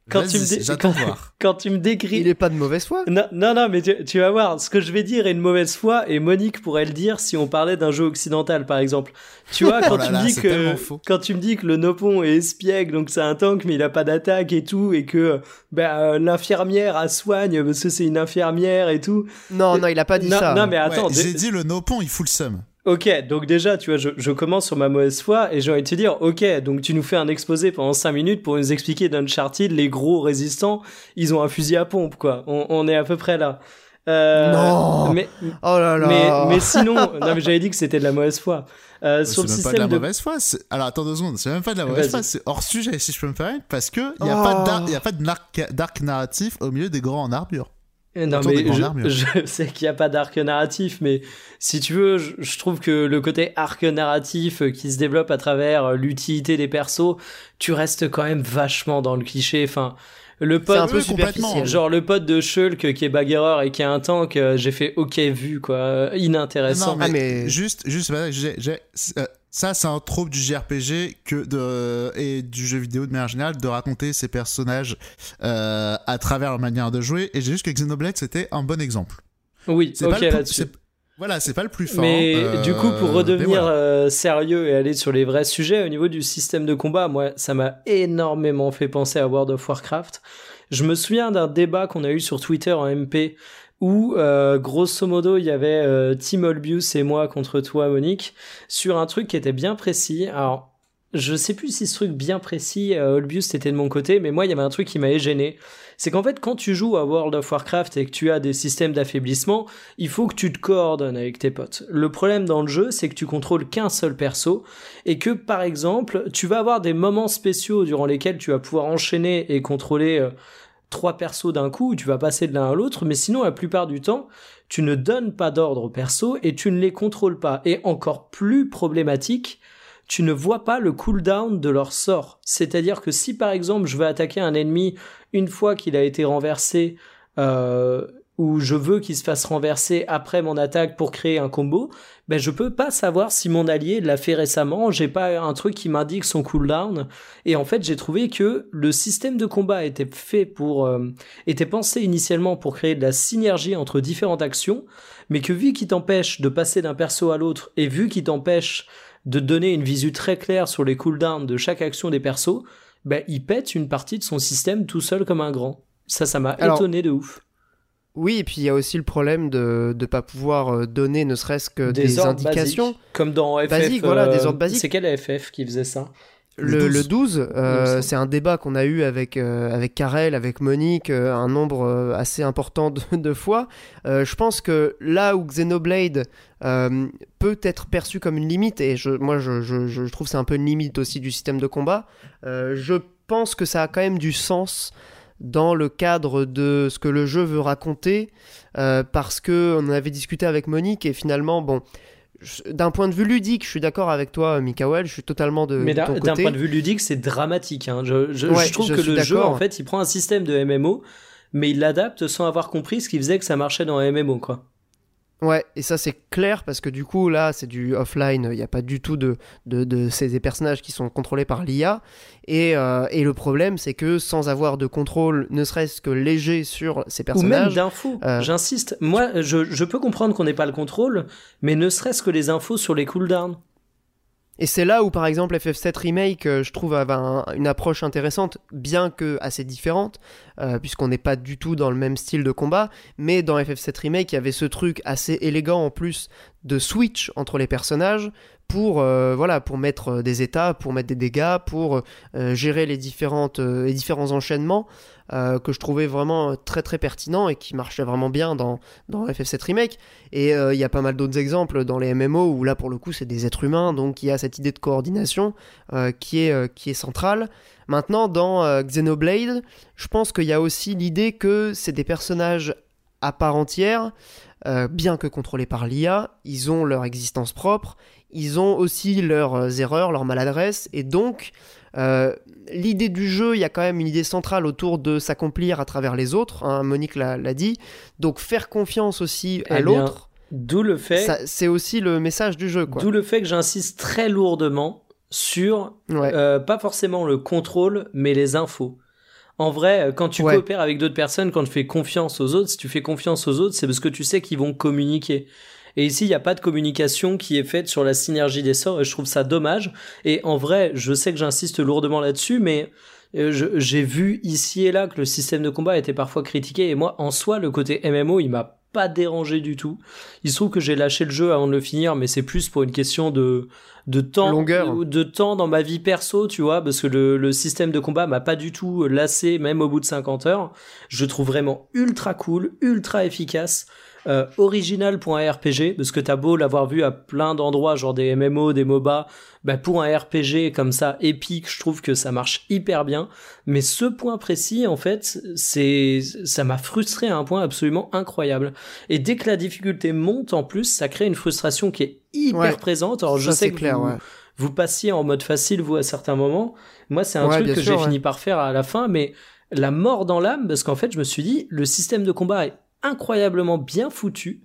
quand tu, me quand, quand, tu me décris. Il est pas de mauvaise foi? Non, non, non mais tu, tu, vas voir. Ce que je vais dire est une mauvaise foi et Monique pourrait le dire si on parlait d'un jeu occidental, par exemple. Tu vois, quand, oh tu, me dis que, quand tu me dis que le Nopon est espiègle, donc c'est un tank, mais il a pas d'attaque et tout, et que ben, euh, l'infirmière a soigne parce que c'est une infirmière et tout. Non, non, il a pas dit ça. Non, mais attends. J'ai dit le Nopon, il fout le seum. Ok, donc déjà, tu vois, je, je, commence sur ma mauvaise foi et j'ai envie de te dire, ok, donc tu nous fais un exposé pendant 5 minutes pour nous expliquer d'Uncharted, les gros résistants, ils ont un fusil à pompe, quoi. On, on est à peu près là. Euh, non mais, Oh là là Mais, mais sinon, non mais j'avais dit que c'était de la mauvaise foi. Euh, sur le même système pas de la mauvaise foi. Alors attends deux secondes, c'est même pas de la mauvaise foi, c'est hors sujet si je peux me permettre, parce que il y a pas de oh. a pas de dark narratif au milieu des grands en armure. Euh, non, mais je, sais qu'il n'y a pas d'arc narratif, mais si tu veux, je, trouve que le côté arc narratif euh, qui se développe à travers euh, l'utilité des persos, tu restes quand même vachement dans le cliché. Enfin, le pote, un peu superficiel. genre le pote de Shulk qui est bagarreur et qui a un tank, j'ai fait ok vu quoi, inintéressant. Non, mais, ah, juste, juste, j'ai, ça, c'est un trope du JRPG que de, et du jeu vidéo de manière générale de raconter ses personnages euh, à travers leur manière de jouer. Et j'ai juste que Xenoblade, c'était un bon exemple. Oui, ok là-dessus. Voilà, c'est pas le plus fort. Mais euh, du coup, pour redevenir euh, sérieux et aller sur les vrais sujets, au niveau du système de combat, moi, ça m'a énormément fait penser à World of Warcraft. Je me souviens d'un débat qu'on a eu sur Twitter en MP où euh, grosso modo il y avait euh, Tim Olbius et moi contre toi Monique sur un truc qui était bien précis. Alors je sais plus si ce truc bien précis euh, Olbius était de mon côté, mais moi il y avait un truc qui m'avait gêné. C'est qu'en fait quand tu joues à World of Warcraft et que tu as des systèmes d'affaiblissement, il faut que tu te coordonnes avec tes potes. Le problème dans le jeu, c'est que tu contrôles qu'un seul perso et que par exemple, tu vas avoir des moments spéciaux durant lesquels tu vas pouvoir enchaîner et contrôler euh, trois persos d'un coup, tu vas passer de l'un à l'autre, mais sinon, la plupart du temps, tu ne donnes pas d'ordre aux persos et tu ne les contrôles pas. Et encore plus problématique, tu ne vois pas le cooldown de leur sort. C'est-à-dire que si par exemple je veux attaquer un ennemi une fois qu'il a été renversé, euh, ou je veux qu'il se fasse renverser après mon attaque pour créer un combo, ben je peux pas savoir si mon allié l'a fait récemment, j'ai pas un truc qui m'indique son cooldown et en fait, j'ai trouvé que le système de combat était fait pour euh, était pensé initialement pour créer de la synergie entre différentes actions, mais que vu qu'il t'empêche de passer d'un perso à l'autre et vu qu'il t'empêche de donner une visu très claire sur les cooldowns de chaque action des persos, ben il pète une partie de son système tout seul comme un grand. Ça ça m'a étonné de ouf. Oui, et puis il y a aussi le problème de ne pas pouvoir euh, donner ne serait-ce que des, indications. comme dans FF. voilà, des ordres basiques. C'est quel FF qui faisait ça? Le, 12, euh, c'est un débat qu'on a eu avec, euh, avec Karel, avec Monique, un nombre assez important de, fois. je pense que là où Xenoblade peut être perçu comme une limite, et je, moi je, je, je trouve c'est un peu une limite aussi du système de combat, je pense que ça a quand même du sens dans le cadre de ce que le jeu veut raconter, euh, parce que on avait discuté avec Monique et finalement, bon, d'un point de vue ludique, je suis d'accord avec toi, Mikael, je suis totalement de, Mais d'un point de vue ludique, c'est dramatique. Hein. Je, je, trouve que le jeu, en fait, il prend un système de MMO, mais il l'adapte sans avoir compris ce qui faisait que ça marchait dans MMO, quoi. Ouais, et ça c'est clair parce que du coup là c'est du offline, il n'y a pas du tout de, de, de ces des personnages qui sont contrôlés par l'IA. Et, euh, et, le problème c'est que sans avoir de contrôle, ne serait-ce que léger sur ces personnages. Ou même d'infos, euh, j'insiste. Moi je, je peux comprendre qu'on n'ait pas le contrôle, mais ne serait-ce que les infos sur les cooldowns. Et c'est là où, par exemple, FF7 Remake, euh, je trouve, avait une approche intéressante, bien que assez différente, euh, puisqu'on n'est pas du tout dans le même style de combat. Mais dans FF7 Remake, il y avait ce truc assez élégant en plus de switch entre les personnages pour euh, voilà pour mettre des états, pour mettre des dégâts, pour gérer les différentes les différents enchaînements. Euh, que je trouvais vraiment très très pertinent et qui marchait vraiment bien dans, dans FF7 Remake. Et euh, il y a pas mal d'autres exemples dans les MMO où là pour le coup c'est des êtres humains, donc il y a cette idée de coordination euh, qui, est, qui est centrale. Maintenant, dans euh, Xenoblade, je pense qu'il y a aussi l'idée que c'est des personnages à part entière, euh, bien que contrôlés par l'IA, ils ont leur existence propre, ils ont aussi leurs euh, erreurs, leurs maladresses, et donc l'idée du jeu, il y a quand même une idée centrale autour de s'accomplir à travers les autres, hein, Monique l'a dit, donc faire confiance aussi à Eh l'autre, D'où le fait, c'est aussi le message du jeu. D'où le fait que j'insiste très lourdement sur Ouais. Euh, pas forcément le contrôle, mais les infos. En vrai, euh, quand tu Ouais. coopères avec d'autres personnes, quand tu fais confiance aux autres, si tu fais confiance aux autres, c'est parce que tu sais qu'ils vont communiquer. Et ici, il n'y a pas de communication qui est faite sur la synergie des sorts, et je trouve ça dommage. Et en vrai, je sais que j'insiste lourdement là-dessus, mais euh, j'ai vu ici et là que le système de combat était parfois critiqué, et moi, en soi, le côté MMO, il m'a pas dérangé du tout. Il se trouve que j'ai lâché le jeu avant de le finir, mais c'est plus pour une question de de temps Longueur. de temps dans ma vie perso, tu vois, parce que le, le système de combat m'a pas du tout lassé, même au bout de 50 heures. Je le trouve vraiment ultra cool, ultra efficace, euh, original.rpg, parce que t'as beau l'avoir vu à plein d'endroits, genre des MMO, des MOBA, bah pour un RPG comme ça épique, je trouve que ça marche hyper bien. Mais ce point précis, en fait, c'est, ça m'a frustré à un point absolument incroyable. Et dès que la difficulté monte en plus, ça crée une frustration qui est hyper Ouais. présente. Alors je Ça, sais c'est que clair, vous, ouais. vous passiez en mode facile, vous, à certains moments. Moi, c'est un Ouais, truc que j'ai fini par faire à la fin, mais la mort dans l'âme, parce qu'en fait, je me suis dit, le système de combat est incroyablement bien foutu.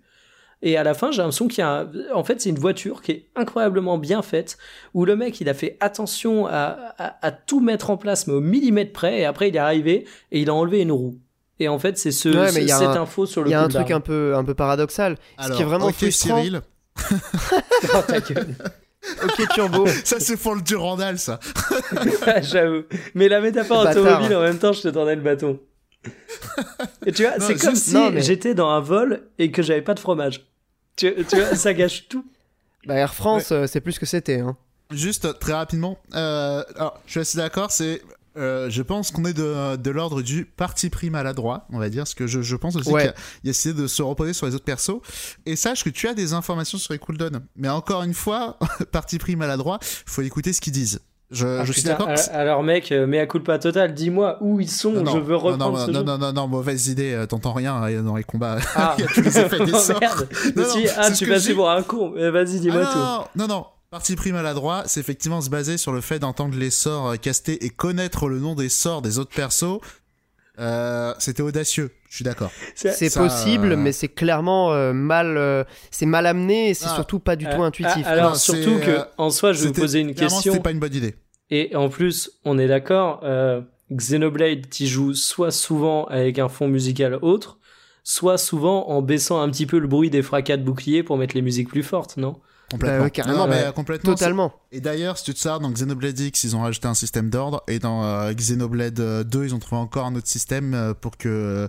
Et à la fin, j'ai l'impression qu'il y a, un- en fait, c'est une voiture qui est incroyablement bien faite, où le mec, il a fait attention à, à, à tout mettre en place, mais au millimètre près, et après, il est arrivé et il a enlevé une roue. Et en fait, c'est ce, Ouais, mais ce- il y a cette un- info sur le Il y a un truc un peu, un peu paradoxal. Ce qui est vraiment ok, frustrant. Cyril. Oh, ta gueule. Ok, Turbo. Ça, c'est pour le Durandal, ça. J'avoue. Mais la métaphore automobile, en même temps, je te tendais le bâton. Et tu vois, c'est comme si mais- j'étais dans un vol et que j'avais pas de fromage. Tu, tu vois, ça gâche tout. Bah, Air France, euh, c'est plus que c'était. Hein. Juste euh, très rapidement, euh, alors, je suis assez d'accord, c'est. euh, je pense qu'on est de, de l'ordre du parti pris maladroit, on va dire, parce que je, je pense aussi Ouais. qu'il a essayé de se reposer sur les autres persos. Et sache que tu as des informations sur les cooldowns. Mais encore une fois, parti pris maladroit, faut écouter ce qu'ils disent. Je, Ah, je suis d'accord. alors- Alors, mec, euh, mea culpa total, dis-moi où ils sont, Non, je veux non, reprendre non, ce non, jeu. non, non, non, mauvaise idée, euh, t'entends rien euh, dans les combats. Ah, Il y a tous les effets des Oh, sorts. merde. Non, suis non, ah, tu passais j'ai- pour un con. Eh, Vas-y, dis-moi Ah, tout. non, non, non. Parti pris maladroit, c'est effectivement se baser sur le fait d'entendre les sorts castés et connaître le nom des sorts des autres persos. Euh, C'était audacieux, je suis d'accord. C'est ça, possible, euh, mais c'est clairement euh, mal, euh, c'est mal amené et c'est Ah. surtout pas du tout intuitif. ah, alors, Non, surtout que, en soi, je vais vous poser une question. C'était pas une bonne idée. Et en plus, on est d'accord, euh, Xenoblade, tu joues soit souvent avec un fond musical autre, soit souvent en baissant un petit peu le bruit des fracas de bouclier pour mettre les musiques plus fortes, non? Complètement. Bah ouais, carrément, Non, non, mais ouais. euh, complètement. Totalement. Et d'ailleurs, si tu te sers dans Xenoblade X, ils ont rajouté un système d'ordre. Et dans euh, Xenoblade euh, 2, ils ont trouvé encore un autre système euh, pour que. euh,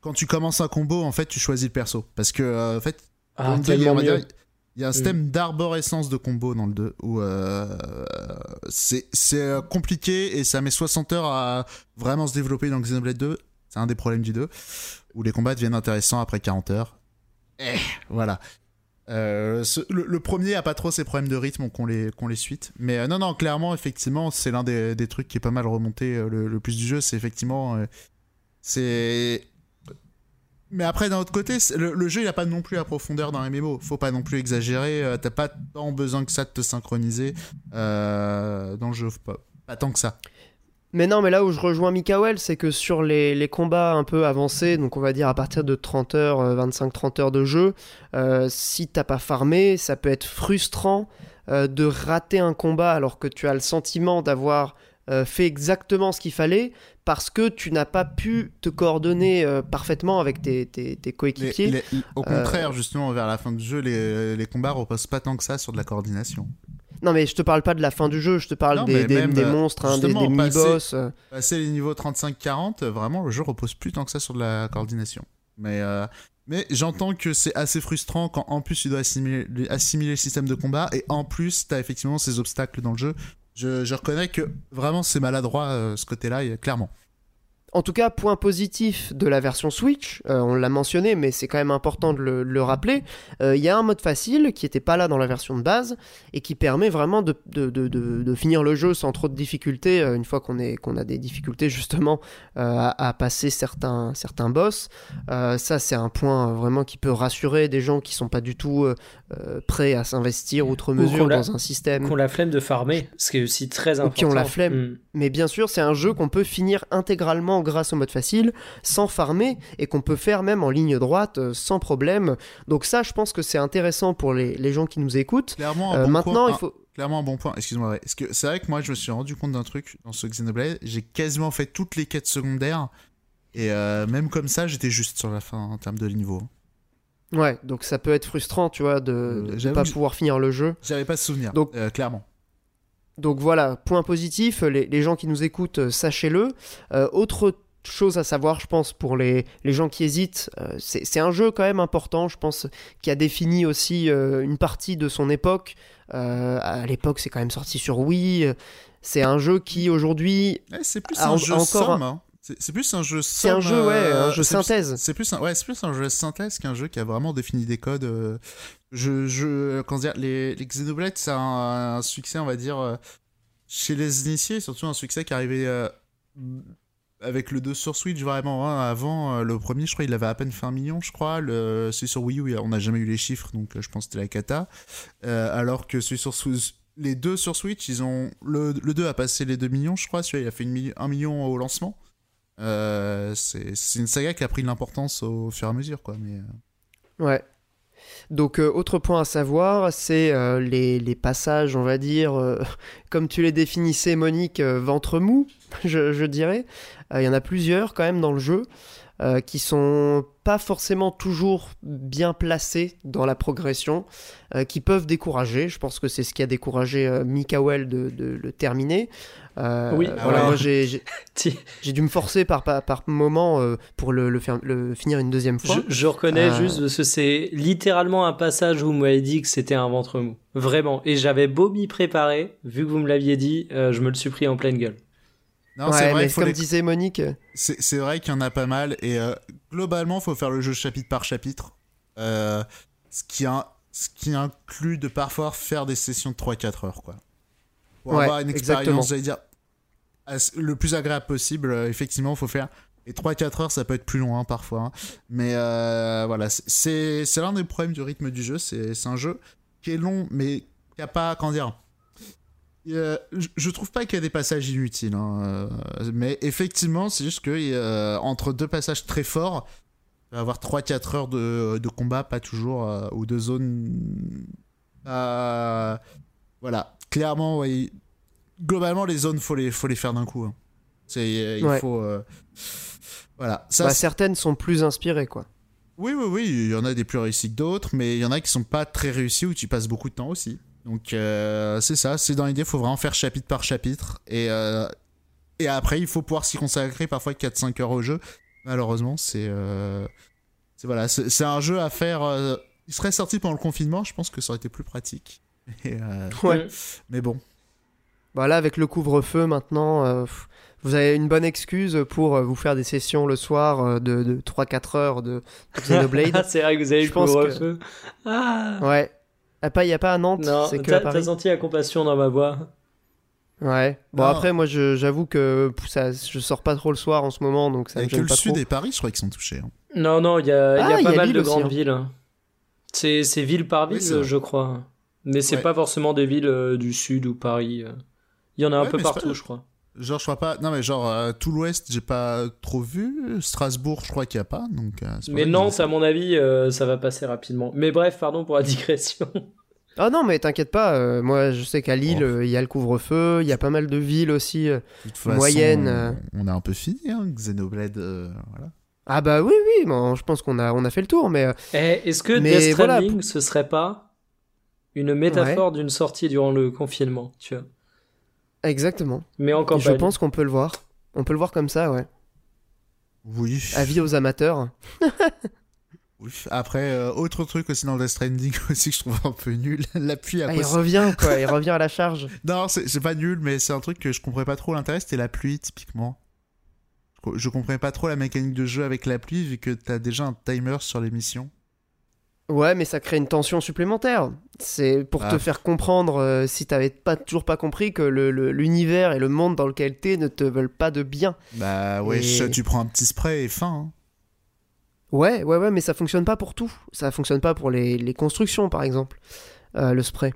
quand tu commences un combo, en fait, tu choisis le perso. Parce que, euh, en fait, Ah, on dit, il y a- tellement on va dire, mieux. Il y a un système d'arborescence de combo dans le 2 où euh, c'est c'est, euh, compliqué et ça met 60 heures à vraiment se développer dans Xenoblade 2. C'est un des problèmes du 2 où les combats deviennent intéressants après 40 heures. Eh, voilà. Euh, le, premier a pas trop ces problèmes de rythme qu'on les, qu'on les suite. Mais euh, non, non, clairement, effectivement, c'est l'un des, des trucs qui est pas mal remonté euh, le, plus du jeu. C'est effectivement. c'est. Mais après, d'un autre côté, le, le jeu, il a pas non plus la profondeur d'un MMO. Faut pas non plus exagérer. T'as pas tant besoin que ça de te synchroniser dans le jeu. Pas tant que ça. Mais non, mais là où je rejoins Mikael, c'est que sur les, les combats un peu avancés, donc on va dire à partir de 30 heures, 25-30 heures de jeu, euh, si t'as pas farmé, ça peut être frustrant euh, de rater un combat alors que tu as le sentiment d'avoir euh, fait exactement ce qu'il fallait parce que tu n'as pas pu te coordonner euh, parfaitement avec tes, tes- tes Les- coéquipiers. les- au Euh, contraire, justement, vers la fin du jeu, les, les combats reposent pas tant que ça sur de la coordination. Non, mais je te parle pas de la fin du jeu, je te parle Non, des, des- euh, monstres, hein, des, mini-boss. euh. Passer les niveaux 35-40, euh, vraiment, le jeu repose plus tant que ça sur de la coordination. Mais, euh, mais j'entends que c'est assez frustrant quand en plus tu dois assimiler, assimiler le système de combat et en plus t'as effectivement ces obstacles dans le jeu. Je, je reconnais que vraiment c'est maladroit euh, ce côté-là, clairement. En tout cas, point positif de la version Switch, euh, on l'a mentionné, mais c'est quand même important de le, rappeler, euh, il y a un mode facile qui n'était pas là dans la version de base et qui permet vraiment de, de, finir le jeu sans trop de difficultés, euh, une fois qu'on qu'on a des difficultés justement à, passer certains, certains boss. ça, c'est un point vraiment qui peut rassurer des gens qui sont pas du tout prêts à s'investir outre mesure dans un système. Qui ont la flemme de farmer, ce qui est aussi très important. qui ont la flemme. Mm. Mais bien sûr, c'est un jeu qu'on peut finir intégralement grâce au mode facile, sans farmer, et qu'on peut faire même en ligne droite euh, sans problème. Donc ça, je pense que c'est intéressant pour les, gens qui nous écoutent. Clairement, un euh, bon maintenant, il faut... Clairement un bon point, excuse-moi. Est-ce que c'est vrai que moi je me suis rendu compte d'un truc dans ce Xenoblade, j'ai quasiment fait toutes les quêtes secondaires et euh, même comme ça j'étais juste sur la fin en termes de niveau. Ouais, donc ça peut être frustrant, tu vois, de ne pas pouvoir finir le jeu. J'avais pas de souvenir, donc, clairement. Donc voilà, point positif, les, gens qui nous écoutent, euh, sachez-le. Euh, autre chose à savoir, je pense, pour les, gens qui hésitent, euh, c'est un jeu quand même important, je pense, qui a défini aussi une partie de son époque. à l'époque, c'est quand même sorti sur Wii. C'est un jeu qui aujourd'hui... c'est plus un jeu encore hein. C'est plus un jeu C'est un jeu, ouais, un jeu synthèse. C'est plus, un, ouais, plus un jeu synthèse qu'un jeu qui a vraiment défini des codes. Euh, je, je, comment dire, les, les Xenoblade, c'est un, succès, on va dire, euh, chez les initiés, surtout un succès qui arrivait euh, avec le 2 sur Switch, vraiment. Hein. avant, le premier, je crois, il avait à peine fait un million, je crois. Le, celui sur Wii U, on n'a jamais eu les chiffres, donc je pense que c'était la cata. alors que celui sur Switch les deux sur Switch, ils ont le, le 2 a passé les 2 millions, je crois. Celui-là, il a fait 1 million au lancement. Euh, c'est une saga qui a pris de l'importance au fur et à mesure, quoi. Mais... Euh. Ouais. Donc, euh, autre point à savoir, c'est les, passages, on va dire, comme tu les définissais, Monique, ventre mou, je, dirais. Il y en a plusieurs quand même dans le jeu. qui sont pas forcément toujours bien placés dans la progression, qui peuvent décourager. Je pense que c'est ce qui a découragé Mikael de, le terminer. Euh, oui, voilà, moi j'ai dû me forcer par, par, par moment euh, pour le, le, faire, le, finir une deuxième fois. Je, reconnais euh, juste parce que c'est littéralement un passage où vous m'avez dit que c'était un ventre mou. Vraiment. Et j'avais beau m'y préparer, vu que vous me l'aviez dit, je me le suis pris en pleine gueule. Non, c'est vrai, comme disait Monique. C'est vrai qu'il y en a pas mal. Et globalement, il faut faire le jeu chapitre par chapitre. ce, qui a, ce qui inclut de parfois faire des sessions de 3-4 heures. quoi pour avoir une expérience, j'allais dire, le plus agréable possible. Euh, effectivement, il faut faire. Et 3-4 heures, ça peut être plus long hein, parfois. Hein. Mais euh, voilà, c'est l'un des problèmes du rythme du jeu. C'est un jeu qui est long, mais qui a pas. Comment dire je trouve pas qu'il y a des passages inutiles. Hein, euh, mais effectivement, c'est juste que entre deux passages très forts, avoir 3-4 heures de, de, combat, pas toujours, ou de zone. voilà clairement, globalement, les zones, faut les, faut les faire d'un coup. Hein. C'est, il faut, euh, voilà. Ça, bah, certaines sont plus inspirées, quoi. Oui, oui, oui. Il y en a des plus réussies que d'autres, mais il y en a qui sont pas très réussies où tu passes beaucoup de temps aussi. Donc euh, c'est ça. C'est dans l'idée, il faut vraiment faire chapitre par chapitre et euh, et après, il faut pouvoir s'y consacrer parfois 4-5 heures au jeu. Malheureusement, c'est c'est voilà, c'est un jeu à faire. il serait sorti pendant le confinement, je pense que ça aurait été plus pratique. Euh, ouais. Mais bon. Voilà, bah avec le couvre-feu maintenant, euh, vous avez une bonne excuse pour euh, vous faire des sessions le soir de, de 3-4 heures de, Xenoblade. c'est vrai que vous avez le couvre-feu. Ah. Ouais. Il n'y a pas à Nantes, c'est que T'as senti la compassion dans ma voix. Ouais. Bon après moi j'avoue que ça, je sors pas trop le soir en ce moment donc ça et me que le sud et Paris je crois qu'ils sont touchés. Hein. Non non il y a, y a ah, pas mal de grandes hein. villes. C'est ville par ville je crois. Mais c'est pas forcément des villes euh, du sud ou Paris. Euh. Il y en a un peu partout, je crois. Genre, je crois pas. Non, mais genre, euh, tout l'ouest, j'ai pas trop vu. Strasbourg, je crois qu'il y a pas. Donc, mais Nantes, à mon avis, ça va passer rapidement. Mais bref, pardon pour la digression. Ah non, mais t'inquiète pas. moi, je sais qu'à Lille, oh. il y a le couvre-feu. Il y a pas mal de villes aussi moyennes. On a un peu fini, hein, Xenoblade. voilà. Ah bah oui, oui. Bon, je pense qu'on a, on a fait le tour. Mais. Eh, est-ce que Death Stranding, ce serait pas une métaphore d'une sortie durant le confinement, tu vois? Exactement. Mais encore Je pense qu'on peut le voir. On peut le voir comme ça, ouais. Oui. Avis aux amateurs. oui. Après, euh, autre truc aussi dans Death Stranding aussi que je trouve un peu nul, l'appui à ah, Il revient, quoi. il revient à la charge. Non, c'est pas nul, mais c'est un truc que je comprends pas trop l'intérêt, c'était la pluie, typiquement. je comprenais pas trop la mécanique de jeu avec l'appli vu que t'as déjà un timer sur les missions. Ouais, mais ça crée une tension supplémentaire. C'est pour Ah. te faire comprendre, euh, si t'avais pas, toujours pas compris, que le- le- l'univers et le monde dans lequel t'es ne te veulent pas de bien. Bah ouais, Et- tu prends un petit spray et fin. hein. Ouais, ouais, ouais, mais ça fonctionne pas pour tout. Ça fonctionne pas pour les, les constructions, par exemple, euh, le spray.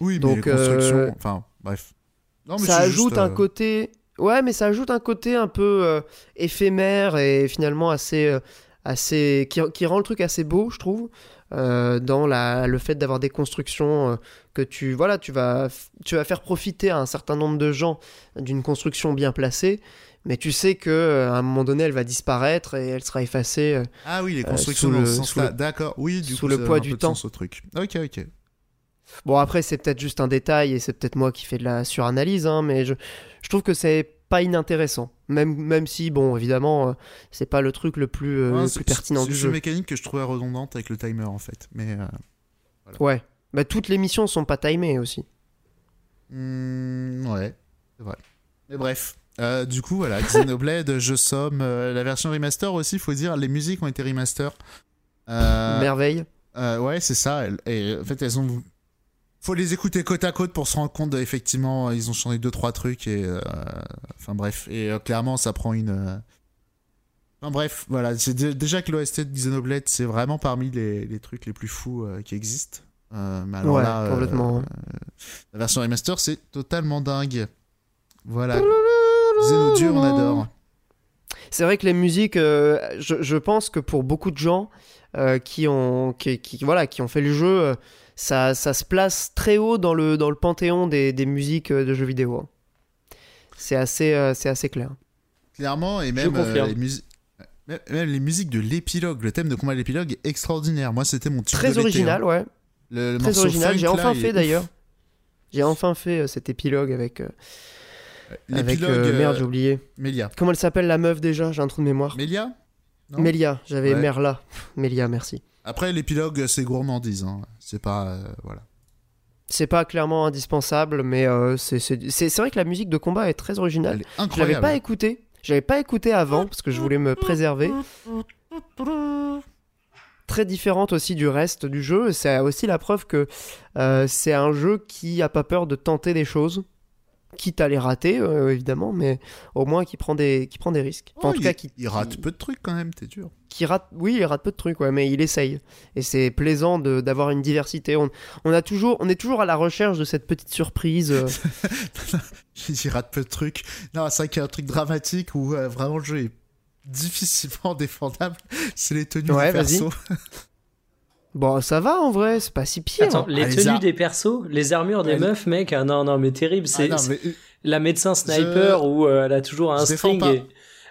Oui, Donc, mais les constructions, euh, enfin bref. Non, mais ça ajoute juste, un côté ouais mais ça ajoute un côté un peu éphémère et finalement assez assez qui, qui rend le truc assez beau je trouve euh, dans la, le fait d'avoir des constructions euh, que tu voilà tu vas tu vas faire profiter à un certain nombre de gens d'une construction bien placée mais tu sais que euh, à un moment donné elle va disparaître et elle sera effacée euh, Ah oui, les constructions dans le- sous le- D'accord, oui, du sous coup, le poids du temps. au truc. Ok, ok. Bon, après, c'est peut-être juste un détail et c'est peut-être moi qui fais de la suranalyse, hein, mais je, je trouve que c'est pas inintéressant. Même, même si, bon, évidemment, euh, c'est pas le truc le plus, euh, Ouais, le c'est- plus pertinent c'est du jeu. une mécanique que je trouvais redondante avec le timer en fait. Mais euh, Ouais. Bah, toutes les missions sont pas timées aussi. hmm, ouais, c'est vrai. Mais bref. Euh, du coup, voilà, Xenoblade, je somme. la version remaster aussi, faut dire, les musiques ont été remaster. Merveille. Ouais, c'est ça. elles- Et en fait, elles ont. Faut les écouter côte à côte pour se rendre compte d'effectivement, ils ont changé deux trois trucs et. euh, Enfin bref, et euh, clairement, ça prend une. euh, Enfin bref, voilà. C'est dé- déjà que l'OST de Xenoblade, c'est vraiment parmi les, les trucs les plus fous euh, qui existent. Euh, mais alors Ouais, là, euh, complètement. la version remaster, c'est totalement dingue. Voilà. Xenodieu, on adore. C'est vrai que les musiques, euh, je, je pense que pour beaucoup de gens euh, qui, ont, qui, qui- voilà, qui ont fait le jeu, euh, ça, ça se place très haut dans le, dans le panthéon des, des musiques euh, de jeux vidéo. hein. C'est assez, euh, c'est assez clair. Clairement, et même, euh, confirme. les musiques. Même même les musiques de l'épilogue, le thème de combat de l'épilogue est extraordinaire. Moi, c'était mon tube Très original, hein. ouais. Le, le Très original. J'ai enfin fait d'ailleurs. J'ai enfin fait euh, cet épilogue avec, euh, avec L'épilogue. euh, merde, j'ai oublié. Mélia. Comment elle s'appelle la meuf déjà? J'ai un trou de mémoire. Mélia non? Mélia, j'avais Ouais. Merla. Mélia, merci. Après, l'épilogue, c'est gourmandise. Hein. C'est pas. euh, voilà. C'est pas clairement indispensable, mais euh, c'est vrai que la musique de combat est très originale. Elle est Je l'avais pas écouté. J'avais pas écouté avant parce que je voulais me préserver. Très différente aussi du reste du jeu. C'est aussi la preuve que euh, c'est un jeu qui a pas peur de tenter des choses, quitte à les rater euh, évidemment, mais au moins qui prend des qui prend des risques. Enfin, Oh, en tout il, cas, qui, il rate qui- peu de trucs quand même, t'es dur. qui rate, oui, il rate peu de trucs, ouais, mais il essaye. Et c'est plaisant d'avoir une diversité. On, on a toujours, on est toujours à la recherche de cette petite surprise. euh, il rate peu de trucs. Non, c'est vrai qu'il y a un truc dramatique où euh, vraiment le jeu est difficilement défendable. C'est les tenues Ouais, du perso. Bon, ça va en vrai, c'est pas si pire. Attends, les Ah, les tenues des persos, les armures des Ouais, meufs, mec, ah non, non, mais terrible. Ah C'est mais, euh, la médecin sniper où euh, elle a toujours un Je string. Et...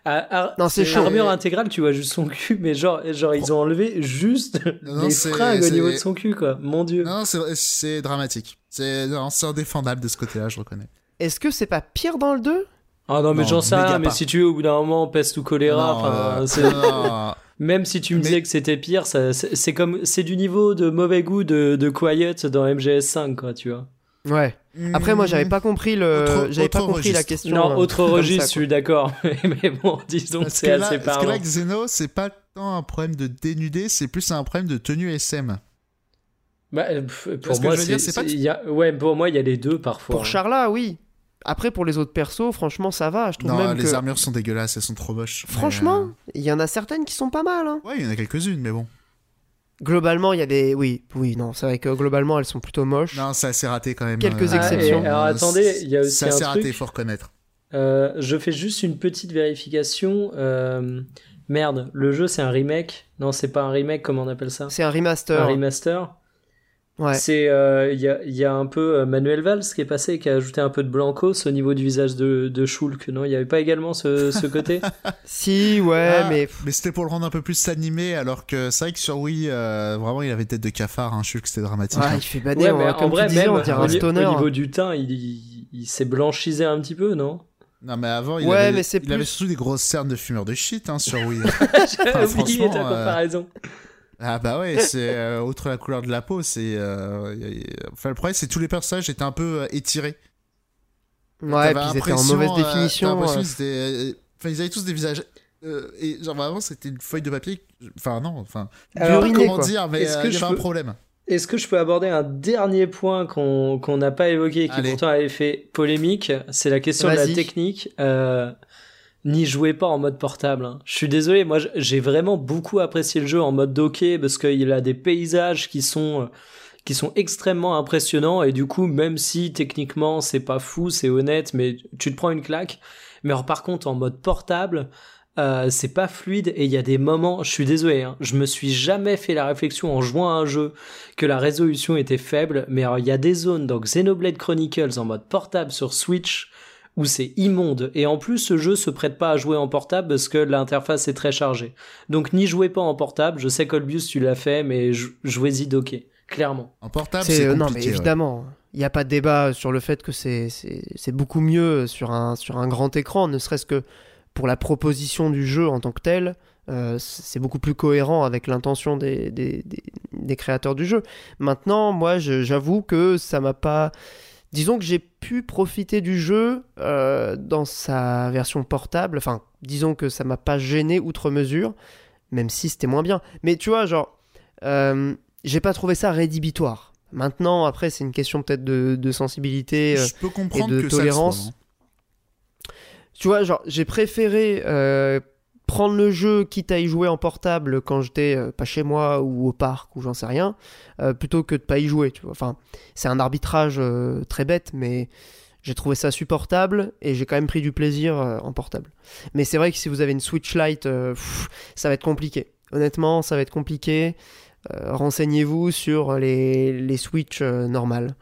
Ah, ah, Non, c'est chaud. Armure intégrale, tu vois juste son cul, mais genre, genre ils ont enlevé juste Non, les fringues au niveau de son cul, quoi. Mon dieu. non, c'est c'est dramatique. C'est non, c'est indéfendable de ce côté-là, je reconnais. Est-ce que c'est pas pire dans le 2 Ah non, mais j'en sais rien, mais si tu veux, au bout d'un moment, peste ou choléra, enfin, euh, c'est- même si tu me Mais- disais que c'était pire, ça- c'est comme, c'est du niveau de mauvais goût de, de Quiet dans MGS5, quoi, tu vois. Ouais. Après, moi, j'avais Hmm. pas compris le, Autre- j'avais pas compris la question. non, euh, autre registre, ça, je suis d'accord, mais, bon, disons que c'est assez parce que parlant. là, Xeno, c'est pas tant un problème de dénudé, c'est plus un problème de tenue SM. Bah, euh, pour moi, c'est c'est pas- c'est- il y a- ouais, pour moi, il y a les deux parfois. Pour Charla, oui. Après, pour les autres persos, franchement, ça va. Je trouve Non, même les que. armures sont dégueulasses, elles sont trop moches. Franchement, il y en a certaines qui sont pas mal. hein. euh, Ouais, il y en a quelques-unes, mais bon. Globalement, il y a des. Oui, oui, non, c'est vrai que globalement, elles sont plutôt moches. Non, c'est assez raté quand même. Quelques euh, exceptions. Ah, et alors, attendez, il y a aussi assez truc. raté, faut reconnaître. Euh, je fais juste une petite vérification. Euh, Merde, le jeu c'est un remake. Non, c'est pas un remake, comment on appelle ça? C'est un remaster. Un remaster. Ouais. C'est euh, il y, a, il y a un peu euh, Manuel Valls qui est passé et qui a ajouté un peu de blancos au niveau du visage de, de Shulk. Non, il y avait pas également ce, ce côté? Si, ouais, Ah, mais. Mais c'était pour le rendre un peu plus animé, alors que c'est vrai que sur Wii, euh, vraiment, il avait tête de cafard, hein, Shulk, c'était dramatique. Ah, hein. il fait Ouais, on- mais comme en vrai, tu disais, même on dirait au, un ni- stoner. au niveau du teint, il, il, il s'est blanchisé un petit peu, non? Non, mais avant, il, Ouais, avait, mais c'est il plus- avait surtout des grosses cernes de fumeurs de shit hein, sur Wii. J'avais oublié franchement, ta euh, comparaison. Ah bah ouais, c'est euh, outre la couleur de la peau, c'est... euh, y y Enfin, le problème, c'est que tous les personnages étaient un peu euh, étirés. Ouais, puis ils étaient en mauvaise euh, définition. Enfin, ils avaient tous des visages. et genre vraiment, c'était une feuille de papier. Enfin, non, enfin. Alors, je sais pas comment quoi. dire, mais Est-ce que il y je avait un problème. Est-ce que je peux aborder un dernier point qu'on qu'on n'a pas évoqué et qui Allez. pourtant avait fait polémique? C'est la question de la technique. Euh, N'y jouez pas en mode portable. hein. Je suis désolé, moi j'ai vraiment beaucoup apprécié le jeu en mode docké parce qu'il a des paysages qui sont euh, qui sont extrêmement impressionnants et du coup même si techniquement c'est pas fou, c'est honnête, mais tu te prends une claque. Mais alors, par contre en mode portable, euh, c'est pas fluide et il y a des moments, je suis désolé, hein, je me suis jamais fait la réflexion en jouant à un jeu que la résolution était faible, mais il y a des zones dans Xenoblade Chronicles en mode portable sur Switch où c'est immonde et en plus ce jeu se prête pas à jouer en portable parce que l'interface est très chargée. Donc n'y jouez pas en portable, je sais Colbius tu l'as fait mais jou- jouez-y docké, clairement. En portable, C'est euh, non mais ouais. évidemment, il n'y a pas de débat sur le fait que c'est c'est c'est beaucoup mieux sur un sur un grand écran, ne serait-ce que pour la proposition du jeu en tant que tel. euh, c'est beaucoup plus cohérent avec l'intention des, des, des, des créateurs du jeu. Maintenant, moi, j'avoue que ça m'a pas. Disons que j'ai pu profiter du jeu euh, dans sa version portable. Enfin, disons que ça m'a pas gêné outre mesure, même si c'était moins bien. Mais tu vois, genre, euh, j'ai pas trouvé ça rédhibitoire. Maintenant, après, c'est une question peut-être de, de sensibilité. euh, Je peux comprendre de que ça le tolérance. soit, hein. tu vois, genre, j'ai préféré euh, prendre le jeu, quitte à y jouer en portable quand j'étais euh, pas chez moi ou au parc ou j'en sais rien, euh, plutôt que de pas y jouer, tu vois. Enfin, c'est un arbitrage euh, très bête, mais j'ai trouvé ça supportable et j'ai quand même pris du plaisir en portable. Mais c'est vrai que si vous avez une Switch Lite, pff, ça va être compliqué. Honnêtement, ça va être compliqué. Renseignez-vous sur les, les Switch normales.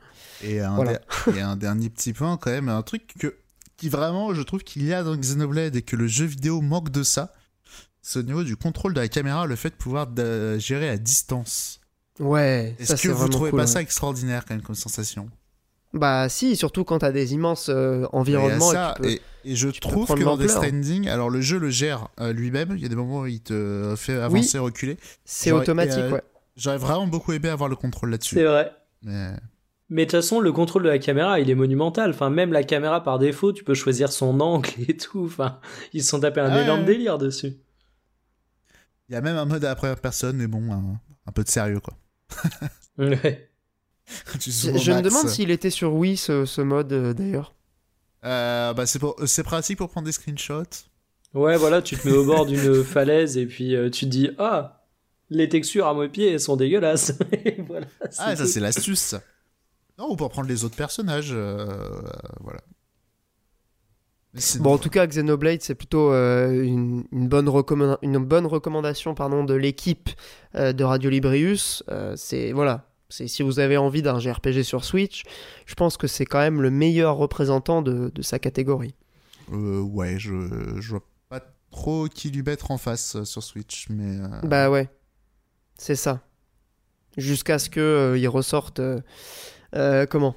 Et un, Voilà. der- et un dernier petit point quand même, un truc que, qui vraiment je trouve qu'il y a dans Xenoblade et que le jeu vidéo manque de ça, c'est au niveau du contrôle de la caméra, le fait de pouvoir de- gérer à distance. Ouais, Est-ce ça que c'est vous trouvez cool, pas ouais. ça extraordinaire quand même comme sensation? Bah si, surtout quand t'as des immenses euh, environnements. et ça, tu peux- et, et je tu trouve que dans Death l'ampleur. Stranding, alors le jeu le gère euh, lui-même, il y a des moments où il te fait avancer, reculer. C'est automatique, euh, ouais. J'aurais vraiment beaucoup aimé avoir le contrôle là-dessus. C'est vrai. Mais Mais de toute façon, le contrôle de la caméra, il est monumental. Enfin, même la caméra par défaut, tu peux choisir son angle et tout. Enfin, ils se sont tapés un Ah ouais, énorme délire dessus. il y a même un mode à la première personne, mais bon, un, un peu de sérieux quoi. Ouais. Tu Je, me demande s'il était sur Wii ce, ce mode euh, d'ailleurs. Euh, bah c'est pour- c'est pratique pour prendre des screenshots. Ouais, voilà, tu te mets au bord d'une falaise et puis euh, tu te dis Ah, les textures à mes pieds elles sont dégueulasses. Voilà, Ah, ça c'est l'astuce. Non, ou pour prendre les autres personnages, euh, voilà. Mais Bon, en tout cas, Xenoblade, c'est plutôt euh, une, une bonne une bonne recommandation pardon, de l'équipe euh, de Radio Librius. C'est voilà, c'est si vous avez envie d'un JRPG sur Switch, je pense que c'est quand même le meilleur représentant de, de sa catégorie. euh, ouais, je, je vois pas trop qui lui mettre en face sur Switch, mais Bah ouais, c'est ça. Jusqu'à ce que il ressorte. Euh, comment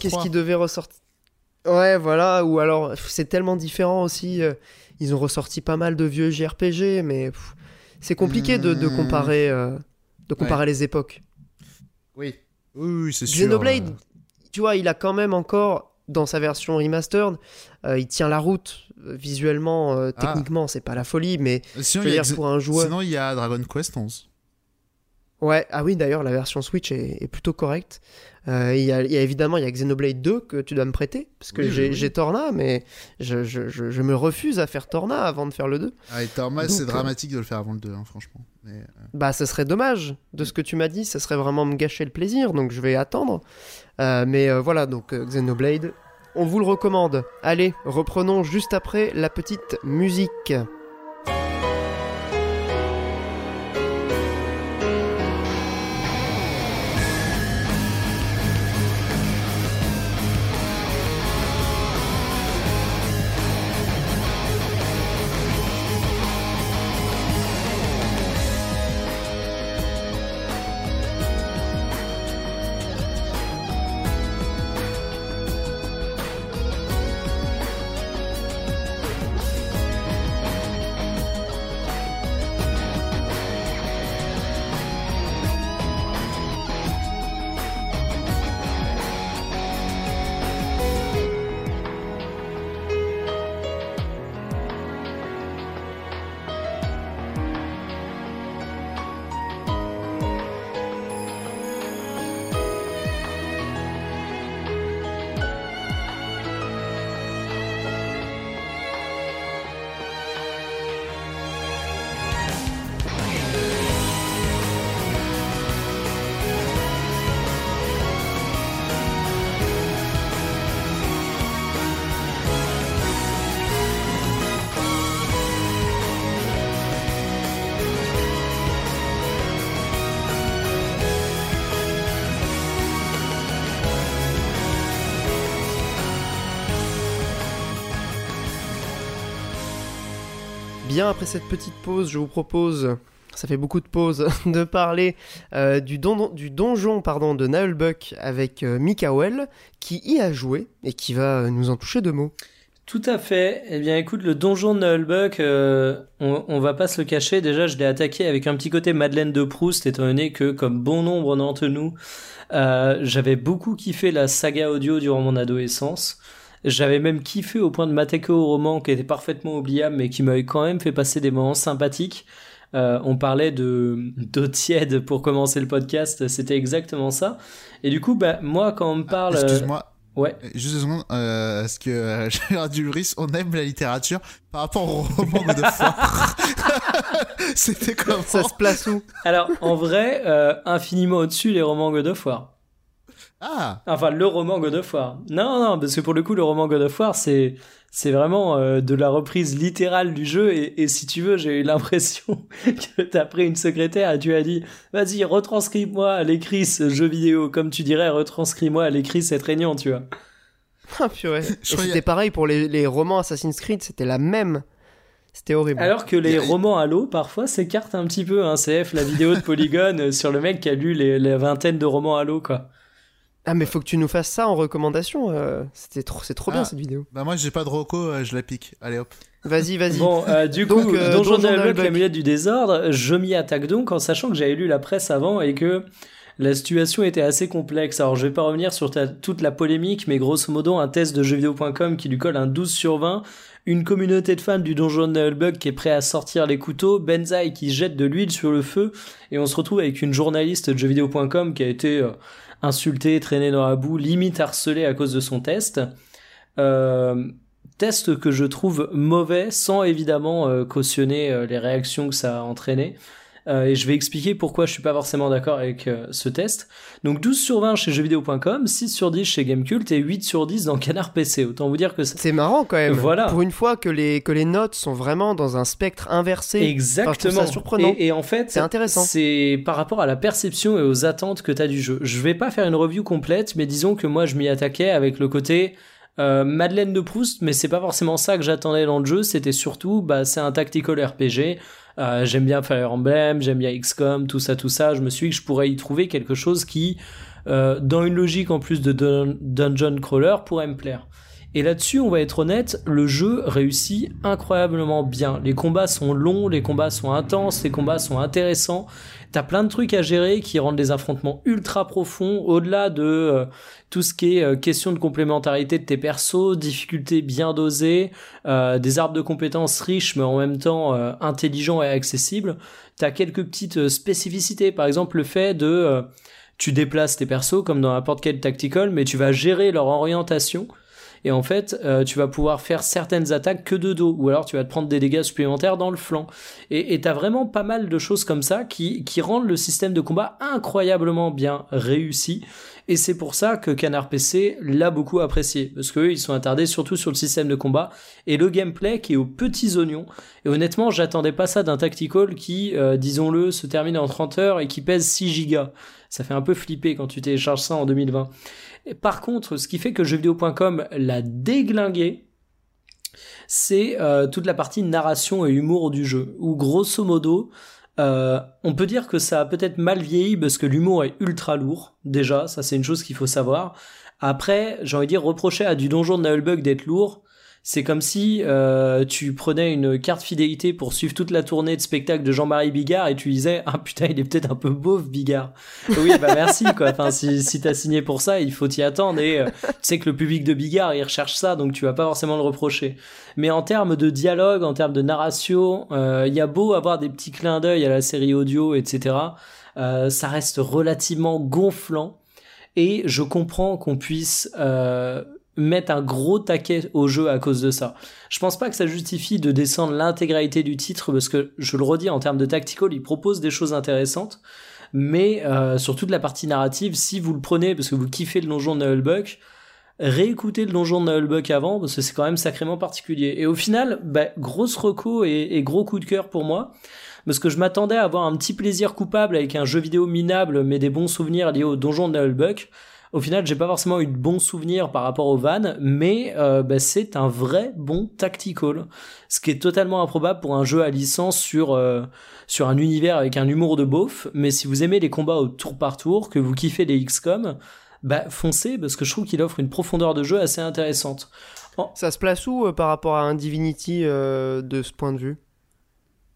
Qu'est-ce 3. qui devait ressortir Ouais, voilà, ou alors c'est tellement différent aussi. euh, ils ont ressorti pas mal de vieux JRPG, mais c'est compliqué de, de Hmm. comparer, euh, de comparer les époques. Oui. Oui, c'est sûr. Xenoblade, tu vois, il a quand même encore, dans sa version remastered, euh, il tient la route visuellement, euh, Ah. techniquement, c'est pas la folie, mais Sinon, je veux a pour un joueur. Sinon, il y a Dragon Quest 11. Ouais, ah oui, d'ailleurs, la version Switch est, est plutôt correcte. Euh, Il y, a, il y a évidemment il y a Xenoblade 2 que tu dois me prêter, parce que Oui, j'ai oui, Torna, mais je, je- je- je me refuse à faire Torna avant de faire le 2. Ah, et Donc, c'est euh, dramatique de le faire avant le 2, hein, franchement. Mais, euh, Bah, ce serait dommage de ce que tu m'as dit, ça serait vraiment me gâcher le plaisir, donc je vais attendre. Euh, mais voilà, donc Xenoblade, on vous le recommande. Allez, reprenons juste après la petite musique. Après cette petite pause, je vous propose, ça fait beaucoup de pauses, de parler euh, du, du, donjon pardon, de Nullbuck avec euh, Mikael, qui y a joué et qui va nous en toucher deux mots. Tout à fait. Eh bien, écoute, le donjon de Nullbuck, euh, on, va pas se le cacher. Déjà, je l'ai attaqué avec un petit côté Madeleine de Proust, étant donné que, comme bon nombre d'entre nous, euh, j'avais beaucoup kiffé la saga audio durant mon adolescence. J'avais même kiffé au point de m'attaquer au roman qui était parfaitement oubliable, mais qui m'avait quand même fait passer des moments sympathiques. Euh, on parlait de d'eau tiède pour commencer le podcast, c'était exactement ça. Et du coup, bah, moi, quand on me parle... Excuse-moi, Ouais. Juste une seconde, euh, est-ce que euh, Gérard Dulris, on aime la littérature par rapport au roman de foire C'était comment? Ça se place où? Alors, en vrai, euh, infiniment au-dessus les romans God of War. Ah Enfin, le roman God of War. Non, non, parce que pour le coup, le roman God of War, c'est c'est vraiment euh, de la reprise littérale du jeu et, et si tu veux j'ai eu l'impression que t'as pris une secrétaire et tu as dit vas-y retranscris-moi à l'écrit ce jeu vidéo comme tu dirais retranscris-moi à l'écrit cette réunion tu vois ah purée c'était pareil pour les, les romans Assassin's Creed c'était la même c'était horrible. Alors que les romans Halo, parfois, s'écartent un petit peu. Hein. CF, la vidéo de Polygon sur le mec qui a lu les, les vingtaines de romans Halo, quoi. Ah mais faut que tu nous fasses ça en recommandation. Euh, c'était trop, c'est trop bien Ah. cette vidéo. Bah moi j'ai pas de roco, euh, je la pique. Allez hop. Vas-y, vas-y. Bon, euh, du Donc, coup, euh, Donjon Nullbuck. l'amulette du désordre, je m'y attaque donc en sachant que j'avais lu la presse avant et que la situation était assez complexe. Alors, je vais pas revenir sur ta- toute la polémique, mais grosso modo, un test de jeuxvideo.com qui lui colle un 12 sur 20, une communauté de fans du Donjon Nullbuck qui est prêt à sortir les couteaux, Benzaï qui jette de l'huile sur le feu, et on se retrouve avec une journaliste de jeuxvideo.com qui a été euh, insultée, traînée dans la boue, limite harcelée à cause de son test. Euh, test que je trouve mauvais sans évidemment euh, cautionner euh, les réactions que ça a entraîné. Euh, et je vais expliquer pourquoi je suis pas forcément d'accord avec euh, ce test. Donc 12 sur 20 chez jeuxvideo.com, 6 sur 10 chez Gamecult et 8 sur 10 dans Canard PC. Autant vous dire que. C'est marrant quand même. Voilà. Pour une fois que les, que les notes sont vraiment dans un spectre inversé. Exactement. ça surprenant. Et, et en fait, C'est intéressant. C'est par rapport à la perception et aux attentes que tu as du jeu. Je vais pas faire une review complète, mais disons que moi je m'y attaquais avec le côté euh, Madeleine de Proust, mais c'est pas forcément ça que j'attendais dans le jeu. C'était surtout, bah, c'est un tactical RPG. Euh, j'aime bien Fire Emblem, j'aime bien XCOM, tout ça, tout ça. Je me suis dit que je pourrais y trouver quelque chose qui, euh, dans une logique en plus de dun- dungeon crawler, pourrait me plaire. Et là-dessus, on va être honnête, le jeu réussit incroyablement bien. Les combats sont longs, les combats sont intenses, les combats sont intéressants. T'as plein de trucs à gérer qui rendent les affrontements ultra profonds, au-delà de euh, tout ce qui est euh, question de complémentarité de tes persos, difficultés bien dosées, euh, des arbres de compétences riches mais en même temps intelligents et accessibles. T'as quelques petites spécificités, par exemple le fait de tu déplaces tes persos comme dans n'importe quel tactical, mais tu vas gérer leur orientation. Et en fait, euh, tu vas pouvoir faire certaines attaques que de dos, ou alors tu vas te prendre des dégâts supplémentaires dans le flanc. Et t'as vraiment pas mal de choses comme ça qui, qui rendent le système de combat incroyablement bien réussi. Et c'est pour ça que Canard PC l'a beaucoup apprécié, parce qu'eux, ils sont attardés surtout sur le système de combat et le gameplay qui est aux petits oignons. Et honnêtement, j'attendais pas ça d'un tactical qui, euh, disons-le, se termine en 30 heures et qui pèse 6 gigas. Ça fait un peu flipper quand tu télécharges ça en 2020. Par contre, ce qui fait que jeuxvideo.com l'a déglingué, c'est euh, toute la partie narration et humour du jeu, où grosso modo, euh, on peut dire que ça a peut-être mal vieilli parce que l'humour est ultra lourd, déjà, ça c'est une chose qu'il faut savoir. Après, j'ai envie de dire, reprocher à du donjon de Nullbug d'être lourd, c'est comme si euh, tu prenais une carte fidélité pour suivre toute la tournée de spectacle de Jean-Marie Bigard et tu disais ah putain il est peut-être un peu beauf Bigard. Oui bah merci quoi. Enfin si si t'as signé pour ça il faut t'y attendre et euh, tu sais que le public de Bigard il recherche ça donc tu vas pas forcément le reprocher. Mais en termes de dialogue, en termes de narration, euh, il y a beau avoir des petits clins d'œil à la série audio etc. euh, ça reste relativement gonflant et je comprends qu'on puisse euh, mettre un gros taquet au jeu à cause de ça. Je pense pas que ça justifie de descendre l'intégralité du titre parce que je le redis en termes de tactical, il propose des choses intéressantes, mais euh, sur toute la partie narrative, si vous le prenez parce que vous kiffez le donjon de Nullbuck, réécoutez le donjon de Nullbuck avant parce que c'est quand même sacrément particulier. Et au final, bah, grosse reco et, et gros coup de cœur pour moi parce que je m'attendais à avoir un petit plaisir coupable avec un jeu vidéo minable mais des bons souvenirs liés au donjon de Nullbuck. Au final, j'ai pas forcément eu de bons souvenirs par rapport au van, mais euh, bah, c'est un vrai bon tactical, ce qui est totalement improbable pour un jeu à licence sur euh, sur un univers avec un humour de beauf. Mais si vous aimez les combats au tour par tour, que vous kiffez les XCOM, bah foncez parce que je trouve qu'il offre une profondeur de jeu assez intéressante. Ça se place où euh, par rapport à un Divinity de ce point de vue?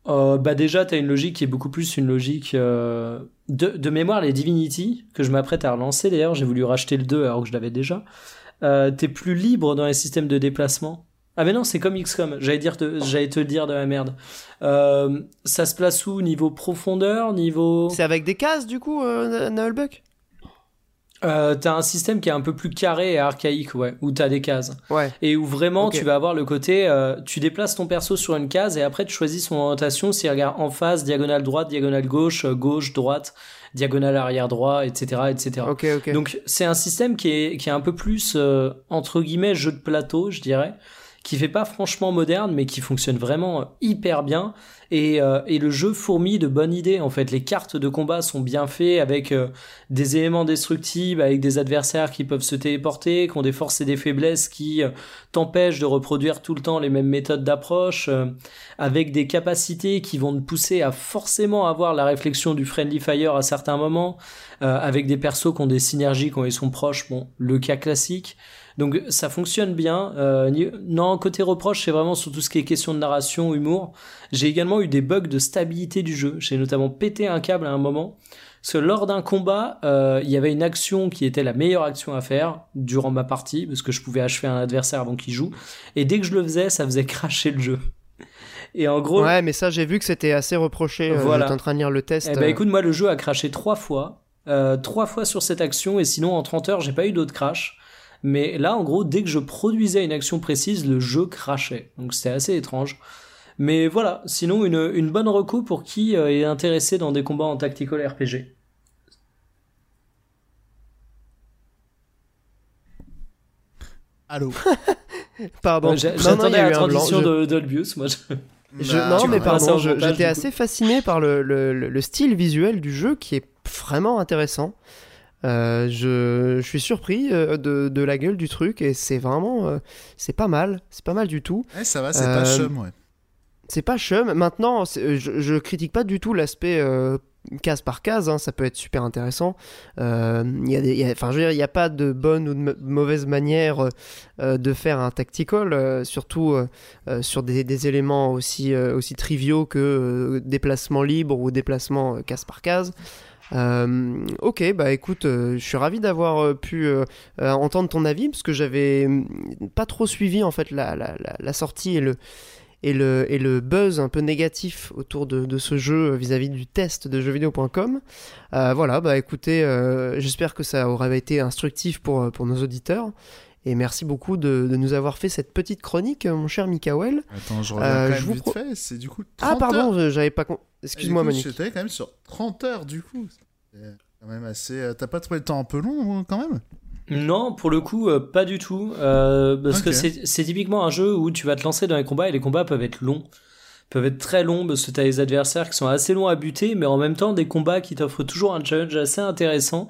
Euh, bah déjà, tu as une logique qui est beaucoup plus une logique euh, de, de, mémoire. Les Divinity, que je m'apprête à relancer d'ailleurs, j'ai voulu racheter le 2 alors que je l'avais déjà. Euh, T'es plus libre dans les systèmes de déplacement. Ah mais non, c'est comme XCOM, j'allais dire j'allais te le dire de la merde. Euh, ça se place où? Niveau profondeur? Niveau... C'est avec des cases du coup, euh, Nullbuck? Euh, t'as un système qui est un peu plus carré et archaïque, ouais, où t'as des cases. Ouais. Et où vraiment tu vas avoir le côté, euh, tu déplaces ton perso sur une case et après tu choisis son orientation s'il regarde en face, diagonale droite, diagonale gauche, euh, gauche, droite, diagonale arrière droit, etc., etc. Ok, ok. Donc c'est un système qui est qui est un peu plus euh, entre guillemets jeu de plateau, je dirais, qui fait pas franchement moderne, mais qui fonctionne vraiment hyper bien et, euh, et, le jeu fourmille de bonnes idées. En fait, les cartes de combat sont bien faites avec euh, des éléments destructibles, avec des adversaires qui peuvent se téléporter, qui ont des forces et des faiblesses qui euh, t'empêchent de reproduire tout le temps les mêmes méthodes d'approche, avec des capacités qui vont te pousser à forcément avoir la réflexion du friendly fire à certains moments, avec des persos qui ont des synergies quand ils sont proches. Bon, le cas classique. Donc ça fonctionne bien. Euh, non, côté reproche, c'est vraiment sur tout ce qui est question de narration, humour. J'ai également eu des bugs de stabilité du jeu. J'ai notamment pété un câble à un moment. Parce que lors d'un combat, euh, il y avait une action qui était la meilleure action à faire durant ma partie, parce que je pouvais achever un adversaire avant qu'il joue. Et dès que je le faisais, ça faisait cracher le jeu. Et en gros. Ouais, mais ça, j'ai vu que c'était assez reproché. Euh, voilà. J'étais en train de lire le test. Eh ben, écoute, moi, le jeu a craché trois fois. Euh, trois fois sur cette action, et sinon, en 30 heures, j'ai pas eu d'autres crash. Mais là, en gros, dès que je produisais une action précise, le jeu crachait. Donc c'était assez étrange. Mais voilà, sinon une, une bonne reco pour qui euh, est intéressé dans des combats en tactical RPG. Allô Pardon. J'attendais la transition d'Olbius, moi. Je... Bah, non, mais pardon, j'étais assez fasciné par le, le, le, style visuel du jeu qui est vraiment intéressant. Euh, je, je, suis surpris euh, de, de, la gueule du truc et c'est vraiment euh, c'est pas mal c'est pas mal du tout. Ouais, ça va c'est pas chum ouais. c'est pas chum. Maintenant je, je, critique pas du tout l'aspect case par case hein, ça peut être super intéressant. Il y a des enfin je veux dire il n'y a pas de bonne ou de mauvaise manière de faire un tactical surtout sur des, des, éléments aussi aussi triviaux que déplacement libre ou déplacement case par case euh, ok, bah écoute, euh, je suis ravi d'avoir euh, pu entendre ton avis parce que j'avais mm, pas trop suivi en fait la, sortie et le, buzz un peu négatif autour de, ce jeu vis-à-vis du test de jeuxvideo.com. voilà, bah écoutez, j'espère que ça aura été instructif pour nos auditeurs. Et merci beaucoup de, de, nous avoir fait cette petite chronique, mon cher Mikael. Attends, je reviens quand même vite fait. C'est du coup 30 Ah pardon, j'avais pas... Excuse-moi, Manu. J'étais quand même sur 30 heures du coup. C'est quand même assez. Euh, t'as pas trouvé le temps un peu long quand même? Non, pour le coup, euh, pas du tout. Euh, parce que c'est typiquement un jeu où tu vas te lancer dans les combats et les combats peuvent être longs. Peuvent être très longs parce que t'as des adversaires qui sont assez longs à buter, mais en même temps des combats qui t'offrent toujours un challenge assez intéressant.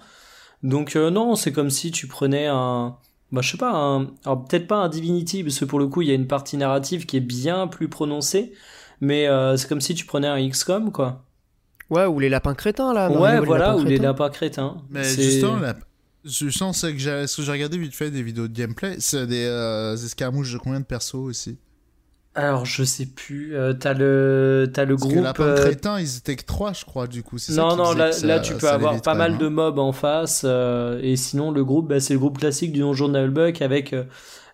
Donc non, c'est comme si tu prenais un... Bah je sais pas, un... alors peut-être pas un Divinity, parce que pour le coup il y a une partie narrative qui est bien plus prononcée, mais c'est comme si tu prenais un XCOM, quoi. Ouais, ou les lapins crétins, là. Ouais, voilà, ou les lapins crétins. Mais justement, la... justement c'est que j'ai regardé vite fait des vidéos de gameplay, c'est des, euh, escarmouches de combien de persos aussi? Alors, je sais plus. Euh, t'as le, as le Parce groupe. Que lapins euh, crétins, ils étaient que 3, je crois, du coup. Non, non, là, là tu peux avoir pas mal de mobs en face. et sinon, le groupe, bah, c'est le groupe classique du donjon de avec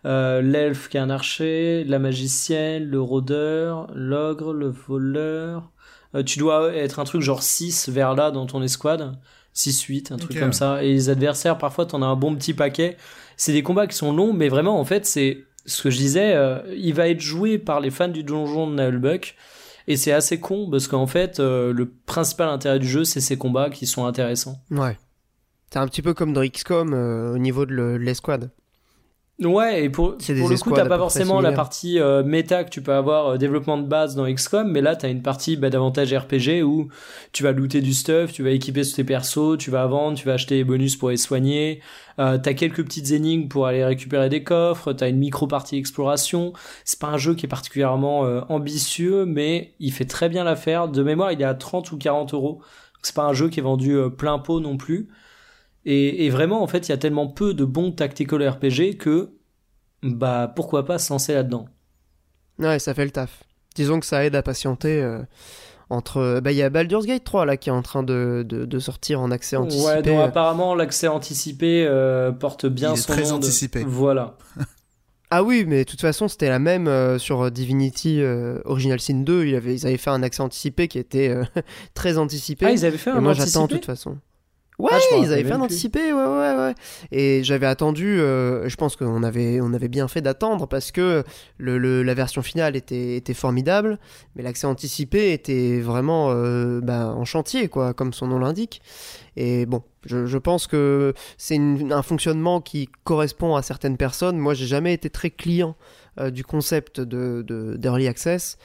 l'elfe qui est un archer, la magicienne, le rôdeur, l'ogre, le voleur. Euh, tu dois être un truc genre 6 vers là dans ton escouade. 6-8, un truc comme ça. Et les adversaires, parfois, t'en as un bon petit paquet. C'est des combats qui sont longs, mais vraiment, en fait, c'est ce que je disais, euh, il va être joué par les fans du donjon de Nullbuck. Et c'est assez con, parce qu'en fait, euh, le principal intérêt du jeu, c'est ces combats qui sont intéressants. Ouais. C'est un petit peu comme dans XCOM au niveau de l'escouade. Ouais, et pour, pour le coup, t'as pas forcément la partie euh, méta que tu peux avoir euh, développement de base dans XCOM, mais là, t'as une partie bah, davantage RPG où tu vas looter du stuff, tu vas équiper tes persos, tu vas vendre, tu vas acheter des bonus pour les soigner, euh, t'as quelques petites énigmes pour aller récupérer des coffres, t'as une micro-partie exploration. C'est pas un jeu qui est particulièrement euh, ambitieux, mais il fait très bien l'affaire. De mémoire, il est à 30 ou 40 euros. C'est pas un jeu qui est vendu euh, plein pot non plus. Et, et vraiment, en fait, il y a tellement peu de bons tactical RPG que, bah, pourquoi pas se lancer là-dedans. Ouais, ça fait le taf. Disons que ça aide à patienter euh, entre. Bah, il y a Baldur's Gate 3 là qui est en train de, de, de sortir en accès anticipé. Ouais, donc apparemment, l'accès anticipé euh, porte bien Il est son très nom de- anticipé. Voilà. Ah oui, mais de toute façon, c'était la même euh, sur Divinity euh, Original Sin 2. Ils avaient, ils avaient fait un accès anticipé qui était euh, très anticipé. Ah, ils avaient fait Et un moi, j'attends de anticipé toute façon. Ouais, Ah, ils avaient fait un anticipé, ouais, ouais, ouais. Et j'avais attendu, euh, je pense qu'on avait, on avait bien fait d'attendre parce que le, le- la version finale était, était formidable, mais l'accès anticipé était vraiment euh, bah, en chantier, quoi, comme son nom l'indique. Et bon, je, je pense que c'est un fonctionnement qui correspond à certaines personnes. Moi, j'ai jamais été très client euh, du concept de, de- d'early access.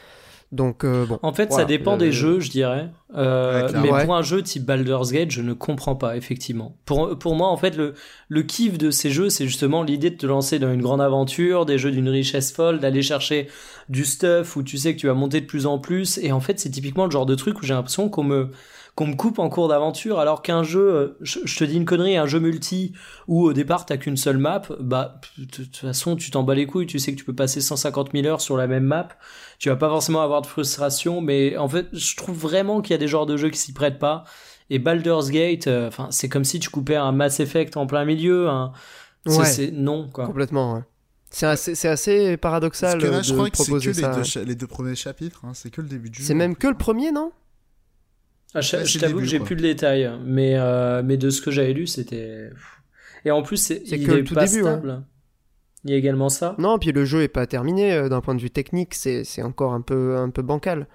Donc, euh, bon. En fait, ça dépend des jeux, je dirais. Euh, Ouais, mais Ouais. pour un jeu type Baldur's Gate, je ne comprends pas, effectivement. Pour, pour moi, en fait, le, le kiff de ces jeux, c'est justement l'idée de te lancer dans une grande aventure, des jeux d'une richesse folle, d'aller chercher du stuff où tu sais que tu vas monter de plus en plus. Et en fait, c'est typiquement le genre de truc où j'ai l'impression qu'on me, qu'on me coupe en cours d'aventure, alors qu'un jeu, euh, je, je te dis une connerie, un jeu multi où au départ t'as qu'une seule map, bah, de toute façon, tu t'en bats les couilles, tu sais que tu peux passer 150 000 heures sur la même map tu vas pas forcément avoir de frustration, mais en fait, je trouve vraiment qu'il y a des genres de jeux qui s'y prêtent pas. Et Baldur's Gate, euh, enfin, c'est comme si tu coupais un Mass Effect en plein milieu. C'est- Ouais. c'est non quoi. Complètement, ouais. C'est assez, c'est assez paradoxal Parce que là, je de crois que c'est que proposer les ça. deux, cha- les deux premiers chapitres, hein, c'est que le début du jeu. C'est même que le premier, non? Ah, je je t'avoue que j'ai plus le détail, mais mais mais de ce que j'avais lu, c'était. Et en plus, c'est C'est il que le est tout pas début, ouais. stable. Il y a également ça. Non, puis le jeu est pas terminé euh, d'un point de vue technique, c'est c'est encore un peu, un peu bancal.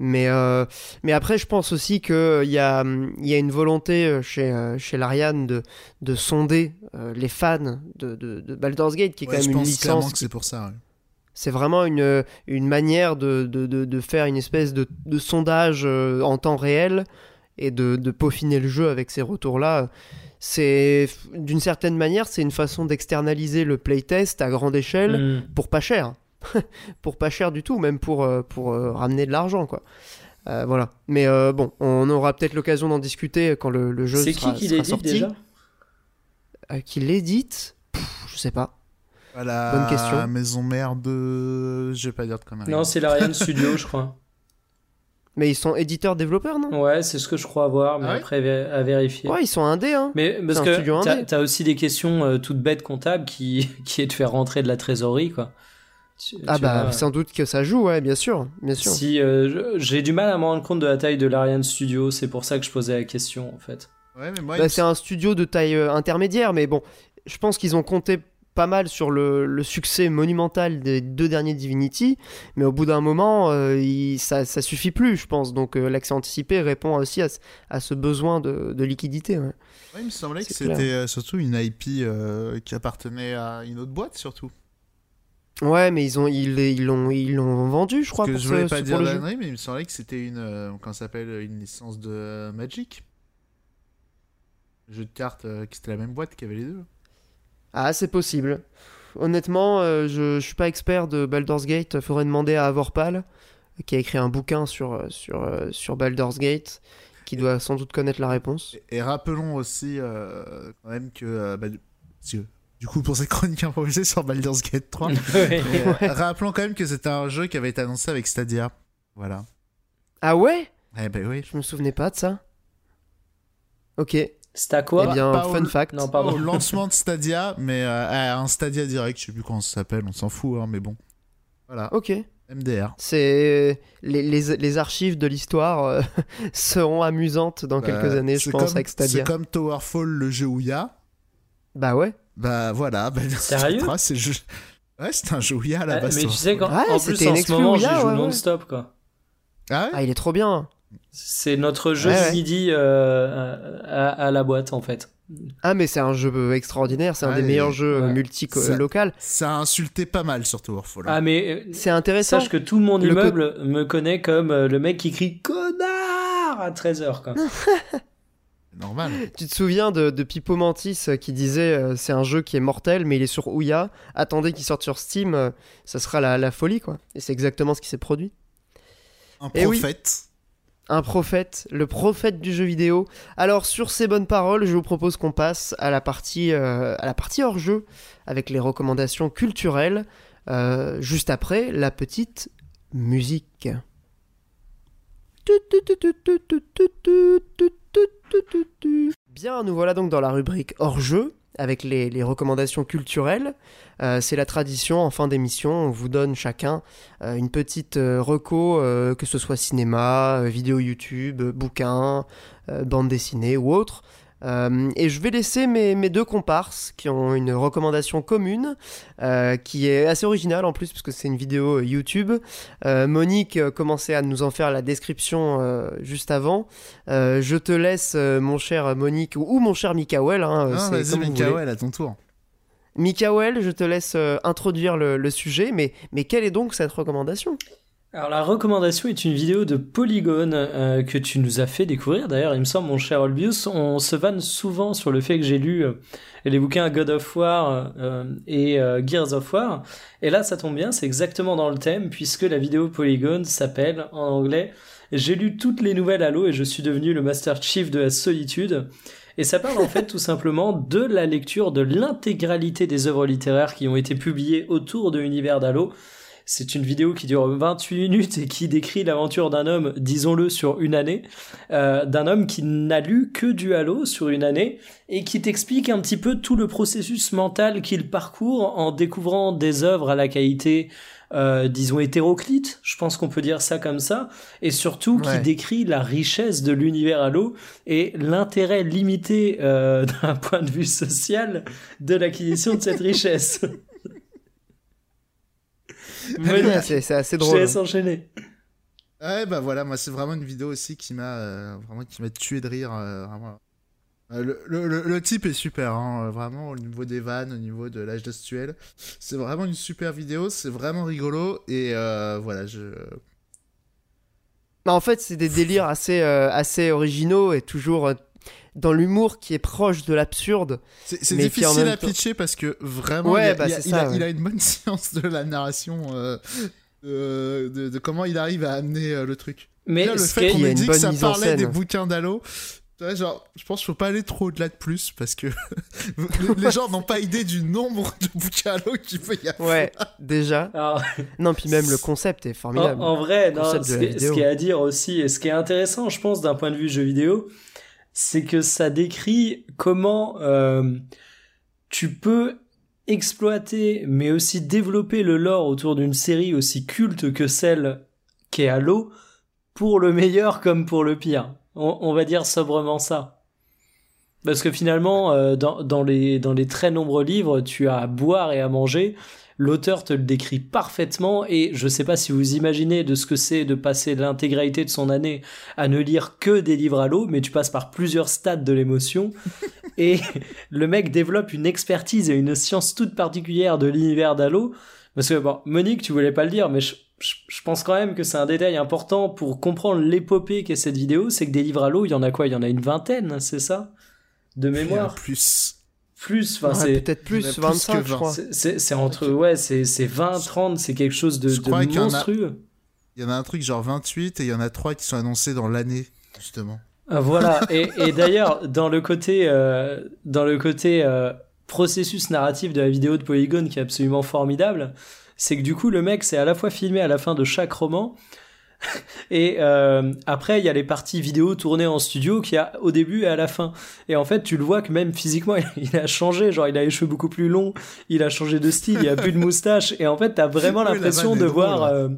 Mais, euh, mais après, je pense aussi qu'il y a, il y a une volonté euh, chez, euh, chez Larian de, de sonder euh, les fans de, de, de Baldur's Gate, qui est Ouais, quand je même une pense clairement licence. que c'est pour ça. ouais. C'est vraiment une, une manière de, de, de, de faire une espèce de, sondage euh, en temps réel et de, de peaufiner le jeu avec ces retours-là. C'est d'une certaine manière, c'est une façon d'externaliser le playtest à grande échelle Hmm. pour pas cher. pour pas cher du tout, même pour, euh, pour euh, ramener de l'argent, quoi. Euh, voilà. Mais euh, bon, on aura peut-être l'occasion d'en discuter quand le, le jeu C'est sera, qui qui sera l'édite sorti. déjà? Euh, qui l'édite? Je sais pas. À la Bonne question. maison mère de. Je vais pas dire de conneries. Non, c'est l'Ariane Studio, je crois. Mais ils sont éditeurs-développeurs, non? Ouais, c'est ce que je crois avoir, mais Ah ouais après à vérifier. Ouais, ils sont indés, hein. Mais parce que t'as aussi des questions euh, toutes bêtes comptables qui, qui est de faire rentrer de la trésorerie, quoi. Tu- Ah tu bah, vois, sans doute que ça joue, ouais, bien sûr. Bien sûr. Si euh, j'ai du mal à me rendre compte de la taille de l'Ariane Studio, c'est pour ça que je posais la question en fait. Ouais, mais moi, Bah, il c'est un studio de taille euh, intermédiaire, mais bon, je pense qu'ils ont compté pas mal sur le, le succès monumental des deux derniers Divinity, mais au bout d'un moment, euh, il- ça, ça suffit plus, je pense. Donc euh, l'accès anticipé répond aussi à, ce- à ce besoin de, de liquidité. ouais. Ouais, il me semblait que c'était euh, surtout une IP euh, qui appartenait à une autre boîte, surtout. Ouais, mais ils ont ils l'ont ils l'ont vendu, je crois. Parce que je voulais ce- pas dire d'annerie, mais il me semblait que c'était une. s'appelle Une licence de Magic. Jeu de cartes qui c'était la même boîte qui avait les deux. Ah, c'est possible. Honnêtement, euh, je, je suis pas expert de Baldur's Gate. Faudrait demander à Avorpal, qui a écrit un bouquin sur, euh, sur, euh, sur Baldur's Gate, qui doit sans doute connaître la réponse. Et, et rappelons aussi euh, quand même que. euh, bah, du- coup, pour cette chronique improvisée sur Baldur's Gate 3, Ouais. mais, euh, rappelons quand même que c'était un jeu qui avait été annoncé avec Stadia. Voilà. Ah ouais? Eh ben oui. Je me souvenais pas de ça. Ok. Eh C'est à quoi bien, pas au- fun fact. Non, pardon. au lancement de Stadia, mais euh, à un Stadia direct, je sais plus comment ça s'appelle, on s'en fout, hein, mais bon. Voilà, Ok. MDR. C'est les, les, les archives de l'histoire euh, seront amusantes dans quelques Bah, années, je pense, comme- avec Stadia. C'est comme Towerfall, le jeu Ouya. Bah ouais. Bah voilà. Bah, Sérieux c'est jeu... Ouais, c'est un jeu Ouya à la base. mais tu sais quand Ouais, en plus c'était en ce moment, j'y joue ouais. non-stop quoi. Ah ouais? Ah, il est trop bien. C'est notre jeu Ouais, du ouais. midi euh, à, à la boîte en fait. Ah, mais c'est un jeu extraordinaire, c'est un des meilleurs jeux ouais. multi Ça- local. Ça a insulté pas mal sur Towerfall. hein. Ah, mais euh, C'est intéressant. sache que tout mon Le immeuble me connaît comme euh, le mec qui crie connard à 13h. Quoi. Normal. Tu te souviens de, de Pipo Mantis euh, qui disait euh, c'est un jeu qui est mortel mais il est sur Ouya. Attendez qu'il sorte sur Steam, euh, ça sera la, la folie quoi. Et c'est exactement ce qui s'est produit. Un Eh oui. Un prophète, le prophète du jeu vidéo. Alors sur ces bonnes paroles, je vous propose qu'on passe à la partie, euh, hors jeu avec les recommandations culturelles. euh, juste après la petite musique. Bien, nous voilà donc dans la rubrique hors jeu avec les, recommandations culturelles. Euh, c'est la tradition en fin d'émission, on vous donne chacun euh, une petite euh, reco, que ce soit cinéma, vidéo YouTube, bouquin, bande dessinée ou autre. Euh, et je vais laisser mes, mes deux comparses qui ont une recommandation commune, euh, qui est assez originale en plus, parce que c'est une vidéo euh, YouTube. Euh, Monique commençait à nous en faire la description juste avant. Je te laisse, mon cher Monique, ou, ou mon cher Mikael. Hein, Ah, c'est vas-y. Mikael, à ton tour. Mikael, je te laisse introduire le, le sujet, mais, mais quelle est donc cette recommandation? Alors la recommandation est une vidéo de Polygone euh, que tu nous as fait découvrir. D'ailleurs, il me semble, mon cher Olbius, on se vanne souvent sur le fait que j'ai lu euh, les bouquins God of War euh, et Gears of War. Et là, ça tombe bien, c'est exactement dans le thème puisque la vidéo Polygone s'appelle en anglais J'ai lu toutes les nouvelles Halo et je suis devenu le Master Chief de la solitude. Et ça parle en fait tout simplement de la lecture de l'intégralité des œuvres littéraires qui ont été publiées autour de l'univers d'Halo. C'est une vidéo qui dure 28 minutes et qui décrit l'aventure d'un homme, disons-le, sur une année, euh, d'un homme qui n'a lu que du Halo sur une année et qui t'explique un petit peu tout le processus mental qu'il parcourt en découvrant des œuvres à la qualité, euh, disons, hétéroclite, je pense qu'on peut dire ça comme ça, et surtout qui Ouais. décrit la richesse de l'univers Halo et l'intérêt limité euh, d'un point de vue social de l'acquisition de cette richesse. C'est c'est assez je te drôle. laisse enchaîner. Ouais, bah voilà, moi c'est vraiment une vidéo aussi qui m'a euh, vraiment qui m'a tué de rire. euh, vraiment. Euh, le, le, le- le type est super, hein, vraiment au niveau des vannes, au niveau de l'âge gestuelle. C'est vraiment une super vidéo, c'est vraiment rigolo et euh, voilà, je. Bah, en fait, c'est des délires assez, euh, assez originaux et toujours euh, dans l'humour qui est proche de l'absurde. C'est en difficile à temps- pitcher parce que vraiment, Ouais, il, a, bah, il a- c'est il ça, a- ouais. il a une bonne science de la narration, euh, de, de comment il arrive à amener euh, le truc. Mais le fait qu'on ait dit que ça en parlait des bouquins d'Halo, tu vois, genre, je pense qu'il faut pas aller trop au-delà de plus parce que les, gens n'ont pas idée du nombre de bouquins Halo qu'il peut y avoir. Ouais, déjà. Alors, Non, puis même le concept est en, formidable. en vrai, non, ce qui est à dire aussi, et ce qui est intéressant, je pense, d'un point de vue jeu vidéo, c'est que ça décrit comment euh, tu peux exploiter, mais aussi développer le lore autour d'une série aussi culte que celle qu'est Halo, pour le meilleur comme pour le pire. On, va dire sobrement ça. Parce que finalement, euh, dans les très nombreux livres, tu as à boire et à manger. L'auteur te le décrit parfaitement et je sais pas si vous imaginez de ce que c'est de passer l'intégralité de son année à ne lire que des livres à l'eau, mais tu passes par plusieurs stades de l'émotion et le mec développe une expertise et une science toute particulière de l'univers d'Halo. Parce que bon, Monique, tu voulais pas le dire, mais je, je, je pense quand même que c'est un détail important pour comprendre l'épopée qu'est cette vidéo, c'est que des livres à l'eau, il y en a quoi? Il y en a une vingtaine, c'est ça? De mémoire Plus. Plus, enfin Ouais, c'est Peut-être plus, plus 25, que je 20. crois. c'est- entre ouais, c'est c'est 20 30, c'est quelque chose de, de y a- monstrueux. Il y en a un truc genre 28 et il y en a 3 qui sont annoncés dans l'année, justement. Ah, Voilà, et, et d'ailleurs, dans le côté, euh, dans le côté euh, processus narratif de la vidéo de Polygon qui est absolument formidable, c'est que du coup, le mec, c'est à la fois filmé à la fin de chaque roman, et euh, après, il y a les parties vidéo tournées en studio qu'il y a au début et à la fin. Et en fait, tu le vois que même physiquement, il a changé, genre il a les cheveux beaucoup plus longs, il a changé de style, il a plus de moustache, et en fait, t'as vraiment Oui, l'impression de voir... euh,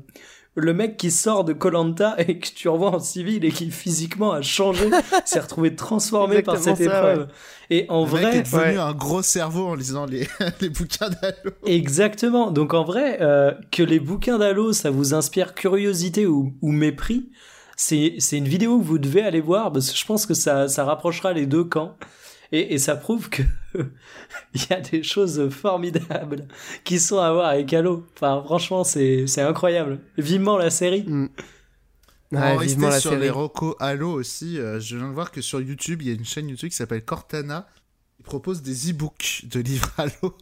le mec qui sort de Colanta et que tu revois en civil et qui physiquement a changé, s'est retrouvé transformé par cette ça, épreuve. Et en le mec vrai, est devenu ouais. un gros cerveau en lisant les, les bouquins d'Halo. exactement. Donc en vrai, euh, que les bouquins d'Halo, ça vous inspire curiosité ou, ou mépris, c'est c'est une vidéo que vous devez aller voir parce que je pense que ça, ça rapprochera les deux camps. Et, et ça prouve que il y a des choses formidables qui sont à voir avec Halo. Enfin, franchement, c'est c'est incroyable. Vivement la série. Mm. On Ouais, va vivement la sur série. les Rocco Halo aussi. euh, je viens de voir que sur YouTube, il y a une chaîne YouTube qui s'appelle Cortana. Il propose des e-books de livres Halo.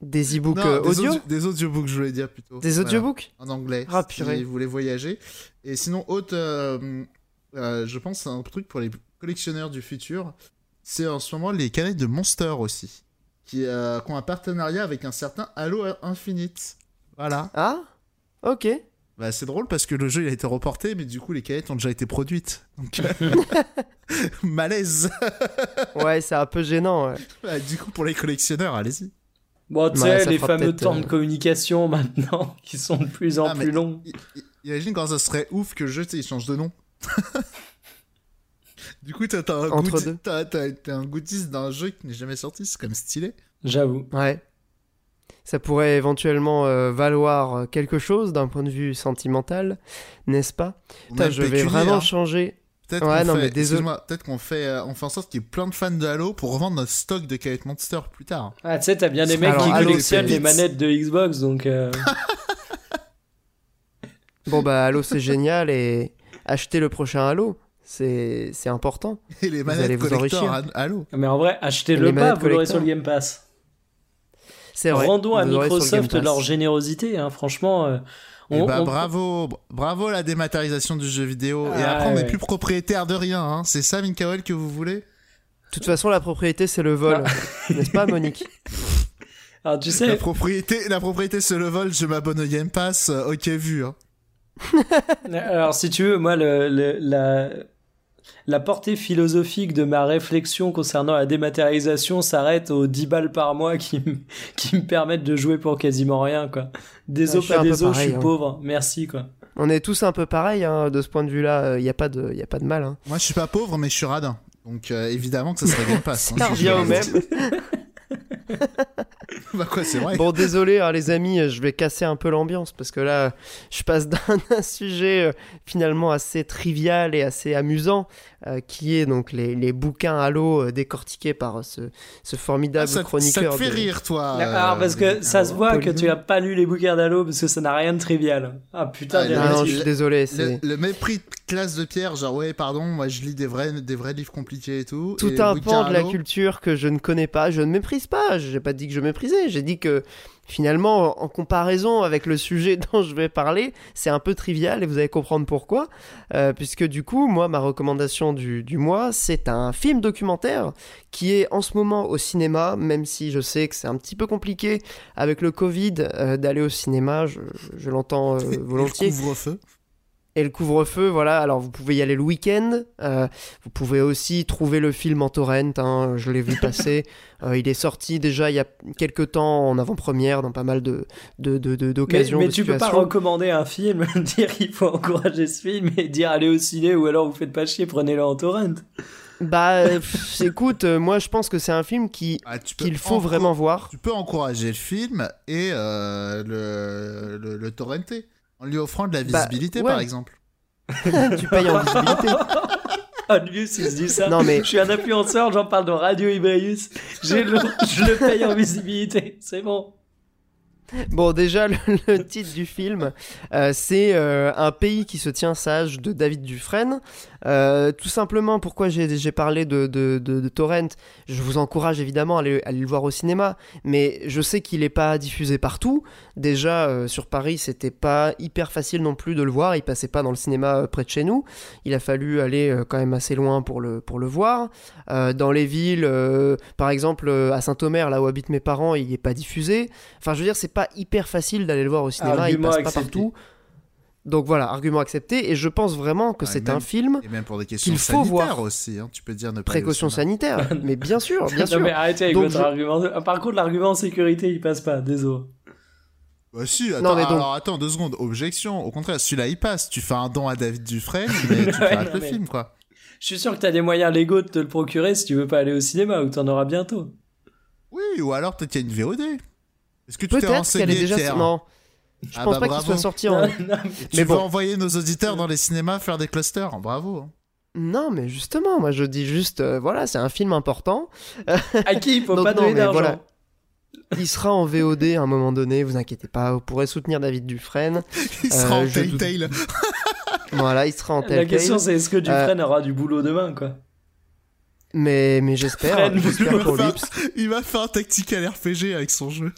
Des e-books Non, euh, des audio Des audiobooks, je voulais dire plutôt. Des Voilà, audiobooks En anglais. Ah, si purée. vous voulez voyager. Et sinon, autre, euh, euh, je pense, un truc pour les collectionneurs du futur, c'est en ce moment les canettes de Monster aussi. Qui, euh, qui ont un partenariat avec un certain Halo Infinite. Voilà. Ah Ok. Bah, c'est drôle parce que le jeu il a été reporté, mais du coup les canettes ont déjà été produites. Donc, euh, malaise. Ouais, c'est un peu gênant. ouais. Bah, du coup, pour les collectionneurs, allez-y. Bon, tu sais, les fameux temps euh, de communication maintenant qui sont de plus en Ah, plus longs. Imagine quand ça serait ouf que le jeu tu sais, il change de nom. Du coup, t'as t'as un, Entre goodie- deux. t'as- t'as- t'as un goodies d'un jeu qui n'est jamais sorti, c'est comme stylé. J'avoue. Ouais. Ça pourrait éventuellement euh, valoir quelque chose d'un point de vue sentimental, n'est-ce pas? Putain, je vais vraiment hein. changer. Peut-être Ouais, qu'on non, fait, mais désolé. peut-être qu'on fait, euh, on fait en sorte qu'il y ait plein de fans de Halo pour revendre notre stock de canettes Monster plus tard. Ah, tu sais, t'as bien des mecs Alors, qui Halo, collectionnent les manettes de Xbox, donc. euh, Bon bah Halo c'est génial et acheter le prochain Halo, c'est c'est important. Et les allez manettes vous collector enrichir. à Halo. Mais en vrai, achetez-le pas, vous l'aurez sur le Game Pass. C'est vrai. Rendons à vous le Microsoft leur générosité, hein, franchement. euh, on- bah on- bravo, br- bravo la dématérialisation du jeu vidéo. et Ah, après on n'est ouais. plus propriétaire de rien, hein. c'est ça Mikael que vous voulez? De toute façon la propriété c'est le vol, n'est-ce pas Monique? Alors, tu la propriété, la propriété c'est le vol, je m'abonne au Game Pass, euh, ok vu. Hein. alors si tu veux, moi, le, le- la, la portée philosophique de ma réflexion concernant la dématérialisation s'arrête aux 10 balles par mois qui, m- qui me permettent de jouer pour quasiment rien, quoi. Des Ouais, os, je suis pas os, je suis hein. pauvre. Merci, quoi. On est tous un peu pareil hein, de ce point de vue-là, il n'y a, pas de- y a pas de mal. Hein. Moi je suis pas pauvre mais je suis radin. Donc euh, évidemment que ça serait Game Pass. hein, Ça si revient au même. bah quoi c'est vrai. Bon désolé hein, les amis, je vais casser un peu l'ambiance parce que là je passe d'un un sujet euh, finalement assez trivial et assez amusant euh, qui est donc les, les bouquins Halo euh, décortiqués par ce, ce Ah, formidable ça, te- ça chroniqueur. te fait de- rire toi. Alors, parce que ça se voit que tu as pas lu les bouquins d'Halo parce que ça n'a rien de trivial. Ah putain, Ah, des non, récits. je suis désolé, Le, le mépris de classe de Pierre, genre ouais pardon, moi je lis des vrais, des vrais livres compliqués et tout. tout et un pan de la culture que je ne connais pas. Je ne méprise pas, j'ai pas dit que je méprisais, j'ai dit que finalement, en comparaison avec le sujet dont je vais parler, c'est un peu trivial et vous allez comprendre pourquoi. Euh, puisque du coup, moi, ma recommandation du, du mois, c'est un film documentaire qui est en ce moment au cinéma, même si je sais que c'est un petit peu compliqué avec le Covid euh, d'aller au cinéma, je, je l'entends euh, et le volontiers. couvre-feu. Et le couvre-feu, voilà, alors vous pouvez y aller le week-end, euh, vous pouvez aussi trouver le film en torrent, hein, je l'ai vu passer, Euh, il est sorti déjà il y a quelques temps en avant-première dans pas mal de, de, de, de- Mais, d'occasions, mais de tu peux pas recommander un film, dire qu'il faut encourager ce film et dire allez au ciné ou alors vous faites pas chier, prenez-le en torrent. Bah euh, pff, écoute, euh, moi je pense que c'est un film qui Ah, tu qu'il faut vraiment voir. Tu peux encourager le film et euh, le, le, le torrenter en lui offrant de la Bah, visibilité ouais. par exemple. tu payes en visibilité. Advius, il se dit ça. Non, mais- Je suis un influenceur, j'en parle dans Radio Ibrius. Le- je le paye en visibilité, c'est bon. Bon, déjà, le, le titre du film, euh, c'est euh, Un pays qui se tient sage de David Dufresne. Euh, tout simplement, pourquoi j'ai parlé de, de, de- de Torrent Je vous encourage évidemment à aller, à aller le voir au cinéma, mais je sais qu'il n'est pas diffusé partout. Déjà, euh, sur Paris, c'était pas hyper facile non plus de le voir. Il passait pas dans le cinéma euh, près de chez nous. Il a fallu aller quand même assez loin pour le, pour le voir. Dans les villes, par exemple à Saint-Omer, là où habitent mes parents, il n'est pas diffusé. Enfin, je veux dire, c'est pas hyper facile d'aller le voir au cinéma, Argument il passe pas partout. Donc voilà, argument accepté. Et je pense vraiment que Ouais, c'est un film Et même pour des questions Qu'il faut sanitaires voir. aussi. hein. Tu peux dire ne pas aller au précaution cinéma. sanitaire. mais bien sûr, bien non sûr. mais arrêtez avec Donc, votre je- argument. Par contre, l'argument sécurité, il passe pas, désolé. Bah si, attends, Non, mais donc- alors attends deux secondes. Objection. Au contraire, celui-là il passe. Tu fais un don à David Dufresne, mais tu Ouais, rates non, le mais- film quoi. Je suis sûr que t'as des moyens légaux de te le procurer si tu veux pas aller au cinéma ou t'en auras bientôt. Oui, ou alors peut-être qu'il y a une VOD. Est-ce que tu t'es renseigné qu'elle est déjà. Pierre Non, je Ah pense bah pas qu'il soit sorti en. Non, mais- Tu Mais bon. envoyer nos auditeurs dans les cinémas faire des clusters. Bravo. Non, mais justement, moi je dis juste, euh, voilà, c'est un film important. à qui il faut Donc pas donner d'argent voilà. Il sera en VOD à un moment donné, vous inquiétez pas, vous pourrez soutenir David Dufresne. Il sera Euh, en doute- Telltale. Voilà, il sera en La Telltale. question c'est est-ce que Dufresne aura du boulot demain quoi Mais, mais j'espère, il Il va faire un tactical RPG avec son jeu.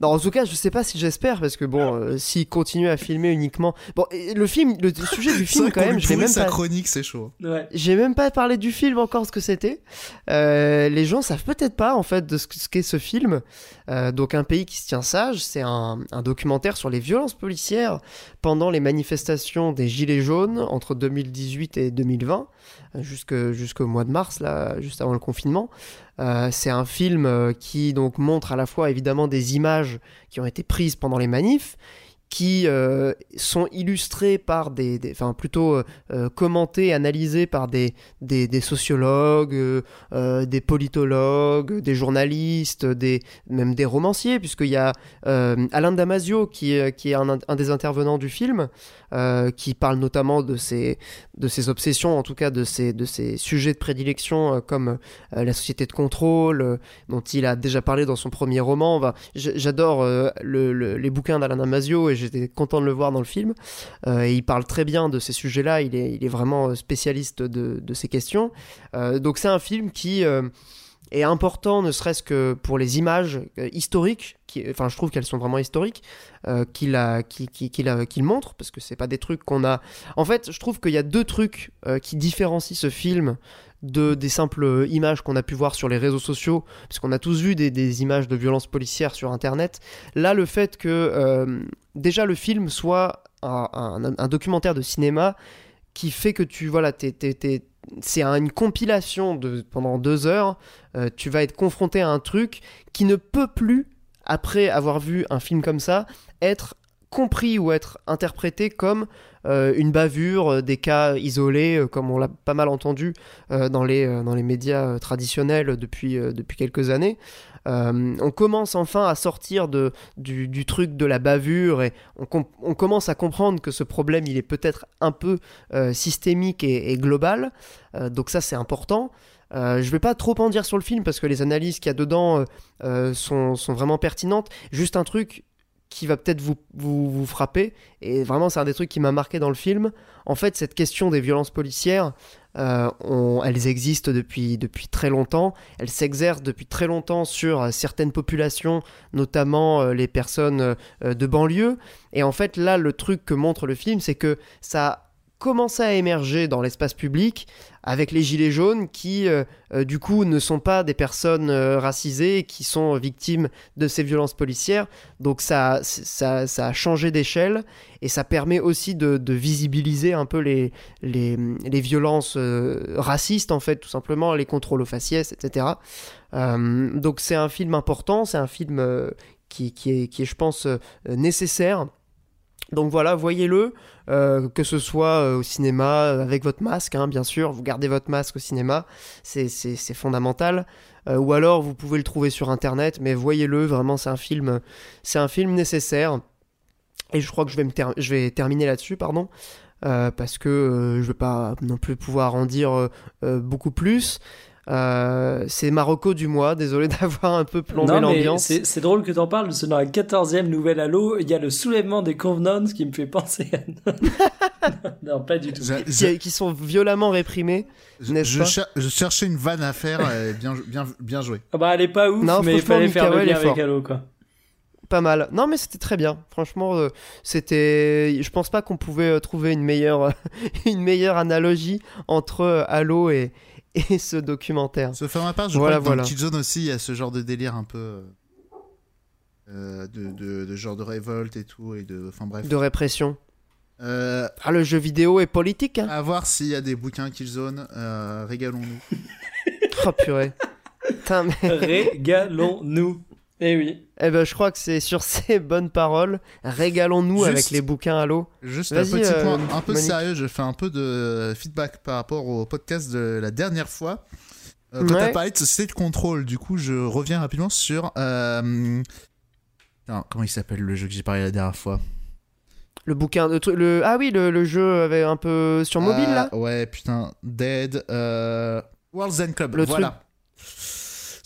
Non, en tout cas, je sais pas si j'espère, parce que bon, euh, s'il continue à filmer uniquement. Bon, et le film, le sujet du film, quand même, pourrit même sa pas. chronique, c'est chaud. Ouais. J'ai même pas parlé du film encore ce que c'était. Euh, les gens savent peut-être pas en fait de ce que- ce qu'est ce film. Euh, donc un pays qui se tient sage, c'est un, documentaire sur les violences policières pendant les manifestations des Gilets jaunes entre 2018 et 2020, euh, jusque- jusqu'au mois de mars juste avant le confinement. Euh, c'est un film euh, qui donc montre à la fois évidemment des images qui ont été prises pendant les manifs qui euh, sont illustrées par des, enfin plutôt euh, euh, commentées, analysées par des, des, sociologues, des politologues, des journalistes, des, même des romanciers, puisqu'il y a Alain Damasio qui, est- un des intervenants du film, euh, qui parle notamment de ses, de ses obsessions, en tout cas de ses, de ses sujets de prédilection, euh, comme euh, la société de contrôle, dont il a déjà parlé dans son premier roman. J'adore le- le- les bouquins d'Alain Damasio et j'étais content de le voir dans le film. Et il parle très bien de ces sujets-là, il est, il est vraiment spécialiste de, de ces questions. Donc c'est un film qui est important, ne serait-ce que pour les images euh, historiques, qui, enfin je trouve qu'elles sont vraiment historiques, euh, qu'il montre, parce que c'est pas des trucs qu'on a... En fait, je trouve qu'il y a deux trucs euh, qui différencient ce film de, des simples images qu'on a pu voir sur les réseaux sociaux, parce qu'on a tous vu des, images de violences policières sur Internet. Là, le fait que déjà le film soit un, un- documentaire de cinéma qui fait que tu voilà t'es- c'est un- une compilation de pendant deux heures euh, tu vas être confronté à un truc qui ne peut plus après avoir vu un film comme ça être compris ou être interprété comme euh, une bavure, euh, des cas isolés, comme on l'a pas mal entendu dans, les, dans les médias traditionnels depuis quelques années. Euh, on commence enfin à sortir de, du, truc de la bavure et on, com- on commence à comprendre que ce problème il est peut-être un peu euh, systémique et, global. Euh, donc ça c'est important. Euh, je vais pas trop en dire sur le film parce que les analyses qu'il y a dedans sont, sont vraiment pertinentes. Juste un truc qui va peut-être vous, vous, frapper, et vraiment c'est un des trucs qui m'a marqué dans le film. En fait, cette question des violences policières, euh, elles existent depuis, depuis très longtemps, elles s'exercent depuis très longtemps sur euh, certaines populations, notamment euh, les personnes de banlieue. Et en fait, là, le truc que montre le film, c'est que ça a commencé à émerger dans l'espace public avec les gilets jaunes qui, euh, euh, du coup, ne sont pas des personnes euh, racisées qui sont victimes de ces violences policières. Donc ça, ça, ça a changé d'échelle et ça permet aussi de, visibiliser un peu les, les, violences racistes, en fait, tout simplement, les contrôles aux faciès, etc. Donc c'est un film important, c'est un film qui, est, qui est, je pense, nécessaire. Donc voilà, voyez-le, euh, que ce soit euh, au cinéma, euh, avec votre masque, hein, bien sûr, vous gardez votre masque au cinéma, c'est fondamental. Ou alors vous pouvez le trouver sur internet, mais voyez-le, vraiment c'est un film, c'est un film nécessaire. Et je crois que je vais, je vais terminer là-dessus, pardon, parce que je vais pas non plus pouvoir en dire beaucoup plus. Euh, c'est Marocco du mois, désolé d'avoir un peu plombé Non, mais l'ambiance. c'est c'est drôle que t'en parles, parce que dans la 14e nouvelle Halo, il y a le soulèvement des Covenants qui me fait penser à... non, pas du tout. J'a- Qui, qui sont violemment réprimés. je, n'est-ce je pas cher- je cherchais une vanne à faire, et bien, bien, bien joué. Ah bah elle est pas ouf, Non, mais il fallait faire le lien avec. Halo, quoi. Pas mal. Non, mais c'était très bien. Franchement, euh, c'était. Je pense pas qu'on pouvait euh, trouver une meilleure, une meilleure analogie entre euh, Halo et, et ce documentaire. À ma part, je Voilà, crois que dans voilà. Killzone aussi, il y a ce genre de délire un peu. euh, euh, de, de, de genre de révolte et tout, et de. Enfin bref. De répression. Euh, Ah, le jeu vidéo est politique, hein à voir s'il y a des bouquins Killzone, euh, régalons-nous. Oh purée. Putain, mais. Régalons-nous. Eh oui. Eh ben, je crois que c'est sur ces bonnes paroles. Régalons-nous Juste- avec les bouquins Halo. Juste un petit euh, point un peu Monique. sérieux, je fais un peu de feedback par rapport au podcast de la dernière fois. Euh, quand Ouais. t'as parlé de société de contrôle, du coup, je reviens rapidement sur. euh, non, comment il s'appelle le jeu que j'ai parlé la dernière fois? Le bouquin de truc. Le... Ah oui, le, le jeu avait un peu sur mobile là? Ah, Ouais, putain, Dead. Euh... World's End Club, Le voilà.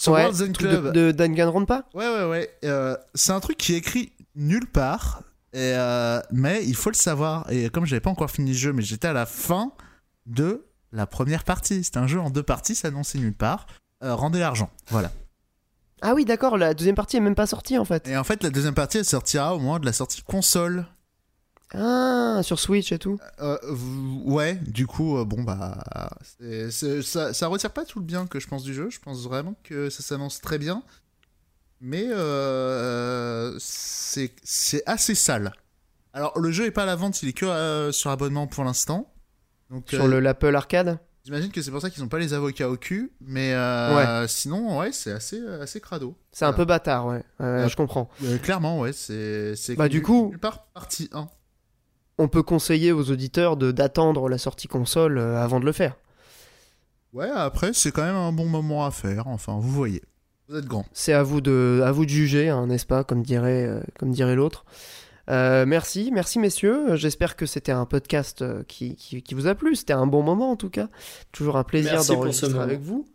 Sur Ouais, World's End Club. de, de Danganronpa Ouais, ouais, ouais. Euh, c'est un truc qui est écrit nulle part. Et euh, mais il faut le savoir. Et comme j'avais pas encore fini le jeu, mais j'étais à la fin de la première partie. C'était un jeu en deux parties, annoncé nulle part. Euh, rendez l'argent. Voilà. Ah oui, d'accord, la deuxième partie est même pas sortie en fait. Et en fait, la deuxième partie, elle sortira au moment de la sortie console. Ah, sur Switch et tout. Euh, v- ouais, du coup, euh, bon, bah. c'est- c'est- ça, ça retire pas tout le bien que je pense du jeu. Je pense vraiment que ça s'annonce très bien. Mais euh, c'est c'est assez sale. Alors, le jeu est pas à la vente, il est que euh, sur abonnement pour l'instant. Donc, Sur euh, le l'Apple Arcade? j'imagine que c'est pour ça qu'ils ont pas les avocats au cul. Mais euh, sinon, ouais, c'est assez, assez crado. C'est un peu bâtard, ouais. Je comprends. Euh, clairement, ouais, c'est. c'est Bah, du coup- part partie 1. On peut conseiller aux auditeurs de d'attendre la sortie console euh, avant de le faire. Ouais, après, c'est quand même un bon moment à faire. Enfin, vous voyez. Vous êtes grand. C'est à vous de, à vous de juger, hein, n'est-ce pas, comme dirait, euh, comme dirait l'autre. Euh, merci, merci messieurs. J'espère que c'était un podcast qui, qui, qui vous a plu. C'était un bon moment en tout cas. Toujours un plaisir d'enregistrer avec vous.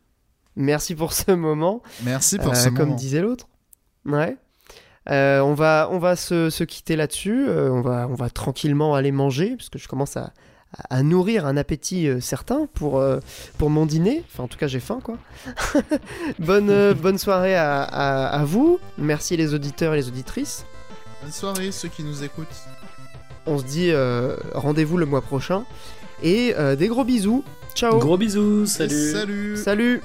Merci pour ce moment. Merci pour Euh, ce comme moment. disait l'autre. Ouais. Euh, on va, on va se, se quitter là-dessus. Euh, on, va, on va tranquillement aller manger, parce que je commence à, à- nourrir un appétit euh, certain pour, euh, pour mon dîner. Enfin, en tout cas, j'ai faim, quoi. bonne, euh, bonne soirée à, à- à vous. Merci les auditeurs et les auditrices. Bonne soirée, ceux qui nous écoutent. On se dit euh, rendez-vous le mois prochain. Et euh, des gros bisous. Ciao. Gros bisous, salut. Salut. Salut.